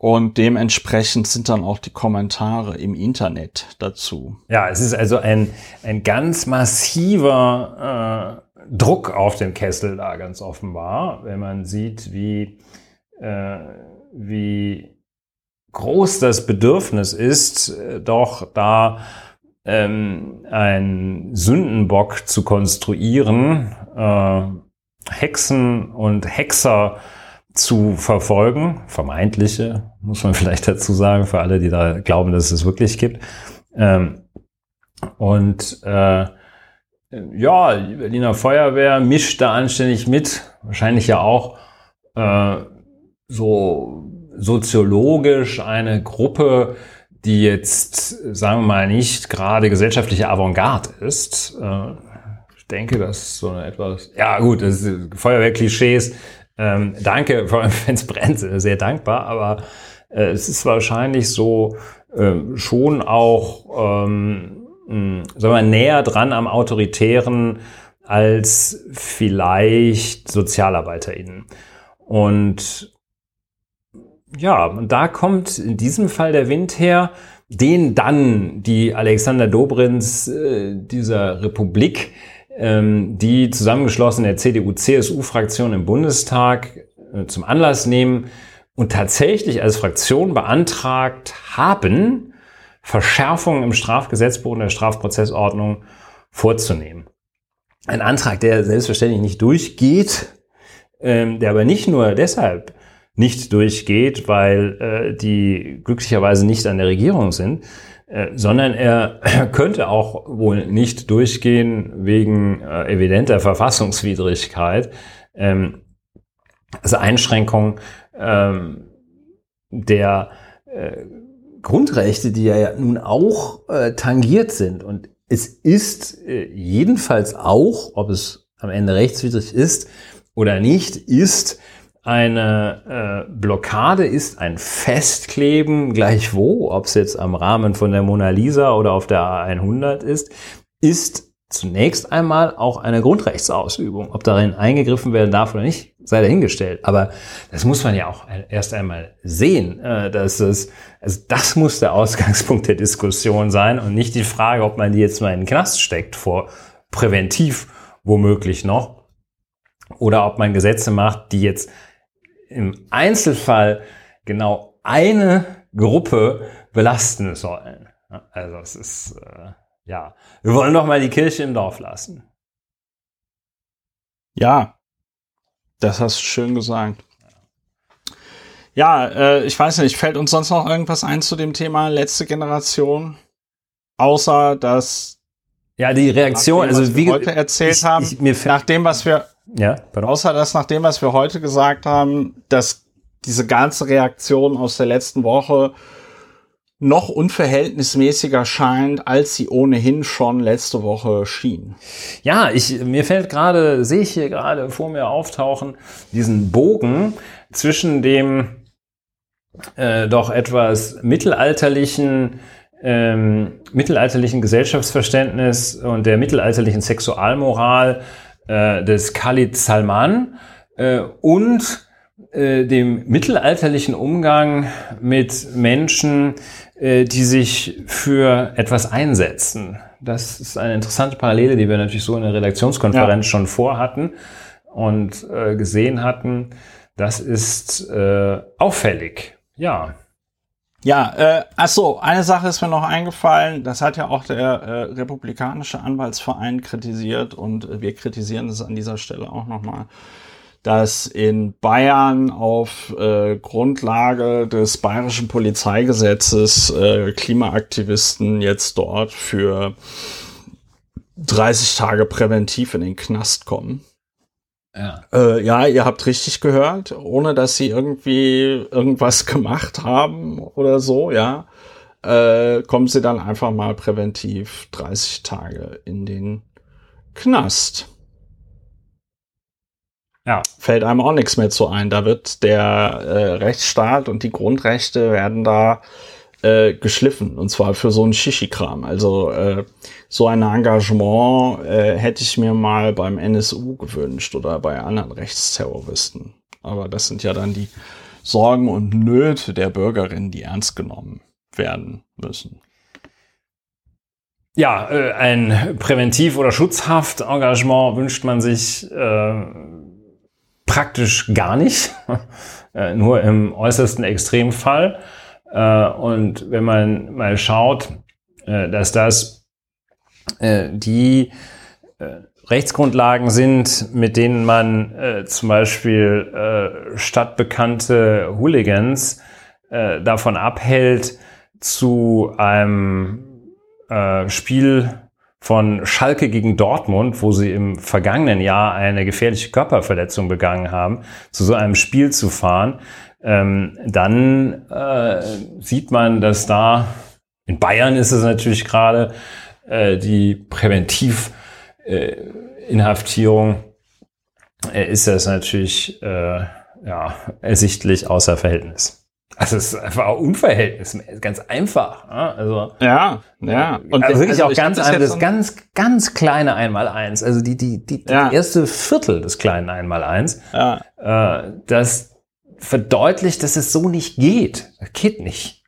Und dementsprechend sind dann auch die Kommentare im Internet dazu. Ja, es ist also ein, ein ganz massiver äh, Druck auf dem Kessel da ganz offenbar, wenn man sieht, wie, äh, wie groß das Bedürfnis ist, äh, doch da ähm, ein Sündenbock zu konstruieren, äh, Hexen und Hexer zu verfolgen, vermeintliche, muss man <laughs> vielleicht dazu sagen, für alle, die da glauben, dass es wirklich gibt. Ähm, und äh, ja, die Berliner Feuerwehr mischt da anständig mit, wahrscheinlich ja auch äh, so soziologisch eine Gruppe, die jetzt, sagen wir mal, nicht gerade gesellschaftliche Avantgarde ist. Äh, ich denke, das ist so eine etwas, ja gut, das ist Feuerwehrklischees ähm, danke, vor allem <laughs> wenn es brennt, sehr dankbar, aber äh, es ist wahrscheinlich so äh, schon auch, ähm, mh, sagen wir, näher dran am Autoritären als vielleicht SozialarbeiterInnen. Und ja, und da kommt in diesem Fall der Wind her, den dann die Alexander Dobrins äh, dieser Republik die zusammengeschlossene CDU-CSU-Fraktion im Bundestag äh, zum Anlass nehmen und tatsächlich als Fraktion beantragt haben, Verschärfungen im Strafgesetzbuch und der Strafprozessordnung vorzunehmen. Ein Antrag, der selbstverständlich nicht durchgeht, ähm, der aber nicht nur deshalb nicht durchgeht, weil äh, die glücklicherweise nicht an der Regierung sind, äh, sondern er <clears throat> könnte auch wohl nicht durchgehen wegen äh, evidenter Verfassungswidrigkeit. Ähm, also Einschränkung ähm, der äh, Grundrechte, die ja nun auch äh, tangiert sind. Und es ist äh, jedenfalls auch, ob es am Ende rechtswidrig ist oder nicht, ist eine äh, Blockade ist ein Festkleben, gleich wo, ob es jetzt am Rahmen von der Mona Lisa oder auf der A100 ist, ist zunächst einmal auch eine Grundrechtsausübung. Ob darin eingegriffen werden darf oder nicht, sei dahingestellt. Aber das muss man ja auch erst einmal sehen, äh, dass es, also das muss der Ausgangspunkt der Diskussion sein und nicht die Frage, ob man die jetzt mal in den Knast steckt vor präventiv womöglich noch oder ob man Gesetze macht, die jetzt im Einzelfall genau eine Gruppe belasten sollen. Also es ist, äh, ja, wir wollen doch mal die Kirche im Dorf lassen. Ja, das hast du schön gesagt. Ja, äh, ich weiß nicht, fällt uns sonst noch irgendwas ein zu dem Thema letzte Generation? Außer, dass Ja, die Reaktion, Nachdem, also wie wir heute erzählt ich, haben, ich, mir nach dem, was wir, ja, pardon. außer dass nach dem, was wir heute gesagt haben, dass diese ganze Reaktion aus der letzten Woche noch unverhältnismäßiger scheint, als sie ohnehin schon letzte Woche schien. Ja, ich, mir fällt gerade, sehe ich hier gerade vor mir auftauchen, diesen Bogen zwischen dem äh, doch etwas mittelalterlichen, ähm, mittelalterlichen Gesellschaftsverständnis und der mittelalterlichen Sexualmoral äh, des Khalid Salman äh, und äh, dem mittelalterlichen Umgang mit Menschen, äh, die sich für etwas einsetzen. Das ist eine interessante Parallele, die wir natürlich so in der Redaktionskonferenz schon vorhatten und äh, gesehen hatten. Das ist äh, auffällig. Ja. Ja, äh, ach so, eine Sache ist mir noch eingefallen. Das hat ja auch der äh, republikanische Anwaltsverein kritisiert und äh, wir kritisieren es an dieser Stelle auch nochmal, dass in Bayern auf äh, Grundlage des bayerischen Polizeigesetzes äh, Klimaaktivisten jetzt dort für 30 Tage präventiv in den Knast kommen. Ja. Äh, ja, ihr habt richtig gehört, ohne dass sie irgendwie irgendwas <laughs> gemacht haben oder so, ja, äh, kommen sie dann einfach mal präventiv 30 Tage in den Knast. Ja. Fällt einem auch nichts mehr zu ein. Da wird der äh, Rechtsstaat und die Grundrechte werden da äh, geschliffen und zwar für so einen Shishi-Kram. Also äh, so ein Engagement äh, hätte ich mir mal beim NSU gewünscht oder bei anderen Rechtsterroristen. Aber das sind ja dann die Sorgen und Nöte der Bürgerinnen, die ernst genommen werden müssen. Ja, äh, ein Präventiv- oder Schutzhaft-Engagement wünscht man sich äh, praktisch gar nicht, <laughs> äh, nur im äußersten Extremfall. Äh, und wenn man mal schaut, äh, dass das äh, die Rechtsgrundlagen sind, mit denen man zum Beispiel stadtbekannte Hooligans davon abhält, zu einem Spiel von Schalke gegen Dortmund, wo sie im vergangenen Jahr eine gefährliche Körperverletzung begangen haben, zu so einem Spiel zu fahren, ähm, dann äh, sieht man, dass da in Bayern ist es natürlich gerade äh, die Präventiv äh, Inhaftierung äh, ist das natürlich äh, ja, ersichtlich außer Verhältnis. Also es ist einfach auch unverhältnismäßig, ganz einfach. Ja? Also Ja, ja. und also wirklich also auch ganz das einfach, jetzt das ganz, ganz kleine Einmaleins, also die, die, die, Ja. das erste Viertel des kleinen Einmaleins, ja, äh, das verdeutlicht, dass es so nicht geht. Das geht nicht.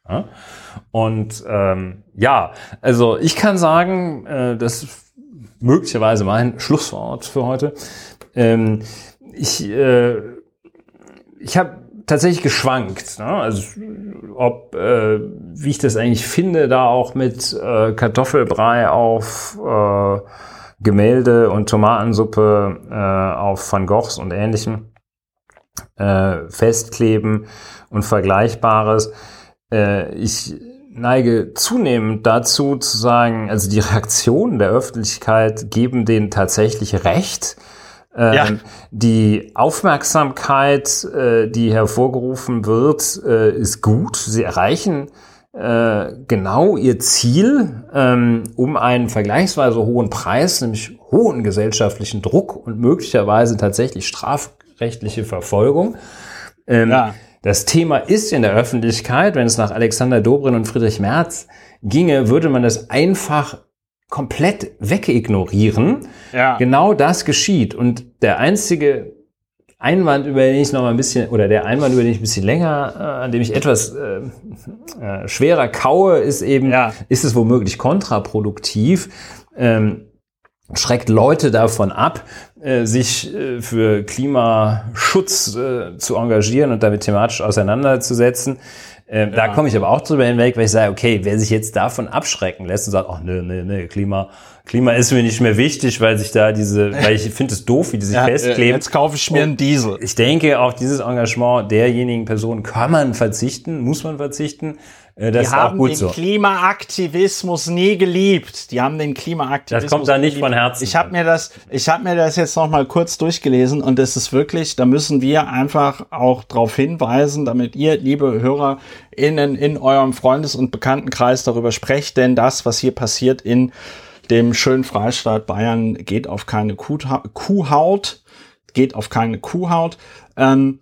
Und ähm, ja, also ich kann sagen, äh, das ist möglicherweise mein Schlusswort für heute. Ähm, ich äh, ich habe tatsächlich geschwankt, ne? also ob äh, wie ich das eigentlich finde, da auch mit äh, Kartoffelbrei auf äh, Gemälde und Tomatensuppe äh, auf Van Goghs und ähnlichem äh, festkleben und Vergleichbares. Äh, ich neige zunehmend dazu zu sagen, also die Reaktionen der Öffentlichkeit geben denen tatsächlich recht. Ähm, Ja. Die Aufmerksamkeit, äh, die hervorgerufen wird, äh, ist gut. Sie erreichen äh, genau ihr Ziel, ähm, um einen vergleichsweise hohen Preis, nämlich hohen gesellschaftlichen Druck und möglicherweise tatsächlich strafrechtliche Verfolgung. Ähm, Ja. Das Thema ist in der Öffentlichkeit, wenn es nach Alexander Dobrin und Friedrich Merz ginge, würde man das einfach komplett wegignorieren. ja. Genau das geschieht. Und der einzige Einwand, über den ich noch mal ein bisschen, oder der Einwand, über den ich ein bisschen länger, äh, an dem ich etwas äh, äh, schwerer kaue, ist eben, Ja. ist es womöglich kontraproduktiv, ähm, schreckt Leute davon ab, äh, sich äh, für Klimaschutz äh, zu engagieren und damit thematisch auseinanderzusetzen. Ähm, Da komme ich aber auch drüber hinweg, weil ich sage, okay, wer sich jetzt davon abschrecken lässt und sagt, ach nee, nee, nee, Klima, Klima ist mir nicht mehr wichtig, weil sich da diese, weil ich finde es doof, wie die sich ja, festkleben. jetzt kaufe ich mir einen Diesel. Ich denke, auf dieses Engagement derjenigen Personen kann man verzichten, muss man verzichten. Äh, das die ist haben auch gut den so. Klimaaktivismus nie geliebt. Die haben den Klimaaktivismus. Das kommt da nicht geliebt. von Herzen. Ich habe mir das, ich habe mir das jetzt noch mal kurz durchgelesen und es ist wirklich, da müssen wir einfach auch darauf hinweisen, damit ihr, liebe HörerInnen, in eurem Freundes- und Bekanntenkreis darüber sprecht, denn das, was hier passiert in dem schönen Freistaat Bayern, geht auf keine Kuhha Kuhhaut, geht auf keine Kuhhaut. Ähm,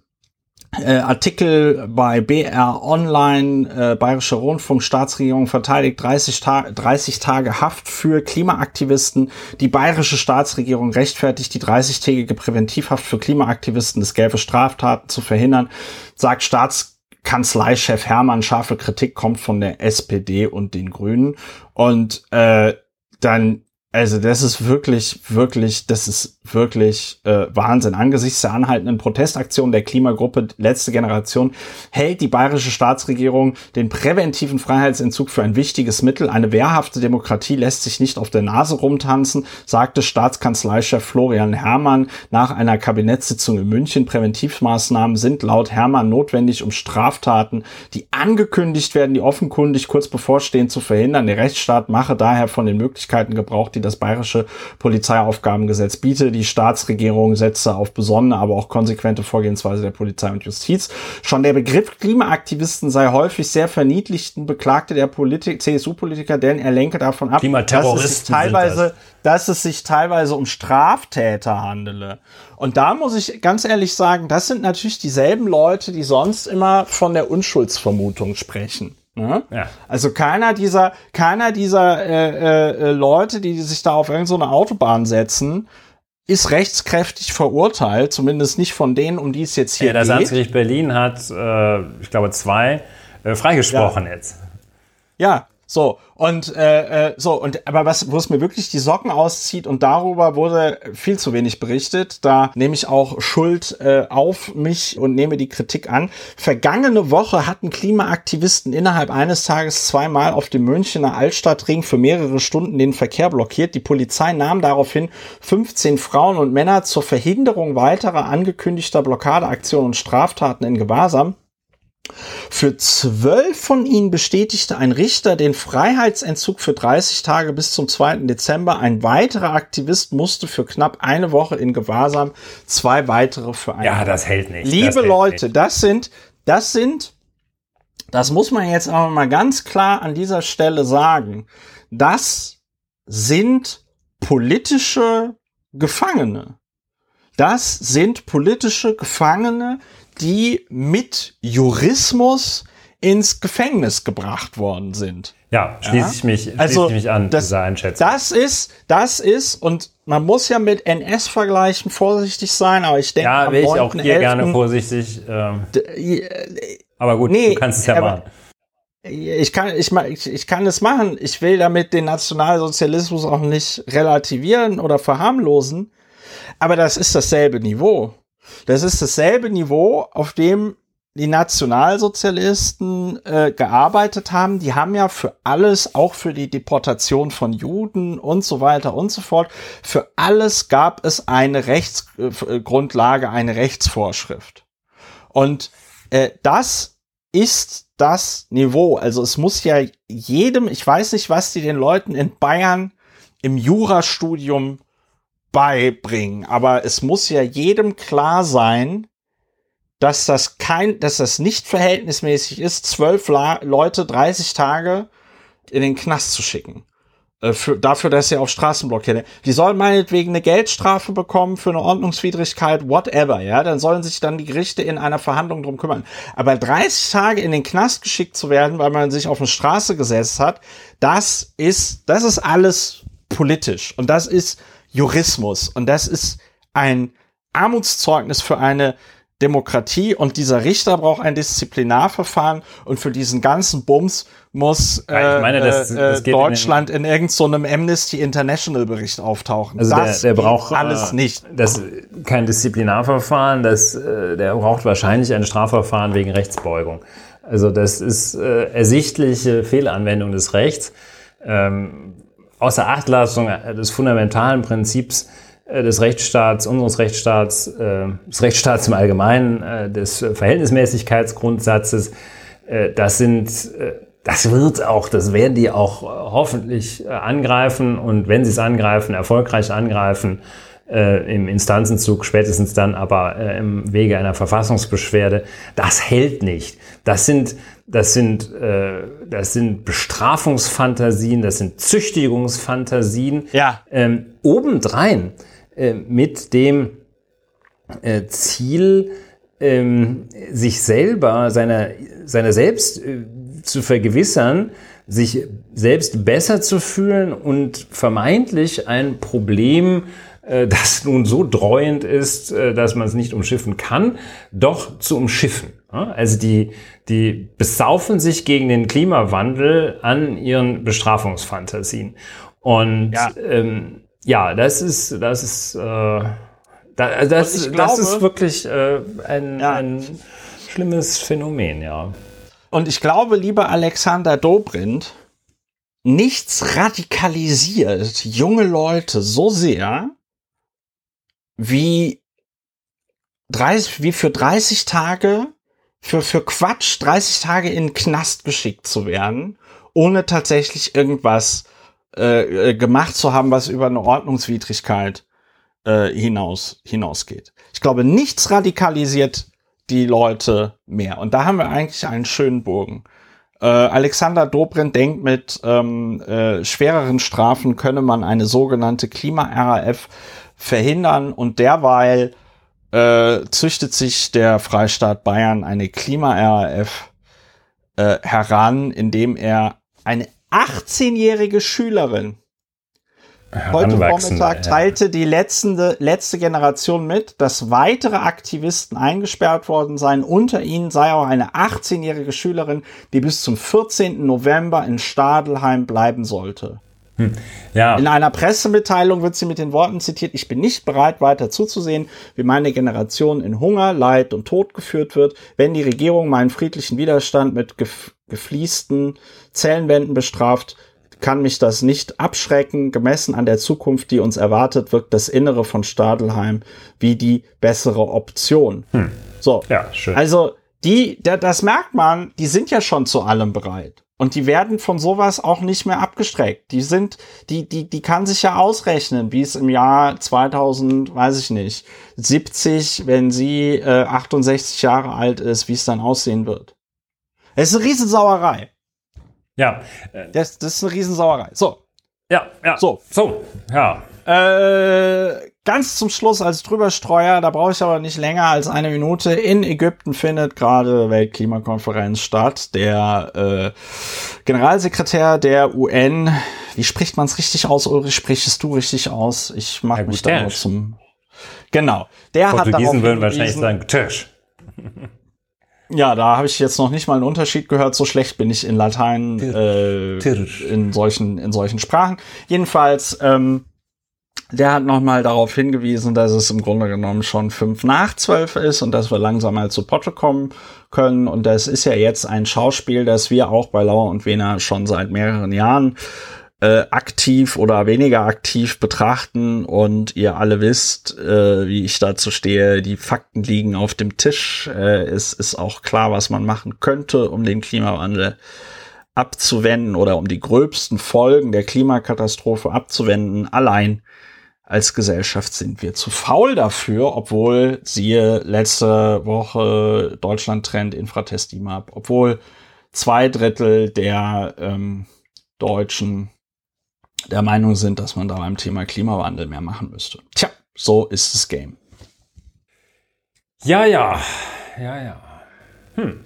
äh, Artikel bei BR Online, äh, Bayerische Rundfunk, Staatsregierung verteidigt 30, Ta 30 Tage Haft für Klimaaktivisten. Die bayerische Staatsregierung rechtfertigt die 30-tägige Präventivhaft für Klimaaktivisten, das gelbe Straftaten zu verhindern, sagt Staatskanzleichef Hermann. Scharfe Kritik kommt von der SPD und den Grünen. Und äh, dann also das ist wirklich, wirklich, das ist wirklich äh, Wahnsinn. Angesichts der anhaltenden Protestaktion der Klimagruppe Letzte Generation hält die bayerische Staatsregierung den präventiven Freiheitsentzug für ein wichtiges Mittel. Eine wehrhafte Demokratie lässt sich nicht auf der Nase rumtanzen, sagte Staatskanzleichef Florian Herrmann nach einer Kabinettssitzung in München. Präventivmaßnahmen sind laut Herrmann notwendig, um Straftaten, die angekündigt werden, die offenkundig kurz bevorstehen, zu verhindern. Der Rechtsstaat mache daher von den Möglichkeiten Gebrauch, die das bayerische Polizeiaufgabengesetz bietet. Die Staatsregierung setze auf besonnene, aber auch konsequente Vorgehensweise der Polizei und Justiz. Schon der Begriff Klimaaktivisten sei häufig sehr verniedlichten, beklagte der Politik, CSU-Politiker, denn er lenke davon ab, dass es, teilweise, dass es sich teilweise um Straftäter handele. Und da muss ich ganz ehrlich sagen, das sind natürlich dieselben Leute, die sonst immer von der Unschuldsvermutung sprechen. Ne? Ja. Also keiner dieser, keiner dieser äh, äh, Leute, die sich da auf irgendeine so Autobahn setzen, ist rechtskräftig verurteilt, zumindest nicht von denen, um die es jetzt hier Ja, das geht. Amtsgericht Berlin hat, äh, ich glaube, zwei äh, freigesprochen jetzt. Ja, so und äh, äh, so und aber was, wo es mir wirklich die Socken auszieht und darüber wurde viel zu wenig berichtet. Da nehme ich auch Schuld äh, auf mich und nehme die Kritik an. Vergangene Woche hatten Klimaaktivisten innerhalb eines Tages zweimal auf dem Münchner Altstadtring für mehrere Stunden den Verkehr blockiert. Die Polizei nahm daraufhin 15 Frauen und Männer zur Verhinderung weiterer angekündigter Blockadeaktionen und Straftaten in Gewahrsam. Für zwölf von ihnen bestätigte ein Richter den Freiheitsentzug für 30 Tage bis zum 2. Dezember. Ein weiterer Aktivist musste für knapp eine Woche in Gewahrsam, zwei weitere für ein Ja, das hält nicht. Liebe hält Leute, Nicht. das sind, das sind, das muss man jetzt aber mal ganz klar an dieser Stelle sagen. Das sind politische Gefangene. Das sind politische Gefangene, die mit Jurismus ins Gefängnis gebracht worden sind. Ja, schließe Ja. ich mich, schließe Also, ich mich an, das- dieser Einschätzung. Das ist, das ist, und man muss ja mit NS-Vergleichen vorsichtig sein, aber ich denke, ja, wäre ich auch hier 9.11. gerne vorsichtig. Ähm, aber gut, Nee, du kannst es ja aber- machen. Ich kann, ich, ich, ich kann es machen. Ich will damit den Nationalsozialismus auch nicht relativieren oder verharmlosen. Aber das ist dasselbe Niveau. Das ist dasselbe Niveau, auf dem die Nationalsozialisten äh, gearbeitet haben. Die haben ja für alles, auch für die Deportation von Juden und so weiter und so fort, für alles gab es eine Rechtsgrundlage, eine Rechtsvorschrift. Und äh, das ist das Niveau. Also es muss ja jedem, ich weiß nicht, was die den Leuten in Bayern im Jurastudium beibringen, aber es muss ja jedem klar sein, dass das kein, dass das nicht verhältnismäßig ist, zwölf Leute 30 Tage in den Knast zu schicken. Äh, Für, dafür, dass sie auf Straßen blockieren. Die sollen meinetwegen eine Geldstrafe bekommen für eine Ordnungswidrigkeit, whatever, ja. Dann sollen sich dann die Gerichte in einer Verhandlung drum kümmern. Aber 30 Tage in den Knast geschickt zu werden, weil man sich auf eine Straße gesetzt hat, das ist, das ist alles politisch. Und das ist Jurismus. Und das ist ein Armutszeugnis für eine Demokratie und dieser Richter braucht ein Disziplinarverfahren und für diesen ganzen Bums muss äh, Ja, meine, das- äh, das in Deutschland in, irgendeinem Amnesty International Bericht auftauchen. Also das der, der braucht alles äh, nicht. Das kein Disziplinarverfahren, das äh, der braucht wahrscheinlich ein Strafverfahren wegen Rechtsbeugung. Also das ist äh, ersichtliche Fehlanwendung des Rechts. Ähm, außer Achtlassung des fundamentalen Prinzips äh, des Rechtsstaats, unseres Rechtsstaats, äh, des Rechtsstaats im Allgemeinen, äh, des Verhältnismäßigkeitsgrundsatzes. Äh, das sind äh, das wird auch, das werden die auch äh, hoffentlich äh, angreifen und wenn sie es angreifen, erfolgreich angreifen, äh, im Instanzenzug, spätestens dann aber äh, im Wege einer Verfassungsbeschwerde, das hält nicht. Das sind, das sind, äh, das sind Bestrafungsfantasien, das sind Züchtigungsfantasien. Ja. Ähm, obendrein äh, mit dem äh, Ziel, ähm, sich selber, seiner, seiner selbst äh, zu vergewissern, sich selbst besser zu fühlen und vermeintlich ein Problem, das nun so dreuend ist, äh, dass man es nicht umschiffen kann, doch zu umschiffen. Also die, die besaufen sich gegen den Klimawandel an ihren Bestrafungsfantasien. Und ja, ähm, ja das ist, das ist, äh, da, das, glaube, das ist wirklich äh, ein, ja. ein schlimmes Phänomen, ja. Und ich glaube, lieber Alexander Dobrindt, nichts radikalisiert junge Leute so sehr, wie 30, wie für 30 Tage, für, für Quatsch 30 Tage in den Knast geschickt zu werden, ohne tatsächlich irgendwas äh, äh, gemacht zu haben, was über eine Ordnungswidrigkeit äh, hinaus, hinausgeht. Ich glaube, nichts radikalisiert die Leute mehr. Und da haben wir eigentlich einen schönen Bogen. Äh, Alexander Dobrindt denkt, mit ähm, äh, schwereren Strafen könne man eine sogenannte Klima-RAF verhindern und derweil äh, züchtet sich der Freistaat Bayern eine Klima-RAF äh, heran, indem er eine 18-jährige Schülerin Heute Vormittag teilte die letzte, letzte Generation mit, dass weitere Aktivisten eingesperrt worden seien. Unter ihnen sei auch eine 18-jährige Schülerin, die bis zum 14. November in Stadelheim bleiben sollte. Hm. Ja. In einer Pressemitteilung wird sie mit den Worten zitiert, ich bin nicht bereit, weiter zuzusehen, wie meine Generation in Hunger, Leid und Tod geführt wird, wenn die Regierung meinen friedlichen Widerstand mit gefließten Zellenwänden bestraft, kann mich das nicht abschrecken. Gemessen an der Zukunft, die uns erwartet, wirkt das Innere von Stadelheim wie die bessere Option. Hm. So. Ja, schön. Also, die, das merkt man, die sind ja schon zu allem bereit. Und die werden von sowas auch nicht mehr abgestreckt. Die sind, die, die, die kann sich ja ausrechnen, wie es im Jahr 2000, weiß ich nicht, 70, wenn sie äh, 68 Jahre alt ist, wie es dann aussehen wird. Es ist eine Riesensauerei. Ja. Das, das ist eine Riesensauerei. So. Ja, ja. So. So, ja. Äh, ganz zum Schluss als Drüberstreuer, da brauche ich aber nicht länger als eine Minute. In Ägypten findet gerade Weltklimakonferenz statt. Der äh, Generalsekretär der UN, wie spricht man es richtig aus, Ulrich? Sprichst du richtig aus? Ich mache ja, mich da nur zum. Genau. Der hat darauf würden wahrscheinlich sagen Tisch. Ja, da habe ich jetzt noch nicht mal einen Unterschied gehört. So schlecht bin ich in Latein äh, in solchen in solchen Sprachen. Jedenfalls, ähm, der hat noch mal darauf hingewiesen, dass es im Grunde genommen schon fünf nach zwölf ist und dass wir langsam mal zu Potte kommen können. Und das ist ja jetzt ein Schauspiel, das wir auch bei Lauer und Wena schon seit mehreren Jahren äh, aktiv oder weniger aktiv betrachten und ihr alle wisst, äh, wie ich dazu stehe, die Fakten liegen auf dem Tisch. Äh, es ist auch klar, was man machen könnte, um den Klimawandel abzuwenden oder um die gröbsten Folgen der Klimakatastrophe abzuwenden. Allein als Gesellschaft sind wir zu faul dafür, obwohl siehe letzte Woche Deutschland Trend Infratestimab, obwohl zwei Drittel der ähm, Deutschen der Meinung sind, dass man da beim Thema Klimawandel mehr machen müsste. Tja, so ist das Game. Ja, ja, ja, ja. Hm.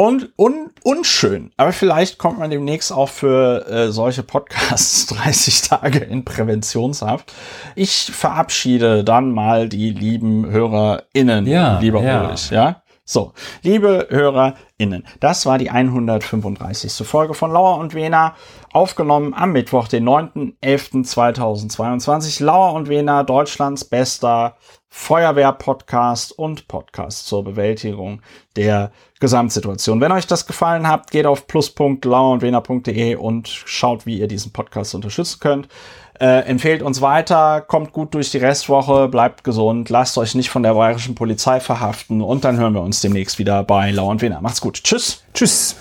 Und un, unschön, aber vielleicht kommt man demnächst auch für äh, solche Podcasts <laughs> 30 Tage in Präventionshaft. Ich verabschiede dann mal die lieben HörerInnen, ja, lieber ja. Ulrich, ja? So, liebe HörerInnen, das war die 135. Folge von Lauer und Wena, aufgenommen am Mittwoch, den 9.11.2022. Lauer und Wena, Deutschlands bester Feuerwehr-Podcast und Podcast zur Bewältigung der Gesamtsituation. Wenn euch das gefallen hat, geht auf plus.lauerundwena.de und schaut, wie ihr diesen Podcast unterstützen könnt. Äh, empfehlt uns weiter, kommt gut durch die Restwoche, bleibt gesund, lasst euch nicht von der bayerischen Polizei verhaften und dann hören wir uns demnächst wieder bei Lau und Wiener. Macht's gut. Tschüss. Tschüss.